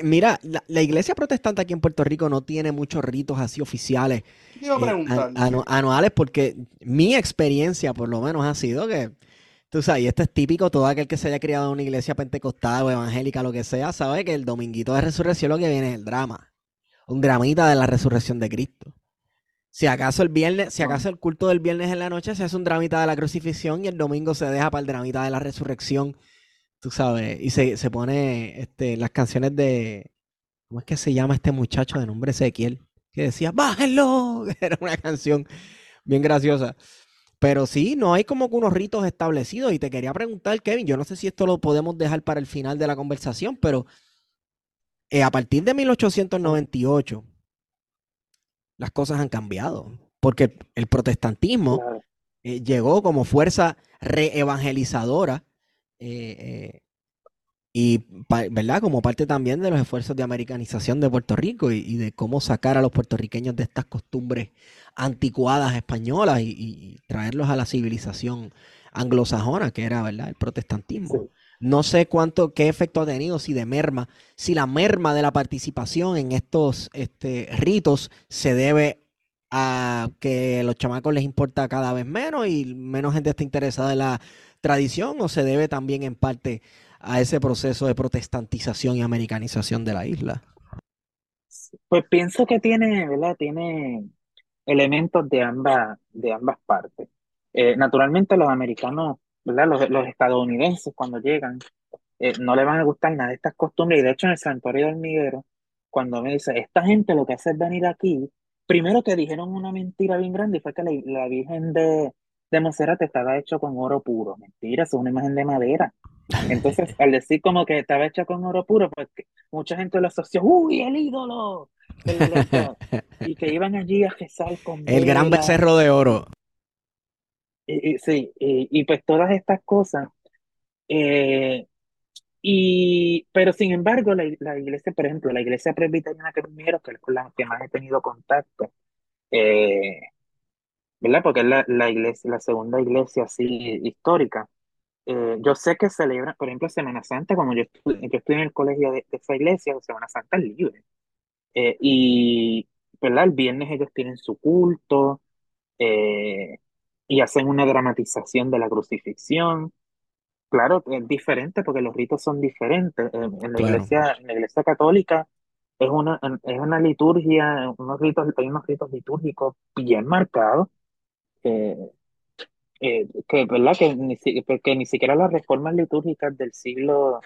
Mira, la, iglesia protestante aquí en Puerto Rico no tiene muchos ritos así oficiales eh, anuales porque mi experiencia por lo menos ha sido que, tú sabes, y esto es típico, todo aquel que se haya criado en una iglesia pentecostal o evangélica, lo que sea, sabe que el dominguito de resurrección lo que viene es el drama, un dramita de la resurrección de Cristo. Si acaso el viernes, si acaso el culto del viernes en la noche se hace un dramita de la crucifixión y el domingo se deja para el dramita de la resurrección tú sabes, y se, se pone este, las canciones de, ¿cómo es que se llama este muchacho de nombre Ezequiel? Que decía, bájenlo, era una canción bien graciosa. Pero sí, no hay como que unos ritos establecidos. Y te quería preguntar, Kevin, yo no sé si esto lo podemos dejar para el final de la conversación, pero eh, a partir de 1898, las cosas han cambiado. Porque el protestantismo eh, llegó como fuerza reevangelizadora eh, eh, y, ¿verdad? Como parte también de los esfuerzos de americanización de Puerto Rico y, de cómo sacar a los puertorriqueños de estas costumbres anticuadas españolas y, traerlos a la civilización anglosajona, que era, ¿verdad? El protestantismo. No sé cuánto, qué efecto ha tenido, si de merma, si la merma de la participación en estos este, ritos se debe a que a los chamacos les importa cada vez menos y menos gente está interesada en la tradición o se debe también en parte a ese proceso de protestantización y americanización de la isla? Pues pienso que tiene, ¿verdad? Tiene elementos de ambas, de ambas partes. Eh, naturalmente los americanos, ¿verdad? Los, estadounidenses cuando llegan, eh, no le van a gustar nada de estas costumbres. Y de hecho en el santuario del Miguero, cuando me dice, esta gente lo que hace es venir aquí, primero que dijeron una mentira bien grande y fue que la, la Virgen de Monserrate estaba hecho con oro puro. Mentira, es una imagen de madera. Entonces, al decir como que estaba hecha con oro puro, pues mucha gente lo asoció, ¡Uy, el ídolo! y que iban allí a rezar con El gran becerro de oro. Y, sí, y, pues todas estas cosas. Eh, y, pero sin embargo, la, iglesia, por ejemplo, la iglesia presbiteriana que primero, que es con la que más he tenido contacto, eh, ¿verdad? Porque es la, la, iglesia, la segunda iglesia así histórica. Eh, yo sé que celebran, por ejemplo, Semana Santa, como yo, estoy, yo estoy en el colegio de, esa iglesia, Semana Santa es libre. Eh, y, ¿verdad? El viernes ellos tienen su culto eh, y hacen una dramatización de la crucifixión. Claro, es diferente porque los ritos son diferentes. En, la iglesia, en la iglesia católica es una, es una liturgia, unos ritos, hay unos ritos litúrgicos bien marcados eh, eh, que, ¿verdad? Que, ni, que ni siquiera las reformas litúrgicas del siglo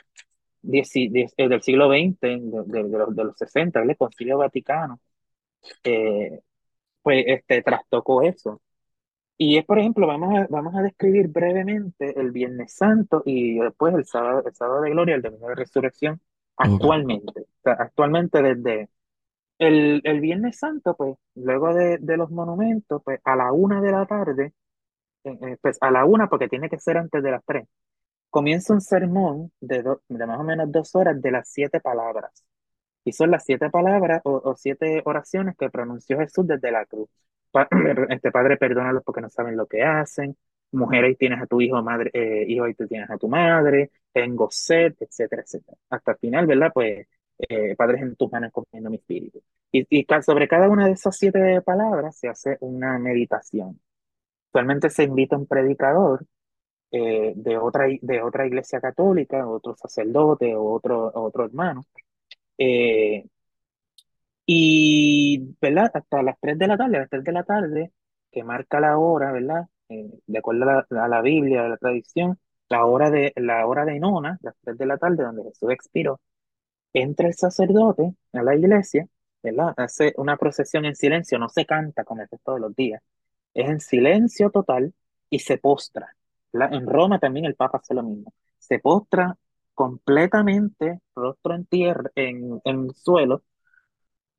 eh, del siglo XX, de, los, de los 60, el Concilio Vaticano, pues este, trastocó eso. Y es, por ejemplo, vamos a, vamos a describir brevemente el Viernes Santo y después el sábado, el sábado de Gloria, el Domingo de Resurrección, actualmente. actualmente desde el, el Viernes Santo, pues, luego de, de los monumentos, pues, a la una de la tarde, eh, pues a la una, porque tiene que ser antes de las tres, comienza un sermón de, de más o menos dos horas de las siete palabras. Y son las siete palabras o, siete oraciones que pronunció Jesús desde la cruz. este Padre, perdónalos porque no saben lo que hacen. Mujer, ahí tienes a tu hijo, madre, eh, hijo, ahí tú tienes a tu madre. Tengo sed, etcétera, etcétera. Hasta el final, ¿verdad? Pues, eh, Padre, en tus manos comiendo mi espíritu. Y, y sobre cada una de esas siete palabras se hace una meditación. Actualmente se invita un predicador eh, de, otra, de otra iglesia católica, otro sacerdote o otro, otro hermano. Eh, y, ¿verdad? Hasta las 3 de la tarde, a las 3 de la tarde, que marca la hora, ¿verdad? Eh, de acuerdo a la, a la, Biblia, a la tradición, la hora de, la hora de nona, las 3 de la tarde, donde Jesús expiró, entra el sacerdote a la iglesia, ¿verdad? Hace una procesión en silencio, no se canta como es todos los días, es en silencio total y se postra. En Roma también el Papa hace lo mismo. Se postra completamente, rostro en tierra, en, en suelo,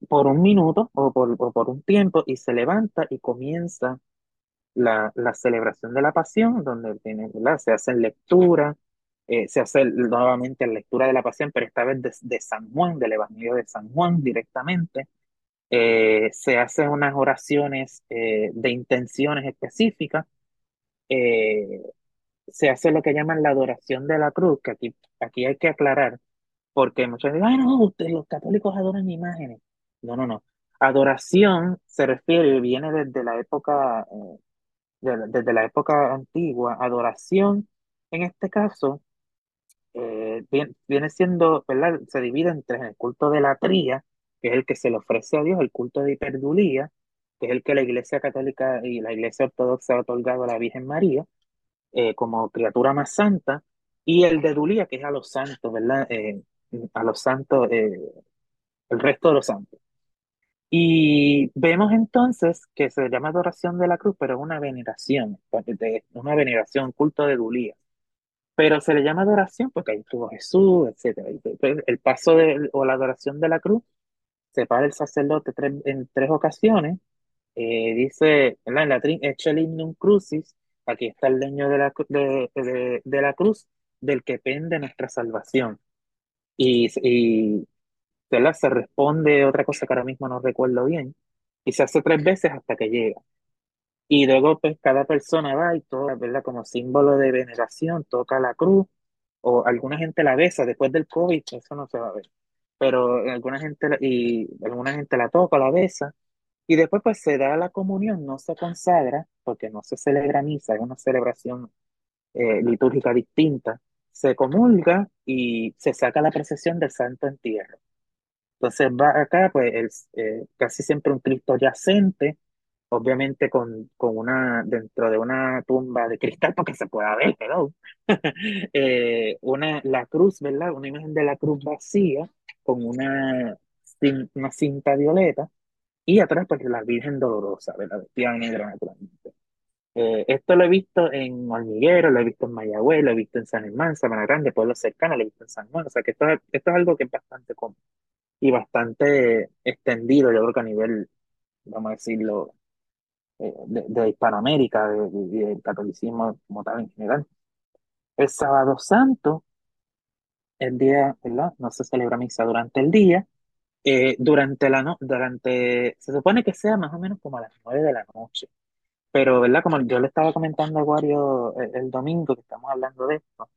por un minuto o por, por, un tiempo y se levanta y comienza la, la celebración de la pasión, donde tiene, se hace lectura, eh, se hace nuevamente la lectura de la pasión, pero esta vez de, de San Juan, del Evangelio de San Juan directamente, eh, se hacen unas oraciones eh, de intenciones específicas, eh, se hace lo que llaman la adoración de la cruz, que aquí, aquí hay que aclarar, porque muchos dicen, ah, no, ustedes, los católicos adoran imágenes. No, no, no. Adoración se refiere, viene desde la época, desde la época antigua. Adoración, en este caso, viene, viene siendo, ¿verdad? Se divide entre el culto de la tría, que es el que se le ofrece a Dios, el culto de hiperdulía, que es el que la Iglesia Católica y la Iglesia Ortodoxa ha otorgado a la Virgen María eh, como criatura más santa, y el de Dulía, que es a los santos, ¿verdad? Eh, a los santos, eh, el resto de los santos. Y vemos entonces que se llama adoración de la cruz, pero es una veneración, una veneración, culto de Dulía. Pero se le llama adoración porque ahí estuvo Jesús, etc. El paso de, o la adoración de la cruz se para el sacerdote en tres ocasiones, eh, dice, en la echa el himnum crucis, aquí está el leño de la, de, de, la cruz, del que pende nuestra salvación. Y, y se responde otra cosa que ahora mismo no recuerdo bien, y se hace tres veces hasta que llega. Y luego pues cada persona va y toca, ¿verdad? Como símbolo de veneración, toca la cruz, o alguna gente la besa después del COVID, eso no se va a ver pero alguna gente, y alguna gente la toca, la besa, y después pues se da la comunión, no se consagra, porque no se celebra misa, es una celebración eh, litúrgica distinta, se comulga y se saca la procesión del Santo Entierro. Entonces va acá, pues eh, casi siempre un Cristo yacente, obviamente con, con una, dentro de una tumba de cristal, porque se pueda ver, pero eh, una, la cruz, ¿verdad? Una imagen de la cruz vacía, con una, una cinta violeta, y atrás pues la Virgen Dolorosa, ¿verdad? Vestida negra naturalmente. Eh, esto lo he visto en Hormiguero, lo he visto en Mayagüez, lo he visto en San Germán, Sabana Grande, pueblos cercanos, lo he visto en San Juan. O sea que esto, es- esto es algo que es bastante común y bastante extendido, yo creo que a nivel, vamos a decirlo, de, de Hispanoamérica, de- de- del catolicismo como tal en general. El sábado santo, el día, ¿verdad? No se celebra misa durante el día. Eh, durante la no, durante, se supone que sea más o menos como a las nueve de la noche. Pero, ¿verdad? Como yo le estaba comentando a Wario el, el domingo que estamos hablando de esto,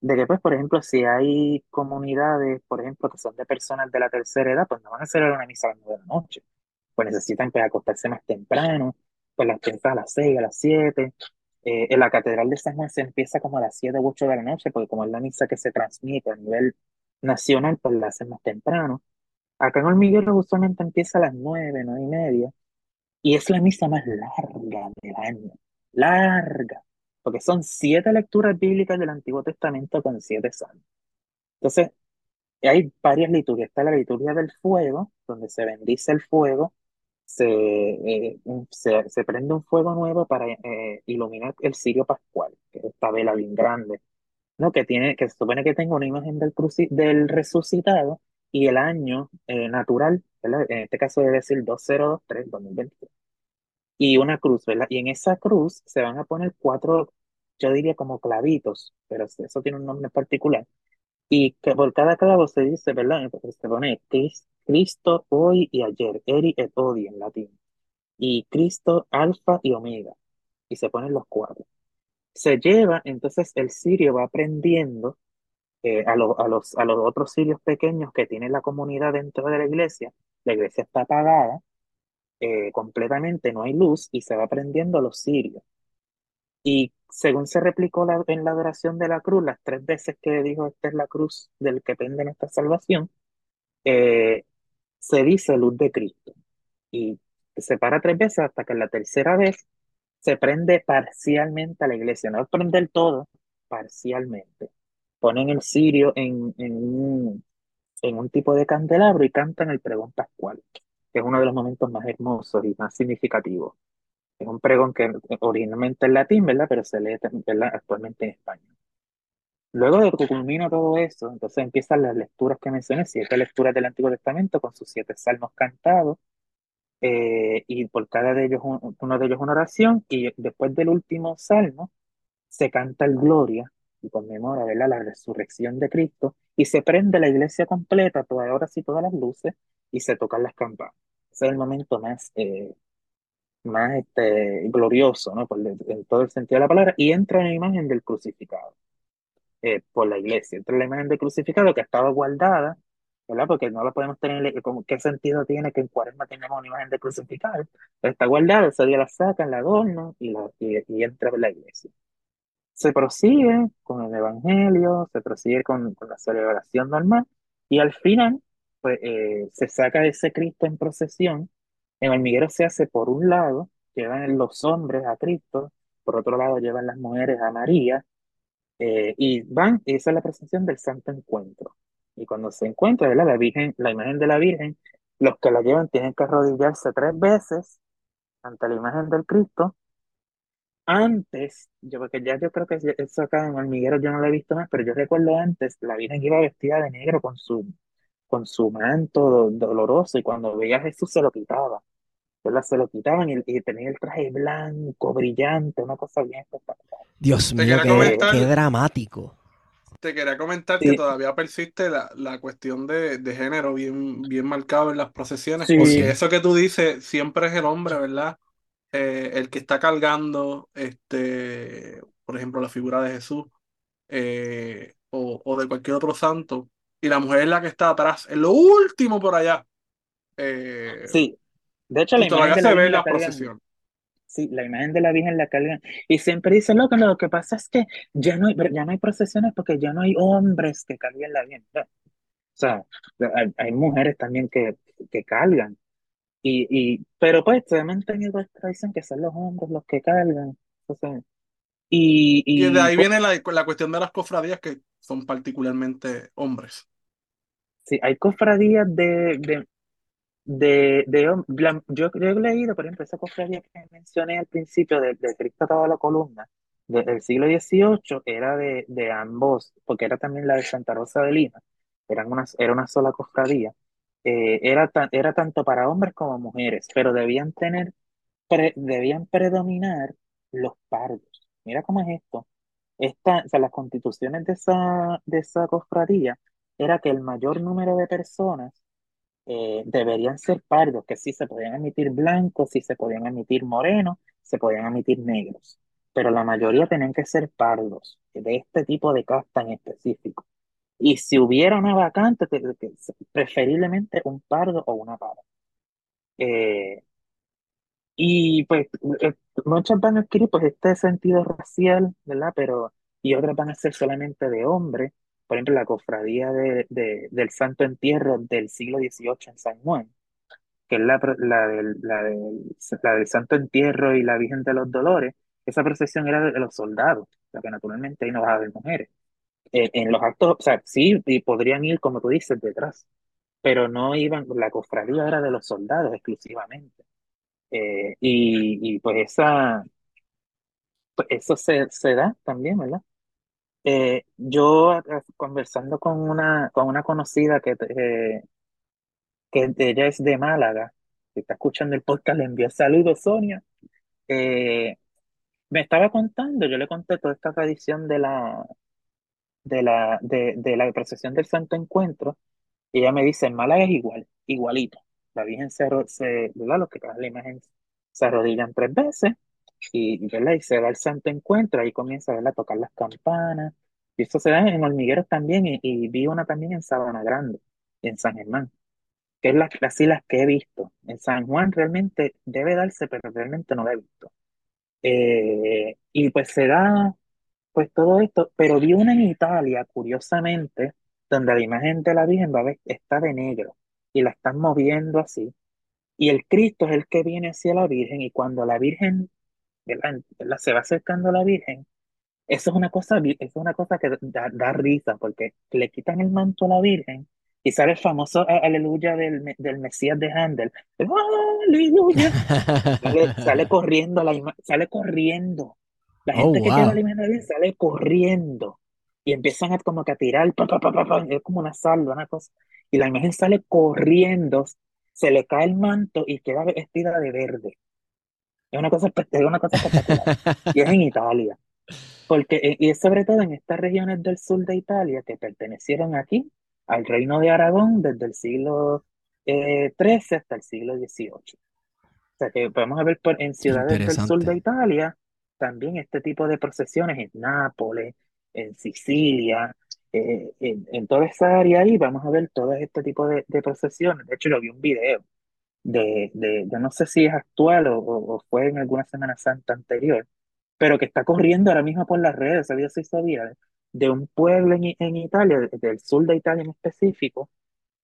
de que, pues, por ejemplo, si hay comunidades, por ejemplo, que son de personas de la tercera edad, pues no van a celebrar una misa a las nueve de la noche. Pues necesitan, pues, acostarse más temprano, pues empieza a las seis, a las siete. Eh, en la Catedral de San Juan se empieza como a las siete u ocho de la noche, porque como es la misa que se transmite a nivel nacional, pues la hacen más temprano. Acá en Hormiguero usualmente empieza a las nueve, nueve y media, y es la misa más larga del año. Larga. Porque son siete lecturas bíblicas del Antiguo Testamento con siete salmos. Entonces, hay varias liturgias. Está la liturgia del fuego, donde se bendice el fuego, se, eh, se, se prende un fuego nuevo para eh, iluminar el cirio pascual, que es esta vela bien grande, ¿no? Que tiene, que se supone que tenga una imagen del, cruci- del resucitado y el año eh, natural, ¿verdad? En este caso debe decir 2023, 2023 y una cruz, ¿verdad? Y en esa cruz se van a poner cuatro, yo diría como clavitos, pero eso tiene un nombre particular. Y que por cada clavo se dice, ¿verdad? Se pone Cris- Cristo hoy y ayer, eri et odi en latín, y Cristo alfa y omega, y se ponen los cuatro. Se lleva, entonces el cirio va aprendiendo eh, a, los a, los, a los otros cirios pequeños que tiene la comunidad dentro de la iglesia. La iglesia está apagada eh, completamente, no hay luz y se va prendiendo los cirios. Y según se replicó la- en la adoración de la cruz, las tres veces que dijo esta es la cruz del que pende nuestra salvación, eh, se dice luz de Cristo. Y se para tres veces hasta que en la tercera vez se prende parcialmente a la iglesia, no prende el todo, parcialmente. Ponen el cirio en, en un, en un tipo de candelabro y cantan el pregón pascual, que es uno de los momentos más hermosos y más significativos. Es un pregón que originalmente es latín, ¿verdad? Pero se lee, ¿verdad? Actualmente en español. Luego de que culmina todo eso, entonces empiezan las lecturas que mencioné, siete lecturas del Antiguo Testamento con sus siete salmos cantados, eh, y por cada de ellos, un- uno de ellos una oración, y después del último salmo se canta el Gloria y conmemora, ¿verdad? La resurrección de Cristo, y se prende la iglesia completa, todas horas y todas las luces, y se tocan las campanas. Ese es el momento más, eh, más este, glorioso, ¿no? Por, en todo el sentido de la palabra, y entra en la imagen del crucificado eh, por la iglesia. Entra la imagen del crucificado que estaba guardada, ¿verdad? Porque no la podemos tener, como, ¿qué sentido tiene que en cuaresma tengamos una imagen de crucificado? Está guardada, ese día la sacan, la adornan y, la, y, y entra en la iglesia. Se prosigue con el evangelio, se prosigue con, con la celebración normal y al final pues, eh, se saca ese Cristo en procesión. En Hormiguero se hace por un lado, llevan los hombres a Cristo, por otro lado llevan las mujeres a María, eh, y van, y esa es la procesión del Santo Encuentro. Y cuando se encuentra, ¿verdad? La Virgen, la imagen de la Virgen, los que la llevan tienen que arrodillarse tres veces ante la imagen del Cristo. Antes, yo porque ya yo creo que eso acá en Hormiguero yo no lo he visto más, pero yo recuerdo antes, la Virgen iba vestida de negro con su, con su manto do- doloroso y cuando veía a Jesús se lo quitaba. ¿Verdad? Se lo quitaban y, y tenía el traje blanco, brillante, una cosa bien espectacular. Dios Te mío, qué, comentar, qué dramático. te quería comentar que todavía persiste la, la cuestión de, de género bien, bien marcado en las procesiones, ¿O porque sí? sí, eso que tú dices siempre es el hombre, ¿verdad? Eh, el que está cargando, este, por ejemplo, la figura de Jesús eh, o, o de cualquier otro santo, y la mujer es la que está atrás, en lo último por allá, eh, sí. De hecho, la imagen todavía de la se ve la procesiones. sí, la imagen de la Virgen la cargan. Y siempre dicen, loco, lo que pasa es que ya no hay, ya no hay procesiones porque ya no hay hombres que carguen la Virgen. O sea, hay, hay mujeres también que, que cargan. Y, y, pero pues se ha mantenido esta tradición que son los hombres los que cargan. Entonces, y, Y de ahí pues, viene la, la cuestión de las cofradías que son particularmente hombres. sí, hay cofradías de, de de, de yo, yo he leído, por ejemplo, esa cofradía que mencioné al principio del de Cristo atado a la columna de- del siglo XVIII era de, de ambos, porque era también la de Santa Rosa de Lima, eran una, era una sola cofradía, eh, era, tan- era tanto para hombres como mujeres, pero debían tener, pre- debían predominar los pardos. Mira cómo es esto. Esta, o sea, las constituciones de esa, de esa cofradía era que el mayor número de personas eh, deberían ser pardos, que sí se podían emitir blancos, sí se podían emitir morenos, se podían emitir negros, pero la mayoría tenían que ser pardos, de este tipo de casta en específico. Y si hubiera una vacante, te- te- preferiblemente un pardo o una parda. Eh, y pues eh, muchas van a adquirir pues este sentido racial, ¿verdad? Pero, y otras van a ser solamente de hombre. Por ejemplo, la cofradía de, de- del Santo Entierro del siglo XVIII en San Juan que es la, la, del, la, del, la Santo Entierro y la Virgen de los Dolores, esa procesión era de, los soldados, sea que naturalmente ahí no vas a ver mujeres. Eh, en los actos, o sea, sí, y podrían ir, como tú dices, detrás, pero no iban, la cofradía era de los soldados exclusivamente. Eh, y, y pues esa, pues eso se, se da también, ¿verdad? Eh, yo conversando con una, con una conocida que, eh, que ella es de Málaga, que está escuchando el podcast, le envío saludos, Sonia. Eh, me estaba contando, yo le conté toda esta tradición de la, de la, de, de la procesión del Santo Encuentro, y ella me dice, en Málaga es igual, igualito. La Virgen se. Los que traen la imagen se arrodillan tres veces, y, ¿verdad? Y se da el Santo Encuentro, ahí comienza, ¿verdad? a tocar las campanas, y eso se da en Hormigueros también, y, y vi una también en Sabana Grande, en San Germán que es la, así las que he visto. En San Juan realmente debe darse, pero realmente no la he visto. Eh, y pues se da pues todo esto, pero vi una en Italia, curiosamente, donde la imagen de la Virgen va a ver- está de negro y la están moviendo así. Y el Cristo es el que viene hacia la Virgen y cuando la Virgen, ¿verdad? ¿verdad? se va acercando a la Virgen, eso es una cosa, eso es una cosa que da, da risa porque le quitan el manto a la Virgen y sale el famoso aleluya del, del Mesías de Handel. Aleluya. Sale, sale corriendo, la sale corriendo. La Oh, gente que lleva wow. la imagen de la Virgen sale corriendo y empiezan a como que a tirar, pa, pa, pa, es como una salva, una cosa. Y la imagen sale corriendo, se le cae el manto y queda vestida de verde. Es una cosa, es una cosa espectacular. Y es en Italia. Porque, eh, y es sobre todo en estas regiones del sur de Italia que pertenecieron aquí al reino de Aragón desde el siglo eh, XIII hasta el siglo XVIII. O sea que podemos ver por, en ciudades del sur de. Italia también este tipo de procesiones en Nápoles, en Sicilia, eh, en, en toda esa área ahí vamos a ver todo este tipo de, de procesiones. De hecho, yo vi un video de, de, yo no sé si es actual o, o- fue en alguna Semana Santa anterior, pero que está corriendo ahora mismo por las redes, se hizo viral, de un pueblo en, en Italia, de- del sur de Italia en específico,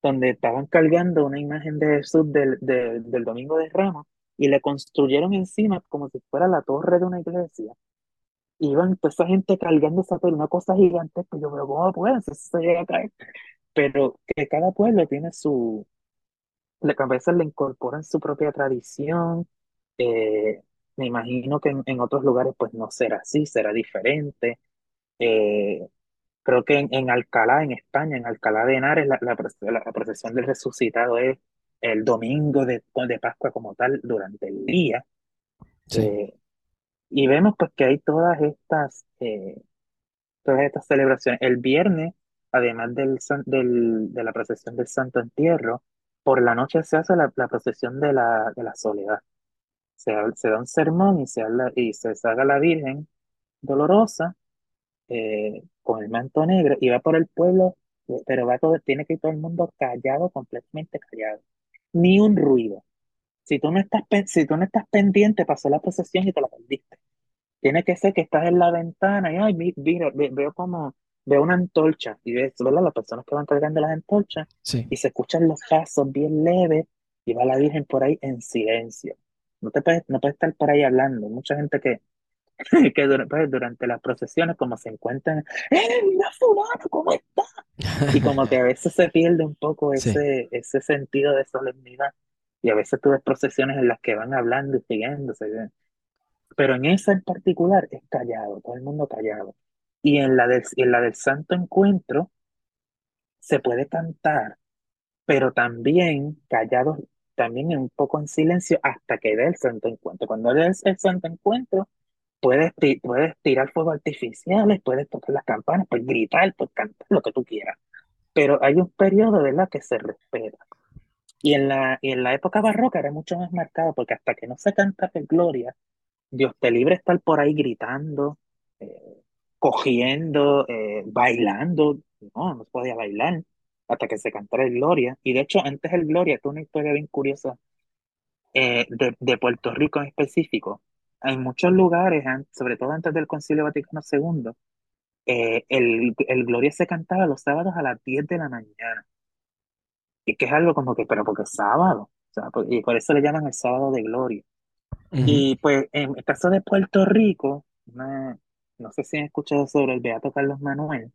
donde estaban cargando una imagen de Jesús del, del, del Domingo de Ramos y le construyeron encima como si fuera la torre de una iglesia. Iban toda esa gente cargando esa torre, una cosa gigantesca. Yo, pero ¿cómo pueden? Si eso se llega a caer. Pero que cada pueblo tiene su, le- a veces le incorporan su propia tradición. eh, me imagino que en, en otros lugares pues no será así, será diferente. Eh, creo que en, en Alcalá, en España, en Alcalá de Henares, la, la, proce- la procesión del resucitado es el domingo de, de Pascua como tal durante el día. Sí. Eh, y vemos pues que hay todas estas, eh, todas estas celebraciones. El viernes, además del, san- del, de la procesión del Santo Entierro, por la noche se hace la, procesión de la, de la soledad. Se, da un sermón y se, habla, y se saca la Virgen dolorosa eh, con el manto negro y va por el pueblo, eh, pero va todo, tiene que ir todo el mundo callado, completamente callado. Ni un ruido. Si tú no estás, si tú no estás pendiente, pasó la procesión y te la perdiste. Tiene que ser que estás en la ventana y, ay, mi- mira, ve- veo como, veo una antorcha y ves, ¿verdad? Las personas que van cargando las antorchas Sí. y se escuchan los pasos bien leves y va la Virgen por ahí en silencio. No te puedes, no puedes estar por ahí hablando. Mucha gente que, que pues, durante las procesiones, como se encuentran, ¡eh, mira fulano, ¿cómo está? Y como que a veces se pierde un poco Sí. ese, ese sentido de solemnidad y a veces tú ves procesiones en las que van hablando y siguiéndose. Pero en esa en particular es callado, todo el mundo callado. Y en la del, en la del Santo Encuentro se puede cantar, pero también callado, también un poco en silencio hasta que dé el Santo Encuentro. Cuando dé el Santo Encuentro, puedes, puedes tirar fuegos artificiales, puedes tocar las campanas, puedes gritar, puedes cantar lo que tú quieras. Pero hay un periodo, ¿verdad?, que se respeta. Y en la, en la época barroca era mucho más marcado, porque hasta que no se canta de gloria, Dios te libre estar por ahí gritando, eh, cogiendo, eh, bailando. No, no podía bailar hasta que se cantara el Gloria. Y de hecho, antes el Gloria, es una historia bien curiosa eh, de, de, Puerto Rico en específico. En muchos lugares, sobre todo antes del Concilio Vaticano II, el, el Gloria se cantaba los sábados a las 10 de la mañana. Y que es algo como que, pero porque es sábado. O sea, y por eso le llaman el sábado de gloria. Y pues en el caso de Puerto Rico, no, no sé si han escuchado sobre el Beato Carlos Manuel.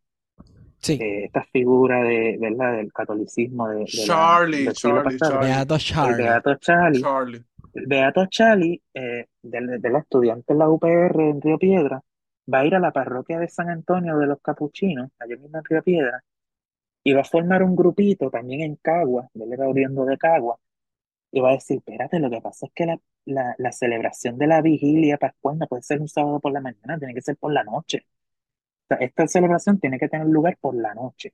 Sí. Eh, esta figura de, ¿verdad? del catolicismo de, de Charlie, la, Charlie, Charlie, Beato Charlie. El Beato Charlie. Charlie. El Beato Charlie, eh, del, del estudiante en la UPR en Río Piedra, va a ir a la parroquia de San Antonio de los Capuchinos, allá mismo en Río Piedra, y va a formar un grupito también en Cagua, él era oriundo de Cagua, y va a decir, espérate, lo que pasa es que la, la, la celebración de la vigilia pascual no puede ser un sábado por la mañana, tiene que ser por la noche. Esta celebración tiene que tener lugar por la noche.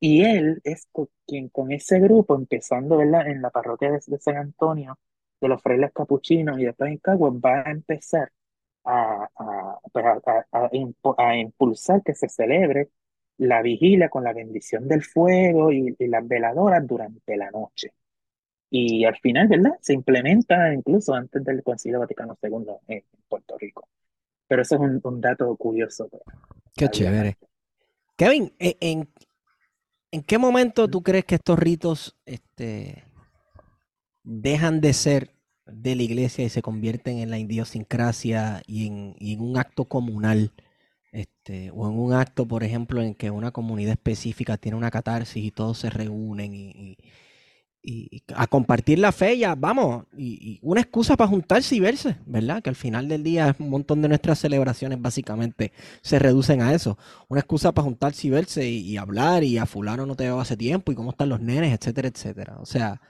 Y él es quien con ese grupo, empezando ¿verdad? en la parroquia de, San Antonio, de los frailes capuchinos y después en Cagua, va a empezar a, a, pues, a, a, impulsar que se celebre la vigilia con la bendición del fuego y, las veladoras durante la noche. Y al final, ¿verdad? Se implementa incluso antes del Concilio Vaticano II en Puerto Rico. Pero eso es un, un dato curioso. Qué chévere. Kevin, ¿en, ¿en qué momento tú crees que estos ritos este, dejan de ser de la iglesia y se convierten en la idiosincrasia y en, y en un acto comunal? Este, o en un acto, por ejemplo, en que una comunidad específica tiene una catarsis y todos se reúnen y, y, y a compartir la fe, ya vamos, y, una excusa para juntarse y verse, ¿verdad? Que al final del día un montón de nuestras celebraciones básicamente se reducen a eso. Una excusa para juntarse y verse y, hablar y a fulano no te veo hace tiempo y cómo están los nenes, etcétera, etcétera. O sea,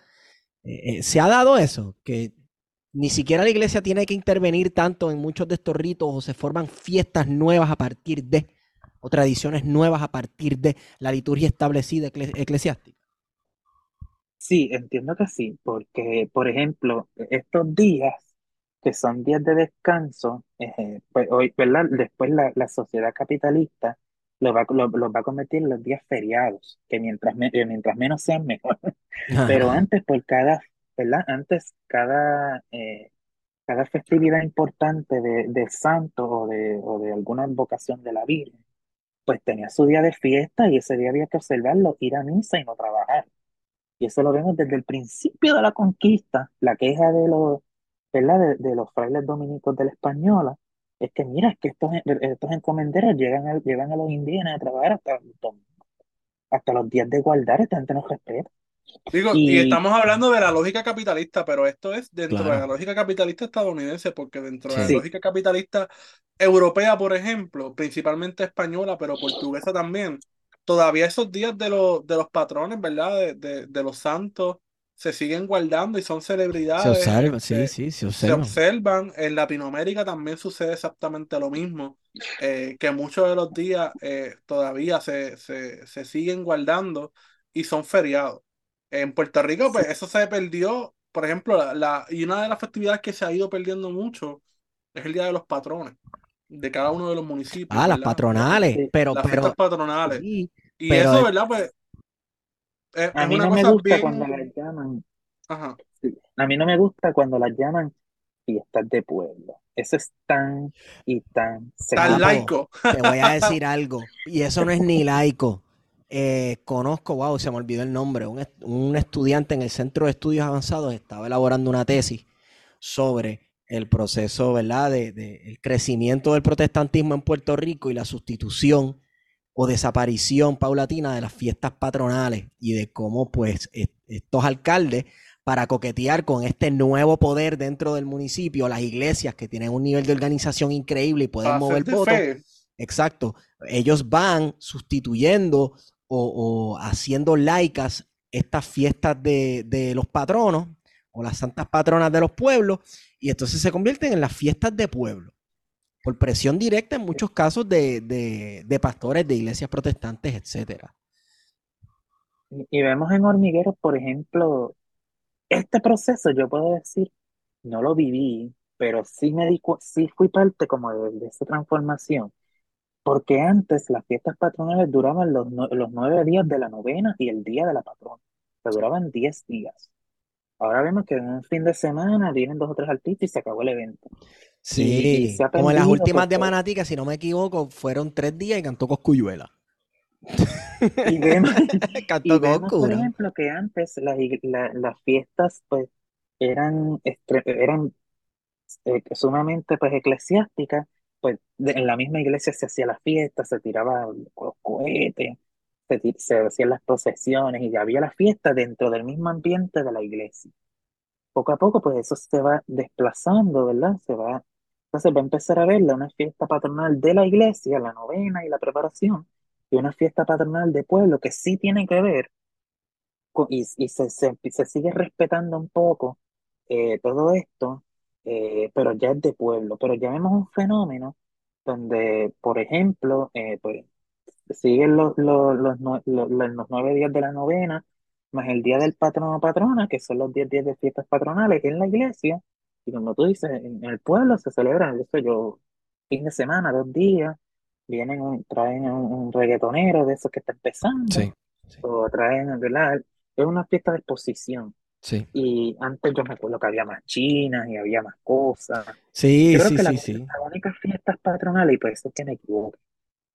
eh, eh, se ha dado eso, que ni siquiera la iglesia tiene que intervenir tanto en muchos de estos ritos o se forman fiestas nuevas a partir de, o tradiciones nuevas a partir de la liturgia establecida eclesiástica. Sí, entiendo que sí, porque, por ejemplo, estos días que son días de descanso, eh, pues hoy, ¿verdad? Después la, la sociedad capitalista los va, lo, lo va a convertir en los días feriados, que mientras, me, mientras menos sean mejor. Pero antes, por cada ¿verdad? Antes cada, eh, cada festividad importante de, de santo o de, o de alguna invocación de la Virgen, pues tenía su día de fiesta y ese día había que observarlo, ir a misa y no trabajar. Y eso lo vemos desde el principio de la conquista, la queja de los, ¿verdad? De, de los frailes dominicos de la Española, es que mira, es que estos, estos encomenderos llegan a, llevan a los indígenas a trabajar hasta, hasta los días de guardar, esta gente no respeta. Digo, y, y, estamos hablando de la lógica capitalista, pero esto es dentro claro. de la lógica capitalista estadounidense, porque dentro sí. de la lógica capitalista europea, por ejemplo, principalmente española, pero portuguesa también, todavía esos días de, los de los patrones, ¿verdad? De, de, de, los santos se siguen guardando y son celebridades. Se observan, sí, sí, se observan. Se observan. En Latinoamérica también sucede exactamente lo mismo, eh, que muchos de los días eh, todavía se, se, se siguen guardando y son feriados. En Puerto Rico, pues eso se perdió, por ejemplo, la, la, y una de las festividades que se ha ido perdiendo mucho es el Día de los Patrones, de cada uno de los municipios. Ah, ¿verdad? las patronales, pero... Las pero, patronales. Sí, y pero, eso, ¿verdad? Pues es, a es mí no me gusta bien... cuando las llaman... Ajá. Sí. A mí no me gusta cuando las llaman fiestas de pueblo. Eso es tan y tan... Tan laico. Te voy a decir algo, y eso no es ni laico. Eh, conozco, wow, se me olvidó el nombre, un, un, estudiante en el Centro de Estudios Avanzados estaba elaborando una tesis sobre el proceso, ¿verdad?, de, de, el crecimiento del protestantismo en Puerto Rico y la sustitución o desaparición paulatina de las fiestas patronales y de cómo, pues, estos alcaldes para coquetear con este nuevo poder dentro del municipio, las iglesias que tienen un nivel de organización increíble y pueden mover votos. Exacto. Ellos van sustituyendo o, haciendo laicas estas fiestas de, de, los patronos o las santas patronas de los pueblos y entonces se convierten en las fiestas de pueblo por presión directa en muchos casos de, de, pastores de iglesias protestantes, etcétera. Y vemos en Hormigueros, por ejemplo, este proceso, yo puedo decir, no lo viví, pero sí me di, sí fui parte como de, de esa transformación porque antes las fiestas patronales duraban los, los nueve días de la novena y el día de la patrona. O duraban diez días. Ahora vemos que en un fin de semana vienen dos o tres artistas y se acabó el evento. Sí, como en las últimas de Manatí, que si no me equivoco, fueron tres días y cantó Coscuyuela. Y vemos, cantó por ejemplo, que antes las fiestas pues eran, eran eh, sumamente pues eclesiásticas pues en la misma iglesia se hacía la fiesta, se tiraban los cohetes, se, hacían las procesiones y había la fiesta dentro del mismo ambiente de la iglesia. Poco a poco, pues eso se va desplazando, ¿verdad? Se va, entonces va a empezar a verla una fiesta patronal de la iglesia, la novena y la preparación, y una fiesta patronal de pueblo que sí tiene que ver y, se, se, sigue respetando un poco eh, todo esto, eh, pero ya es de pueblo. Pero ya vemos un fenómeno donde, por ejemplo, eh, pues siguen los, los, los, los, nueve días de la novena, más el día del patrono patrona, que son los diez días de fiestas patronales en la iglesia, y como tú dices, en el pueblo se celebran, eso yo, fin de semana, dos días, vienen, traen un, reggaetonero de esos que está empezando, o traen, ¿verdad? Es una fiesta de exposición. Y antes yo me acuerdo que había más chinas y había más cosas. Sí, creo sí, que sí, sí. Las únicas fiestas patronales, y por eso es que me equivoco,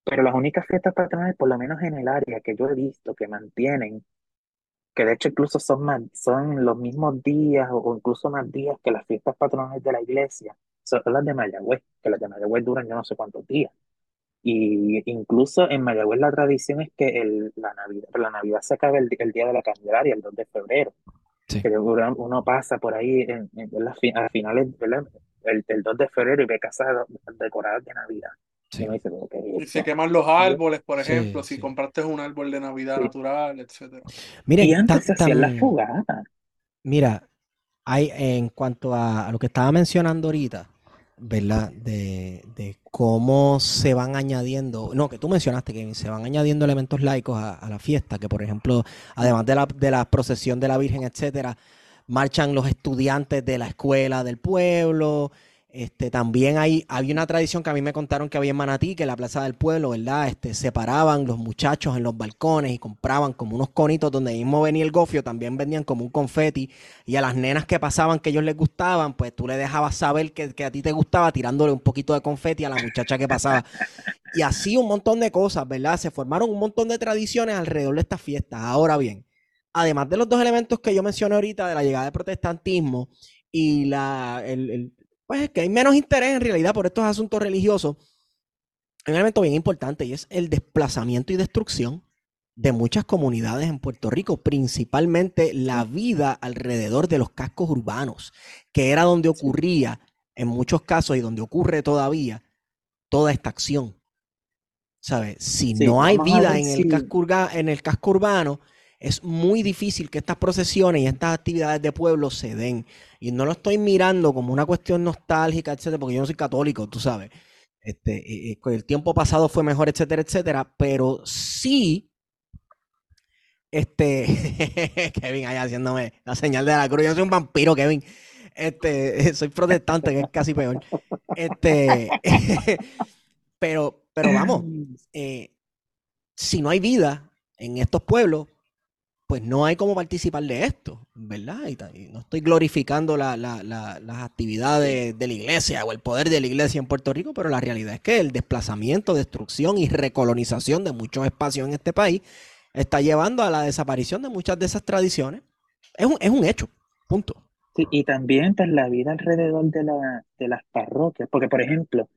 pero las únicas fiestas patronales, por lo menos en el área que yo he visto, que mantienen, que de hecho incluso son, más, son los mismos días o incluso más días que las fiestas patronales de la iglesia, son las de Mayagüez, que las de Mayagüez duran yo no sé cuántos días. Y incluso en Mayagüez la tradición es que el, la, Navidad, la Navidad se acaba el, el día de la Candelaria, el 2 de febrero. Que uno pasa por ahí en, a finales, El, el, 2 de febrero y ve casas decoradas de Navidad. Y, se queman los árboles, por ejemplo, si compraste un árbol de Navidad natural, etcétera. Mira, y antes se hacían las fogatas. Mira, hay en cuanto a, a, lo que estaba mencionando ahorita, ¿verdad? De, de, cómo se van añadiendo, no, que tú mencionaste que se van añadiendo elementos laicos a, la fiesta, que por ejemplo, además de la, de la procesión de la Virgen, etcétera, marchan los estudiantes de la escuela del pueblo, este, también hay, había una tradición que a mí me contaron que había en Manatí, que en la Plaza del Pueblo, ¿verdad? Este, separaban los muchachos en los balcones y compraban como unos conitos donde mismo venía el gofio, también vendían como un confeti. Y a las nenas que pasaban que ellos les gustaban, pues tú le dejabas saber que, a ti te gustaba tirándole un poquito de confeti a la muchacha que pasaba. Y así un montón de cosas, ¿verdad? Se formaron un montón de tradiciones alrededor de estas fiestas. Ahora bien, además de los dos elementos que yo mencioné ahorita, de la llegada del protestantismo y la, pues es que hay menos interés en realidad por estos asuntos religiosos. Hay un elemento bien importante y es el desplazamiento y destrucción de muchas comunidades en Puerto Rico, principalmente la vida alrededor de los cascos urbanos, que era donde ocurría en muchos casos y donde ocurre todavía toda esta acción. ¿Sabes? Si no hay vida en el, casco en el casco urbano, es muy difícil que estas procesiones y estas actividades de pueblo se den. Y no lo estoy mirando como una cuestión nostálgica, etcétera, porque yo no soy católico, tú sabes. Este, el tiempo pasado fue mejor, etcétera, etcétera, pero sí, este, Kevin ahí haciéndome la señal de la cruz, yo soy un vampiro, Kevin. Este, soy protestante, que es casi peor. Este, pero, pero vamos, eh, si no hay vida en estos pueblos, pues no hay cómo participar de esto, ¿verdad? Y, no estoy glorificando las actividades de la iglesia o el poder de la iglesia en Puerto Rico, pero la realidad es que el desplazamiento, destrucción y recolonización de muchos espacios en este país está llevando a la desaparición de muchas de esas tradiciones. Es un, es un hecho, punto. Sí, y también pues, la vida alrededor de, la, de las parroquias, porque por ejemplo,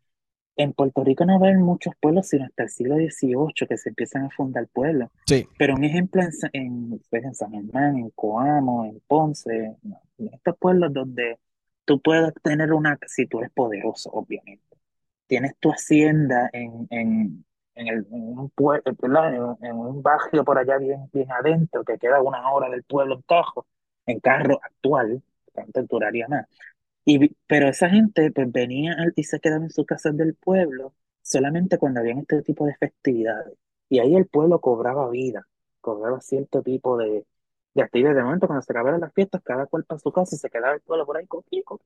en Puerto Rico no va a haber muchos pueblos sino hasta el siglo XVIII que se empiezan a fundar pueblos. Sí. Pero un ejemplo en, en, pues, en San Germán, en Coamo, en Ponce, ¿no? en estos pueblos donde tú puedes tener una, si tú eres poderoso, obviamente. Tienes tu hacienda en, en, en, el, en un pueblo, ¿verdad? En, en un barrio por allá bien, bien adentro, que queda una hora del pueblo en Tajo, en carro actual, tanto duraría más. Y, pero esa gente pues venía y se quedaba en sus casas del pueblo solamente cuando habían este tipo de festividades. Y ahí el pueblo cobraba vida, cobraba cierto tipo de, de actividades. De momento, cuando se acabaron las fiestas, cada cual para su casa y se quedaba el pueblo por ahí contigo.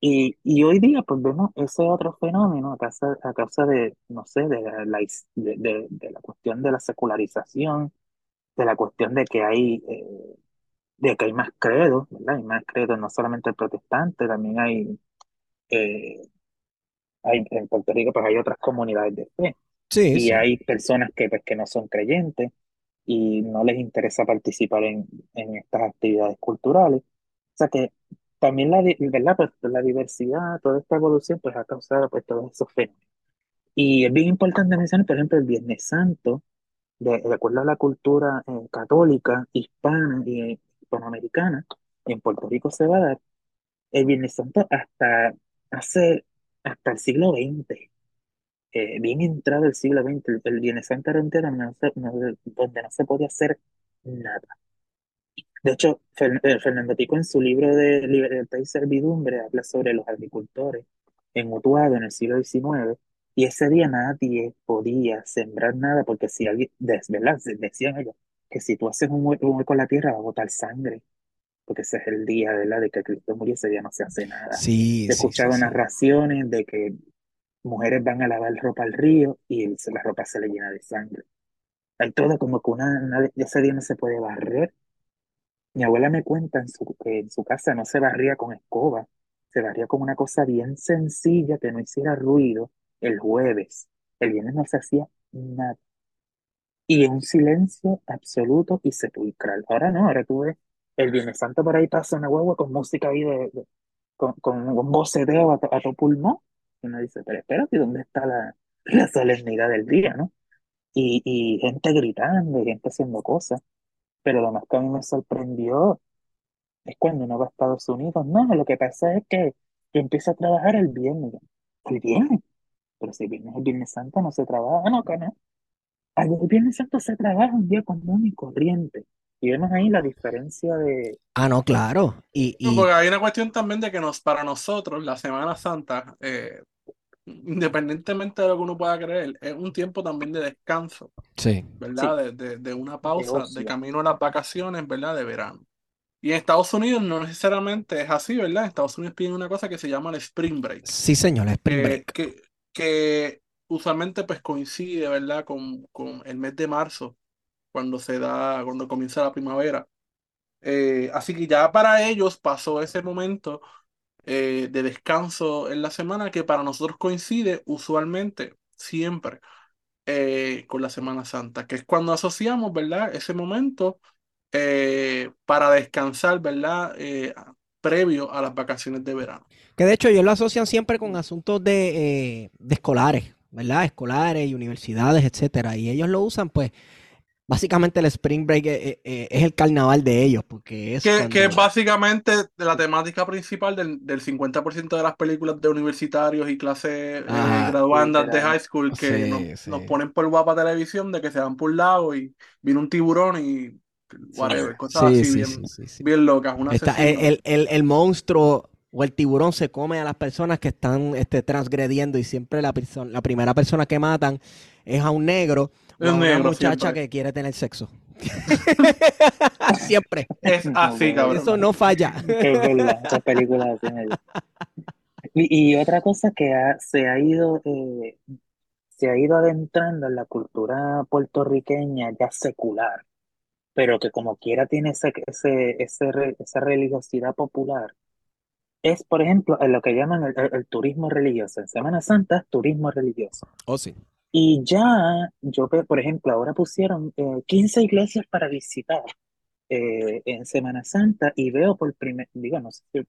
Y, y hoy día pues vemos ese otro fenómeno a causa, a causa de, no sé, de la, de, de- de la cuestión de la secularización, de la cuestión de que hay... eh, de que hay más credos, ¿verdad? Hay más credos, no solamente el protestante, también hay, eh, hay en Puerto Rico, pues hay otras comunidades de fe Sí, y sí. hay personas que, pues, que no son creyentes y no les interesa participar en, en estas actividades culturales. O sea que también la, ¿verdad? Pues la diversidad, toda esta evolución, pues ha causado pues todos esos fenómenos. Y es bien importante mencionar, por ejemplo, el Viernes Santo, de, de acuerdo a la cultura eh, católica, hispana y hispanoamericana, en Puerto Rico se va a dar el Viernes Santo hasta hace, hasta el siglo XX, eh, bien entrado el siglo XX, el, el Viernes Santo era un donde no se, no- donde no se podía hacer nada. De hecho, eh, Fernando Pico en su libro de Libertad y Servidumbre habla sobre los agricultores en Utuado en el siglo XIX, y ese día nadie podía sembrar nada porque si alguien, des- ¿verdad? Decían ellos que si tú haces un hue- un hueco en la tierra va a botar sangre, porque ese es el día, ¿verdad? De que Cristo murió, ese día no se hace nada. Sí, He sí, sí, escuchado sí. narraciones de que mujeres van a lavar ropa al río y la ropa se le llena de sangre. Hay todo como que una, una- ese día no se puede barrer. Mi abuela me cuenta en su, que en su casa no se barría con escoba, se barría con una cosa bien sencilla que no hiciera ruido el jueves. El viernes no se hacía nada. Y en un silencio absoluto y sepulcral. Ahora no, ahora tú ves el Viernes Santo por ahí pasa una guagua con música ahí de, con, con un boceteo a, to- a tu pulmón. Y uno dice, pero espérate, ¿dónde está la, la solemnidad del día, no? Y, y gente gritando y gente haciendo cosas. Pero lo más que a mí me sorprendió es cuando uno va a Estados Unidos. No, lo que pasa es que yo empiezo a trabajar el viernes. El viernes. Pero si el viernes es Viernes Santo no se trabaja. Ah, no, que no. Al el Viernes Santo se trabaja un día común y corriente. Y vemos ahí la diferencia de... Ah, no, claro. Y, No, y Porque hay una cuestión también de que nos, para nosotros, la Semana Santa, eh, independientemente de lo que uno pueda creer, es un tiempo también de descanso, sí, Sí, ¿verdad? De, de, de una de pausa, de ocio. camino a las vacaciones, ¿verdad? De verano. Y en Estados Unidos no necesariamente es así, ¿verdad? En Estados Unidos piden una cosa que se llama el Spring Break, sí, señor, Spring que, Break. que, que usualmente pues coincide, ¿verdad? Con, con el mes de marzo, cuando se da, cuando comienza la primavera. Eh, así que ya para ellos pasó ese momento eh, de descanso en la semana que para nosotros coincide usualmente, siempre, eh, con la Semana Santa, que es cuando asociamos, ¿verdad? Ese momento eh, para descansar, ¿verdad? Eh, previo a las vacaciones de verano. Que de hecho ellos lo asocian siempre con asuntos de, eh, de escolares, ¿verdad? Escolares y universidades, etcétera. Y ellos lo usan, pues, básicamente el Spring Break eh, eh, es el carnaval de ellos, porque es Que, que es cuando... básicamente la temática principal del, del 50% de las películas de universitarios y clases eh, Ajá, graduandas de high school que nos, sí, nos sí. ponen por guapa televisión de que se van por un lago y viene un tiburón y Sí. whatever, cosas Sí, así sí, bien, bien locas, un Está, el, el- el monstruo o el tiburón se come a las personas que están este, transgrediendo y siempre la, la primera persona que matan es a un negro o a una negro muchacha siempre. que quiere tener sexo. Siempre. Es así, cabrón. Eso no falla. Es verdad, esas películas. Y, y otra cosa que ha- se ha ido, eh, se ha ido adentrando en la cultura puertorriqueña ya secular, pero que como quiera tiene ese, ese, ese esa religiosidad popular, es, por ejemplo, en lo que llaman el, el- el turismo religioso. En Semana Santa, turismo religioso. Oh, sí. Y ya, yo por ejemplo, ahora pusieron eh, 15 iglesias para visitar eh, en Semana Santa y veo por primer, digo, no sé si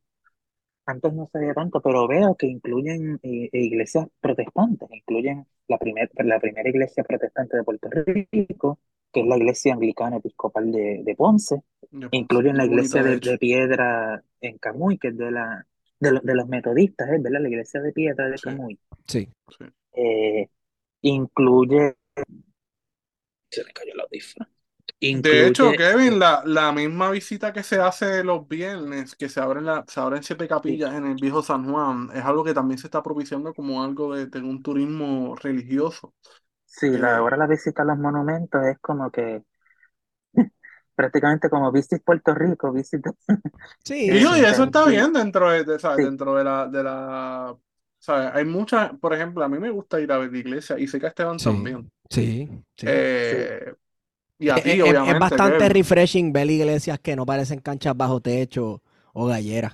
antes no sabía tanto, pero veo que incluyen eh, iglesias protestantes, incluyen la, primer, la primera iglesia protestante de Puerto Rico, que es la iglesia anglicana episcopal de, de Ponce, incluyen la iglesia de piedra en Camuy, que es de, la, de, lo- de los metodistas, ¿eh? ¿verdad? La iglesia de piedra de Sí, Camuy. Sí. sí. Eh, incluye... Se me cayó el audífono. De hecho. Kevin, eh, la, la misma visita que se hace los viernes, que se abren, la, se abren siete capillas en el viejo San Juan, es algo que también se está propiciando como algo de, de un turismo religioso. sí, la, Eh, ahora la visita a los monumentos es como que prácticamente como Visit Puerto Rico, Visit... Sí, y yo, y sí. eso está Sí, bien dentro de, de, ¿sabes? sí, Dentro de la, de la, ¿sabes? Hay muchas, por ejemplo, a mí me gusta ir a ver la iglesia y sé que a Esteban Sí, también. sí, sí. sí. Y a Es, ti, es- es obviamente, bastante Kevin. refreshing ver iglesias que no parecen canchas bajo techo o galleras.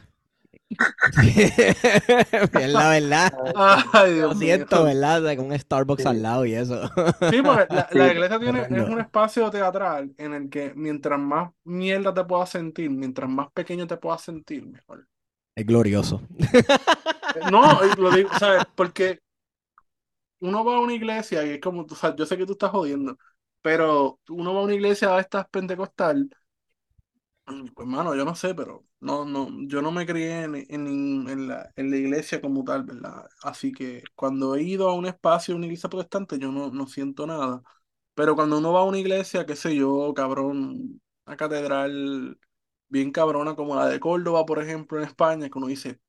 Es la verdad. Ay, Lo mío. siento, ¿verdad? O sea, Con un Starbucks al lado y eso. Sí, porque la, sí, la iglesia tiene, es un espacio teatral en el que mientras más mierda te puedas sentir, mientras más pequeño te puedas sentir, mejor. Es glorioso. Eh, No, lo digo, ¿sabes? Porque uno va a una iglesia y es como, tú sabes, yo sé que tú estás jodiendo, pero uno va a una iglesia a estas pentecostal, pues mano, yo no sé, pero no, no, yo no me crié en, en, en la, en la iglesia como tal, ¿verdad? Así que cuando he ido a un espacio, una iglesia protestante, yo no, no siento nada. Pero cuando uno va a una iglesia, qué sé yo, cabrón, una catedral bien cabrona como la de Córdoba, por ejemplo, en España, que uno dice,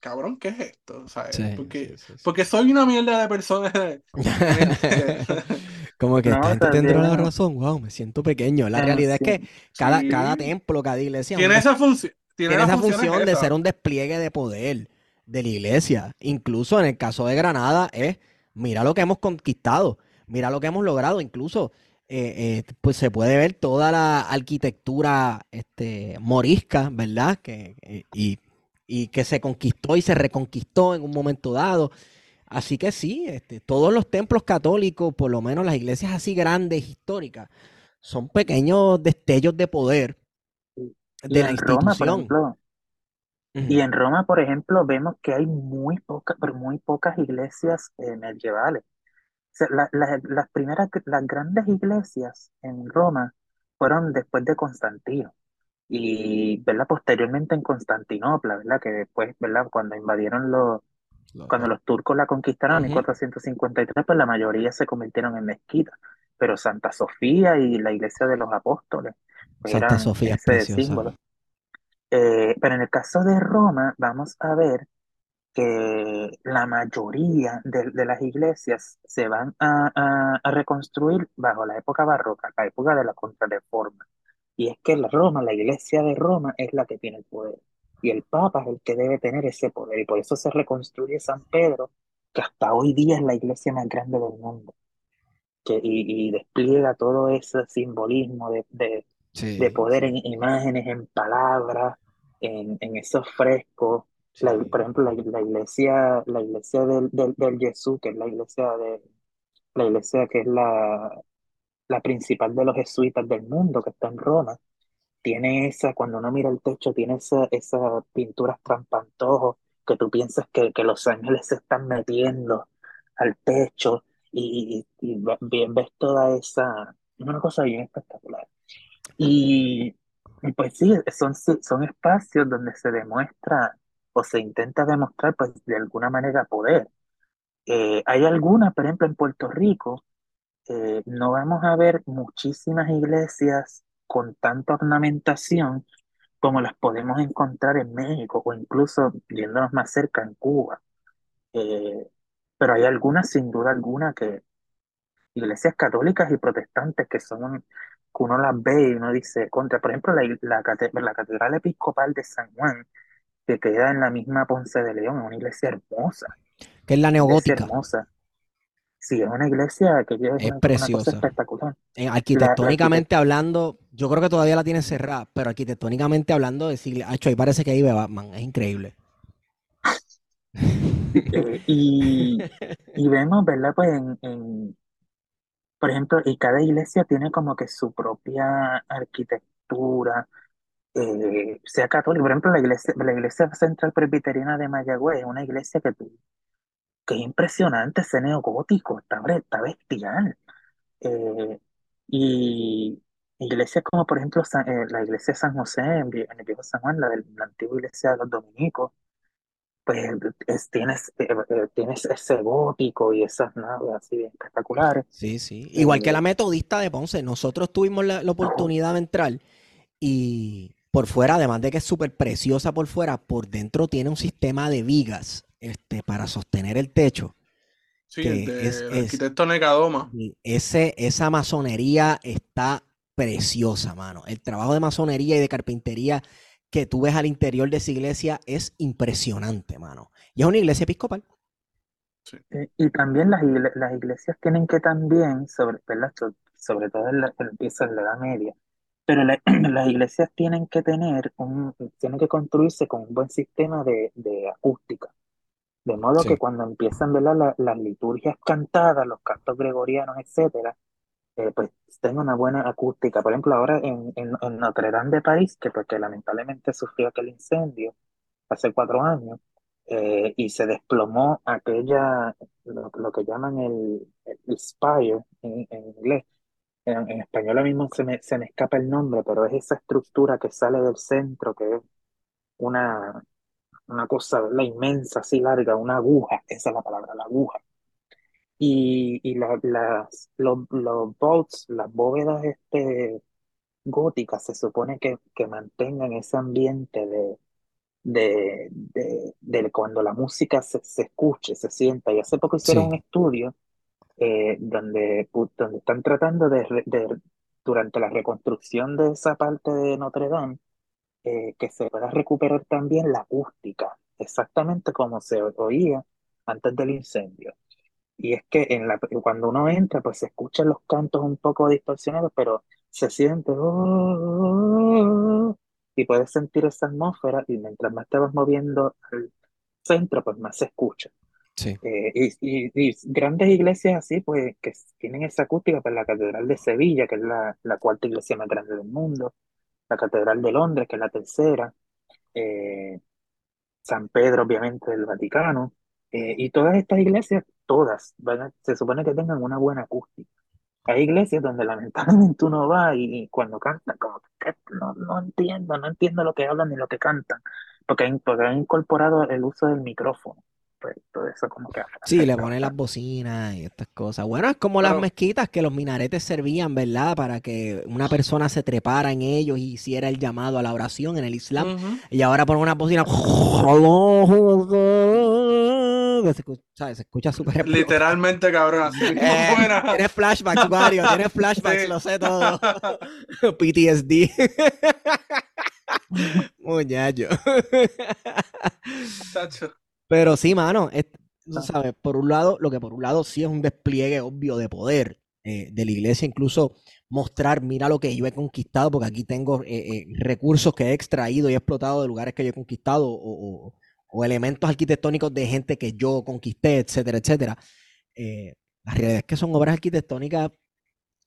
cabrón, ¿qué es esto? ¿Sabes? Sí, Porque, sí, sí, porque soy una mierda de personas en este... Como que esta No, gente tendrá la razón. Wow, me siento pequeño. La realidad es que cada, cada templo, cada iglesia tiene esa función, tiene esa función es de ser un despliegue de poder de la iglesia. Incluso en el caso de Granada es, mira lo que hemos conquistado, mira lo que hemos logrado. Incluso eh, eh, pues se puede ver toda la arquitectura este, morisca, ¿verdad? Que, eh, y, y que se conquistó y se reconquistó en un momento dado. Así que sí, este, todos los templos católicos, por lo menos las iglesias así grandes, históricas, son pequeños destellos de poder y de la en Roma, por institución. ejemplo, y en Roma, por ejemplo, vemos que hay muy pocas, muy pocas iglesias eh, medievales. O sea, la- la- las primeras, las grandes iglesias en Roma fueron después de Constantino y, ¿verdad? Posteriormente en Constantinopla, ¿verdad? Que después, ¿verdad? Cuando invadieron los, Lo- cuando lo- los turcos la conquistaron en Ujú. 1453, pues la mayoría se convirtieron en mezquitas. Pero Santa Sofía y la iglesia de los apóstoles pues Santa eran Sofía es ese preciosa. símbolo. Eh, pero en el caso de Roma, vamos a ver que la mayoría de, de las iglesias se van a, a- a reconstruir bajo la época barroca, la época de la Contrarreforma. Y es que la Roma, la iglesia de Roma, es la que tiene el poder. Y el Papa es el que debe tener ese poder. Y por eso se reconstruye San Pedro, que hasta hoy día es la iglesia más grande del mundo. Que, y, y despliega todo ese simbolismo de, de, de poder en imágenes, en palabras, en, en esos frescos. La- por ejemplo, la, la iglesia, la iglesia del, del, del Jesús, que es la iglesia de, la iglesia que es la, la principal de los jesuitas del mundo, que está en Roma, tiene esa, cuando uno mira el techo, tiene esa, esas pinturas trampantojos, que tú piensas que, que los ángeles se están metiendo al techo y, y, y ve- ves toda esa, es una cosa bien espectacular. Y, y pues sí, son, son espacios donde se demuestra o se intenta demostrar pues de alguna manera poder. Eh, hay algunas, por ejemplo, en Puerto Rico, eh, no vamos a ver muchísimas iglesias con tanta ornamentación como las podemos encontrar en México o incluso yéndonos más cerca en Cuba. Eh, pero hay algunas, sin duda alguna, que iglesias católicas y protestantes que son, que uno las ve y uno dice, contra, por ejemplo, la, la, cate- la Catedral Episcopal de San Juan, que queda en la misma Ponce de León, es una iglesia hermosa, Que es la neogótica. hermosa. Sí, es una iglesia que es Es una, una cosa preciosa. espectacular. En- La, la arquitectónicamente hablando, yo creo que todavía la tiene cerrada, pero arquitectónicamente hablando, decirle, acho, ahí parece que vive Batman, es increíble. eh, y, y vemos, ¿verdad? Pues en, en, por ejemplo, y cada iglesia tiene como que su propia arquitectura, eh, sea católico. Por ejemplo, la iglesia, la iglesia central presbiteriana de Mayagüez es una iglesia que, que es impresionante, ese neogótico, está, está bestial. Eh, y iglesias como por ejemplo eh, la iglesia de San José en, el viejo San Juan, la, de la antigua iglesia de los dominicos, pues es, tienes, eh, tienes ese gótico y esas naves así espectaculares. Sí, sí. Igual que la metodista de Ponce, nosotros tuvimos la, oportunidad de entrar y por fuera, además de que es súper preciosa por fuera, por dentro tiene un sistema de vigas este, para sostener el techo Sí, el, arquitecto Necadoma. Ese, esa masonería está preciosa, mano. El trabajo de masonería y de carpintería que tú ves al interior de esa iglesia es impresionante, mano. Y es una iglesia episcopal. Eh, y también las, las, iglesias tienen que también, sobre, sobre todo en la, en la Edad Media, pero las iglesias tienen que tener un, tienen que construirse con un buen sistema de, de acústica. De modo que cuando empiezan la, las liturgias cantadas, los cantos gregorianos, etcétera, eh, pues tenga una buena acústica. Por ejemplo, ahora en, en, Notre Dame de París, que porque lamentablemente sufrió aquel incendio hace cuatro años, eh, y se desplomó aquella, lo, que llaman el, el spire en, inglés. En, en, español ahora mismo se me, se me escapa el nombre, pero es esa estructura que sale del centro, que es una, una cosa la inmensa, así larga, una aguja, esa es la palabra, la aguja. Y, y las, los, los bolts, las bóvedas este, góticas, se supone que, que mantengan ese ambiente de, de, de, cuando la música se, se, escuche, se sienta. Y hace poco hicieron un estudio eh, donde, donde están tratando de, de, durante la reconstrucción de esa parte de Notre Dame, eh, que se pueda recuperar también la acústica, exactamente como se oía antes del incendio. Y es que en la, cuando uno entra, pues se escuchan los cantos un poco distorsionados, pero se siente oh", y puedes sentir esa atmósfera y mientras más te vas moviendo al centro, pues más se escucha. Sí. Eh, y, y, grandes iglesias así, pues que tienen esa acústica, pues la Catedral de Sevilla, que es la, la cuarta iglesia más grande del mundo, la Catedral de Londres, que es la tercera, eh, San Pedro, obviamente, del Vaticano, eh, y todas estas iglesias, todas, se supone que tengan una buena acústica. Hay iglesias donde lamentablemente uno va y, cuando cantan, como no, no entiendo, no entiendo lo que hablan ni lo que cantan, porque, porque han incorporado el uso del micrófono. Pues, todo eso como que Sí, le ponen las bocinas y estas cosas. Bueno, es como las mezquitas que los minaretes servían, ¿verdad? Para que una persona se trepara en ellos y hiciera el llamado a la oración en el Islam. Y ahora ponen una bocina. Se escucha, súper. Literalmente, cabrón. Así eh, tienes flashbacks, Mario. Tienes flashbacks, lo sé todo. PTSD. Muñacho. Tacho. Pero sí, mano, ¿sabes? Por un lado, lo que por un lado sí es un despliegue obvio de poder eh, de la iglesia, incluso mostrar, mira lo que yo he conquistado, porque aquí tengo eh, eh, recursos que he extraído y he explotado de lugares que yo he conquistado o, elementos arquitectónicos de gente que yo conquisté, etcétera, etcétera. la realidad es que son obras arquitectónicas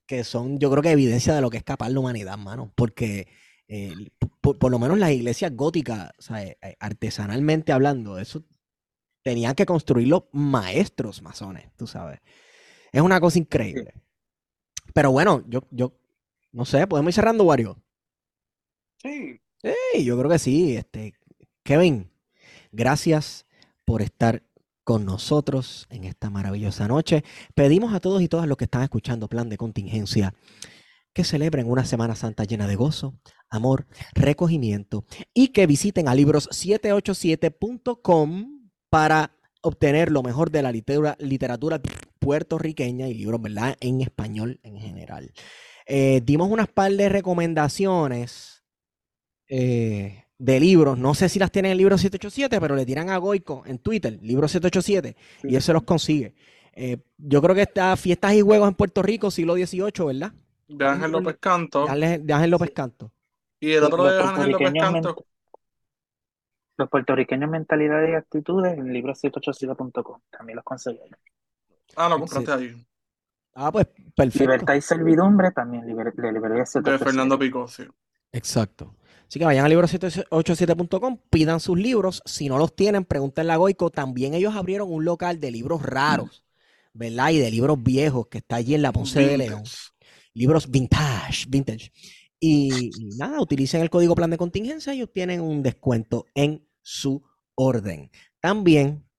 que son, yo creo que evidencia de lo que es capaz la humanidad, mano, porque por, lo menos las iglesias góticas, artesanalmente hablando, eso tenían que construirlo maestros masones, tú sabes. Es una cosa increíble. Pero bueno, yo, yo, no sé, ¿podemos ir cerrando, Wario? Sí. Sí, yo creo que sí. Este, Kevin, gracias por estar con nosotros en esta maravillosa noche. Pedimos a todos y todas los que están escuchando Plan de Contingencia que celebren una Semana Santa llena de gozo, amor, recogimiento y que visiten a libros787.com para obtener lo mejor de la literatura, puertorriqueña y libros, ¿verdad? En español en general. Eh, dimos unas par de recomendaciones eh, de libros. No sé si las tienen en el libro 787, pero le tiran a Goico en Twitter, libro 787, y él se los consigue. Eh, yo creo que está Fiestas y Juegos en Puerto Rico, siglo XVIII, ¿verdad? De Ángel López Canto. De Ángel López Canto. Y el otro de Ángel López Canto. Los puertorriqueños mentalidades y actitudes en libro787.com. También los conseguí Ah, lo compraste ahí. Ah, pues perfecto. Libertad y servidumbre también, de librería De Fernando Pico, sí. Exacto. Así que vayan a libro787.com, pidan sus libros. Si no los tienen, pregúntenle a Goico. También ellos abrieron un local de libros raros, ¿verdad? Y de libros viejos que está allí en la Ponce de León. Libros vintage, vintage. Y, y nada, utilicen el código plan de contingencia y obtienen un descuento en su orden. También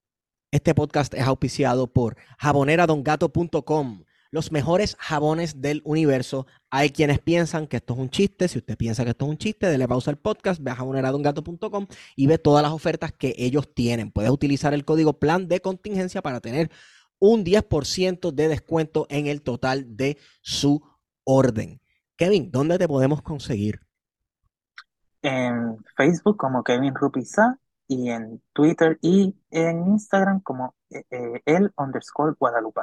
este podcast es auspiciado por jaboneradongato.com los mejores jabones del universo. Hay quienes piensan que esto es un chiste. Si usted piensa que esto es un chiste, dele pausa al podcast, ve a jaboneradongato.com y ve todas las ofertas que ellos tienen. Puedes utilizar el código plan de contingencia para tener un 10% de descuento en el total de su orden. Kevin, ¿dónde te podemos conseguir? En Facebook como Kevin Rupiza y en Twitter y en Instagram como eh, eh, el underscore Guadalupe.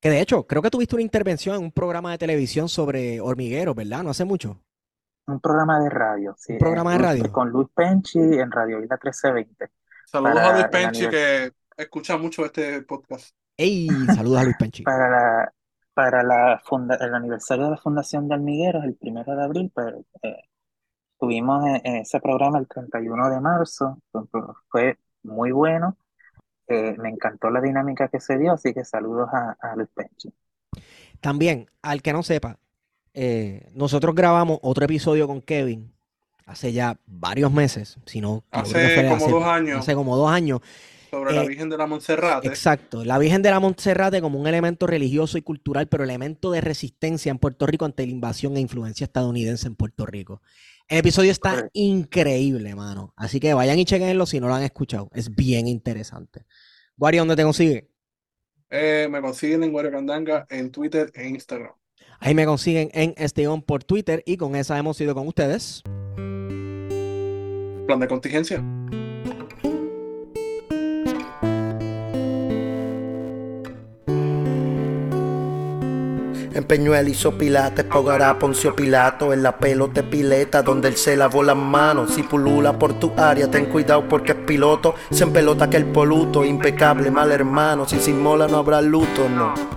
Que de hecho, creo que tuviste una intervención en un programa de televisión sobre hormigueros, ¿verdad? No hace mucho. Un programa de radio, sí. Un programa de radio. Con Luis Penchi en Radio Isla 1320. Saludos a Luis Penchi que escucha mucho este podcast. ¡Ey! Saludos a Luis Penchi. Para la, para la funda- el aniversario de la Fundación de Almigueros, el primero de abril, pues, eh, tuvimos ese programa el 31 de marzo. Fue, muy bueno. Eh, me encantó la dinámica que se dio, así que saludos a, a Luis Penchi. También, al que no sepa, eh, nosotros grabamos otro episodio con Kevin hace ya varios meses, si no, yo creo que Hace fue como hace- dos años. Hace como dos años. Sobre la Eh, Virgen de la Monserrate. Exacto. La Virgen de la Monserrate como un elemento religioso y cultural, pero elemento de resistencia en Puerto Rico ante la invasión e influencia estadounidense en Puerto Rico. El episodio está increíble, mano. Así que vayan y chequenlo si no lo han escuchado. Es bien interesante. Guari, ¿dónde te consigue? Eh, me consiguen en Guario Candanga en Twitter e Instagram. Ahí me consiguen en Esteón por Twitter y con esa hemos ido con ustedes. Plan de contingencia. En Peñuel hizo pilates, Pogará Poncio Pilato, en la pelota pileta donde él se lavó las manos. Si pulula por tu área, ten cuidado porque es piloto. Se empelota que el poluto, impecable, mal hermano. Si sin mola no habrá luto, no.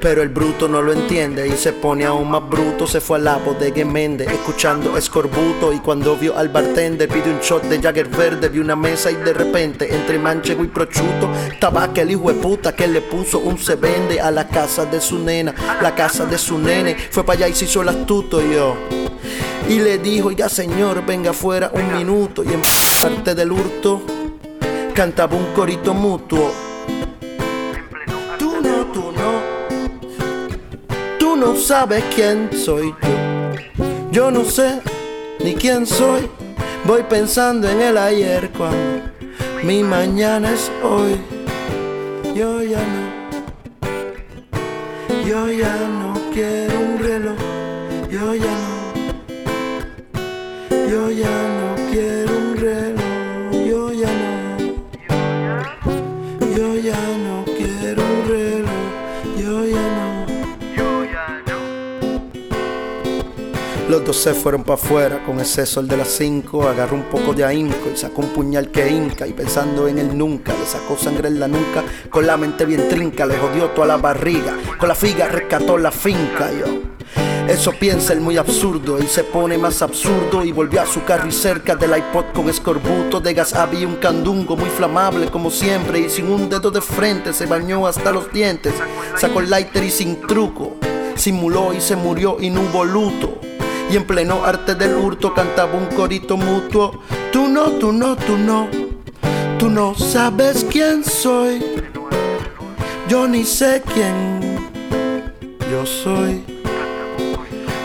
Pero el bruto no lo entiende y se pone aún más bruto. Se fue al lapo de Gemende, escuchando escorbuto. Y cuando vio al bartender, pide un shot de Jagger verde. Vi una mesa y de repente, entre manchego y prochuto, estaba aquel hijo de puta que le puso un se vende a la casa de su nena, la casa de su nene. Fue para allá y se hizo el astuto yo. Y le dijo, ya señor, venga afuera un minuto. Y en parte del hurto, cantaba un corito mutuo. No sabes quién soy yo. Yo no sé ni quién soy. Voy pensando en el ayer cuando mi mañana es hoy. Yo ya no. Yo ya no quiero un reloj. Yo ya no. Yo ya no Se fueron para afuera con ese sol de las cinco. Agarró un poco de ahínco y sacó un puñal que hinca. Y pensando en él nunca, le sacó sangre en la nuca. Con la mente bien trinca, le jodió toda la barriga. Con la figa rescató la finca, yo. Eso piensa el muy absurdo y se pone más absurdo y volvió a su carro y cerca del iPod con escorbuto de gas había un candungo muy flamable como siempre y sin un dedo de frente se bañó hasta los dientes, sacó el lighter y sin truco, simuló y se murió y no hubo luto y en pleno arte del hurto cantaba un corito mutuo, tú no, tú no, tú no, tú no sabes quién soy, yo ni sé quién yo soy.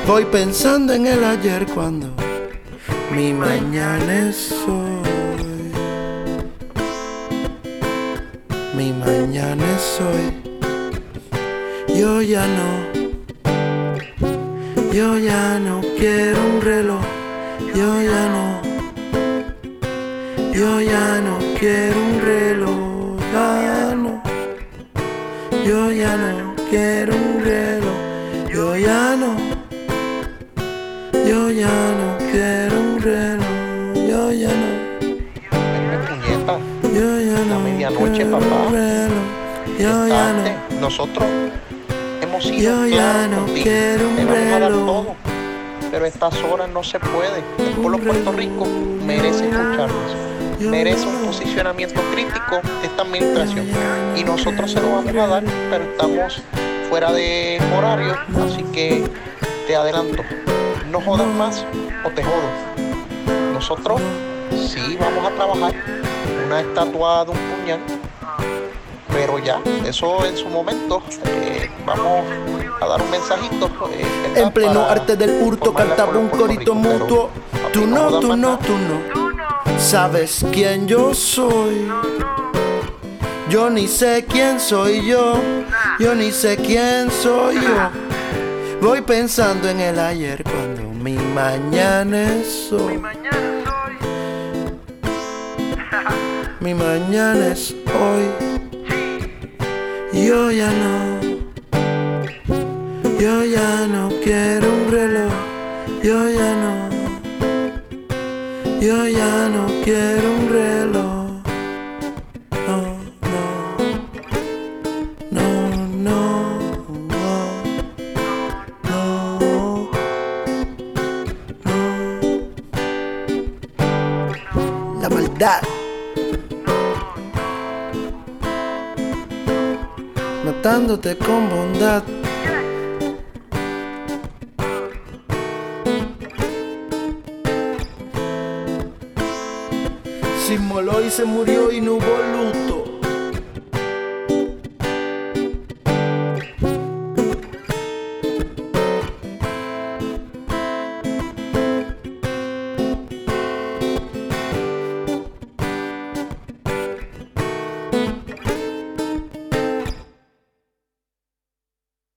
Voy pensando en el ayer cuando mi mañana es hoy. Mi mañana es hoy. Yo ya no. Yo ya no quiero un reloj. Yo ya no. Yo ya no quiero un reloj. Ya no. Yo ya no quiero un reloj. Yo ya no. Yo ya no quiero un reloj. Yo ya no. Yo ya no. medianoche, quiero un papá. reloj. Yo ya no. Nosotros hemos sido Yo ya no quiero un Te vamos a dar reloj. todo. pero estas horas no se puede. El pueblo de Puerto Rico merece escucharnos, merece un posicionamiento crítico de esta administración. y nosotros se lo vamos a dar, pero estamos fuera de horario, así que te adelanto, no jodas más o te jodo. Nosotros sí vamos a trabajar. Una estatua de un puñal pero ya, eso en su momento, eh, vamos a dar un mensajito. Eh, en pleno arte del hurto cantaba un corito mutuo. Tú no, tú no, tú no. Sabes quién yo soy. Yo ni sé quién soy yo. Yo ni sé quién soy yo. Voy pensando en el ayer cuando mi mañana es hoy. Mi mañana es hoy. Yo ya no, yo ya no quiero un reloj, yo ya no, yo ya no quiero un reloj. Matándote con bondad. Se inmoló y se murió y no hubo luto.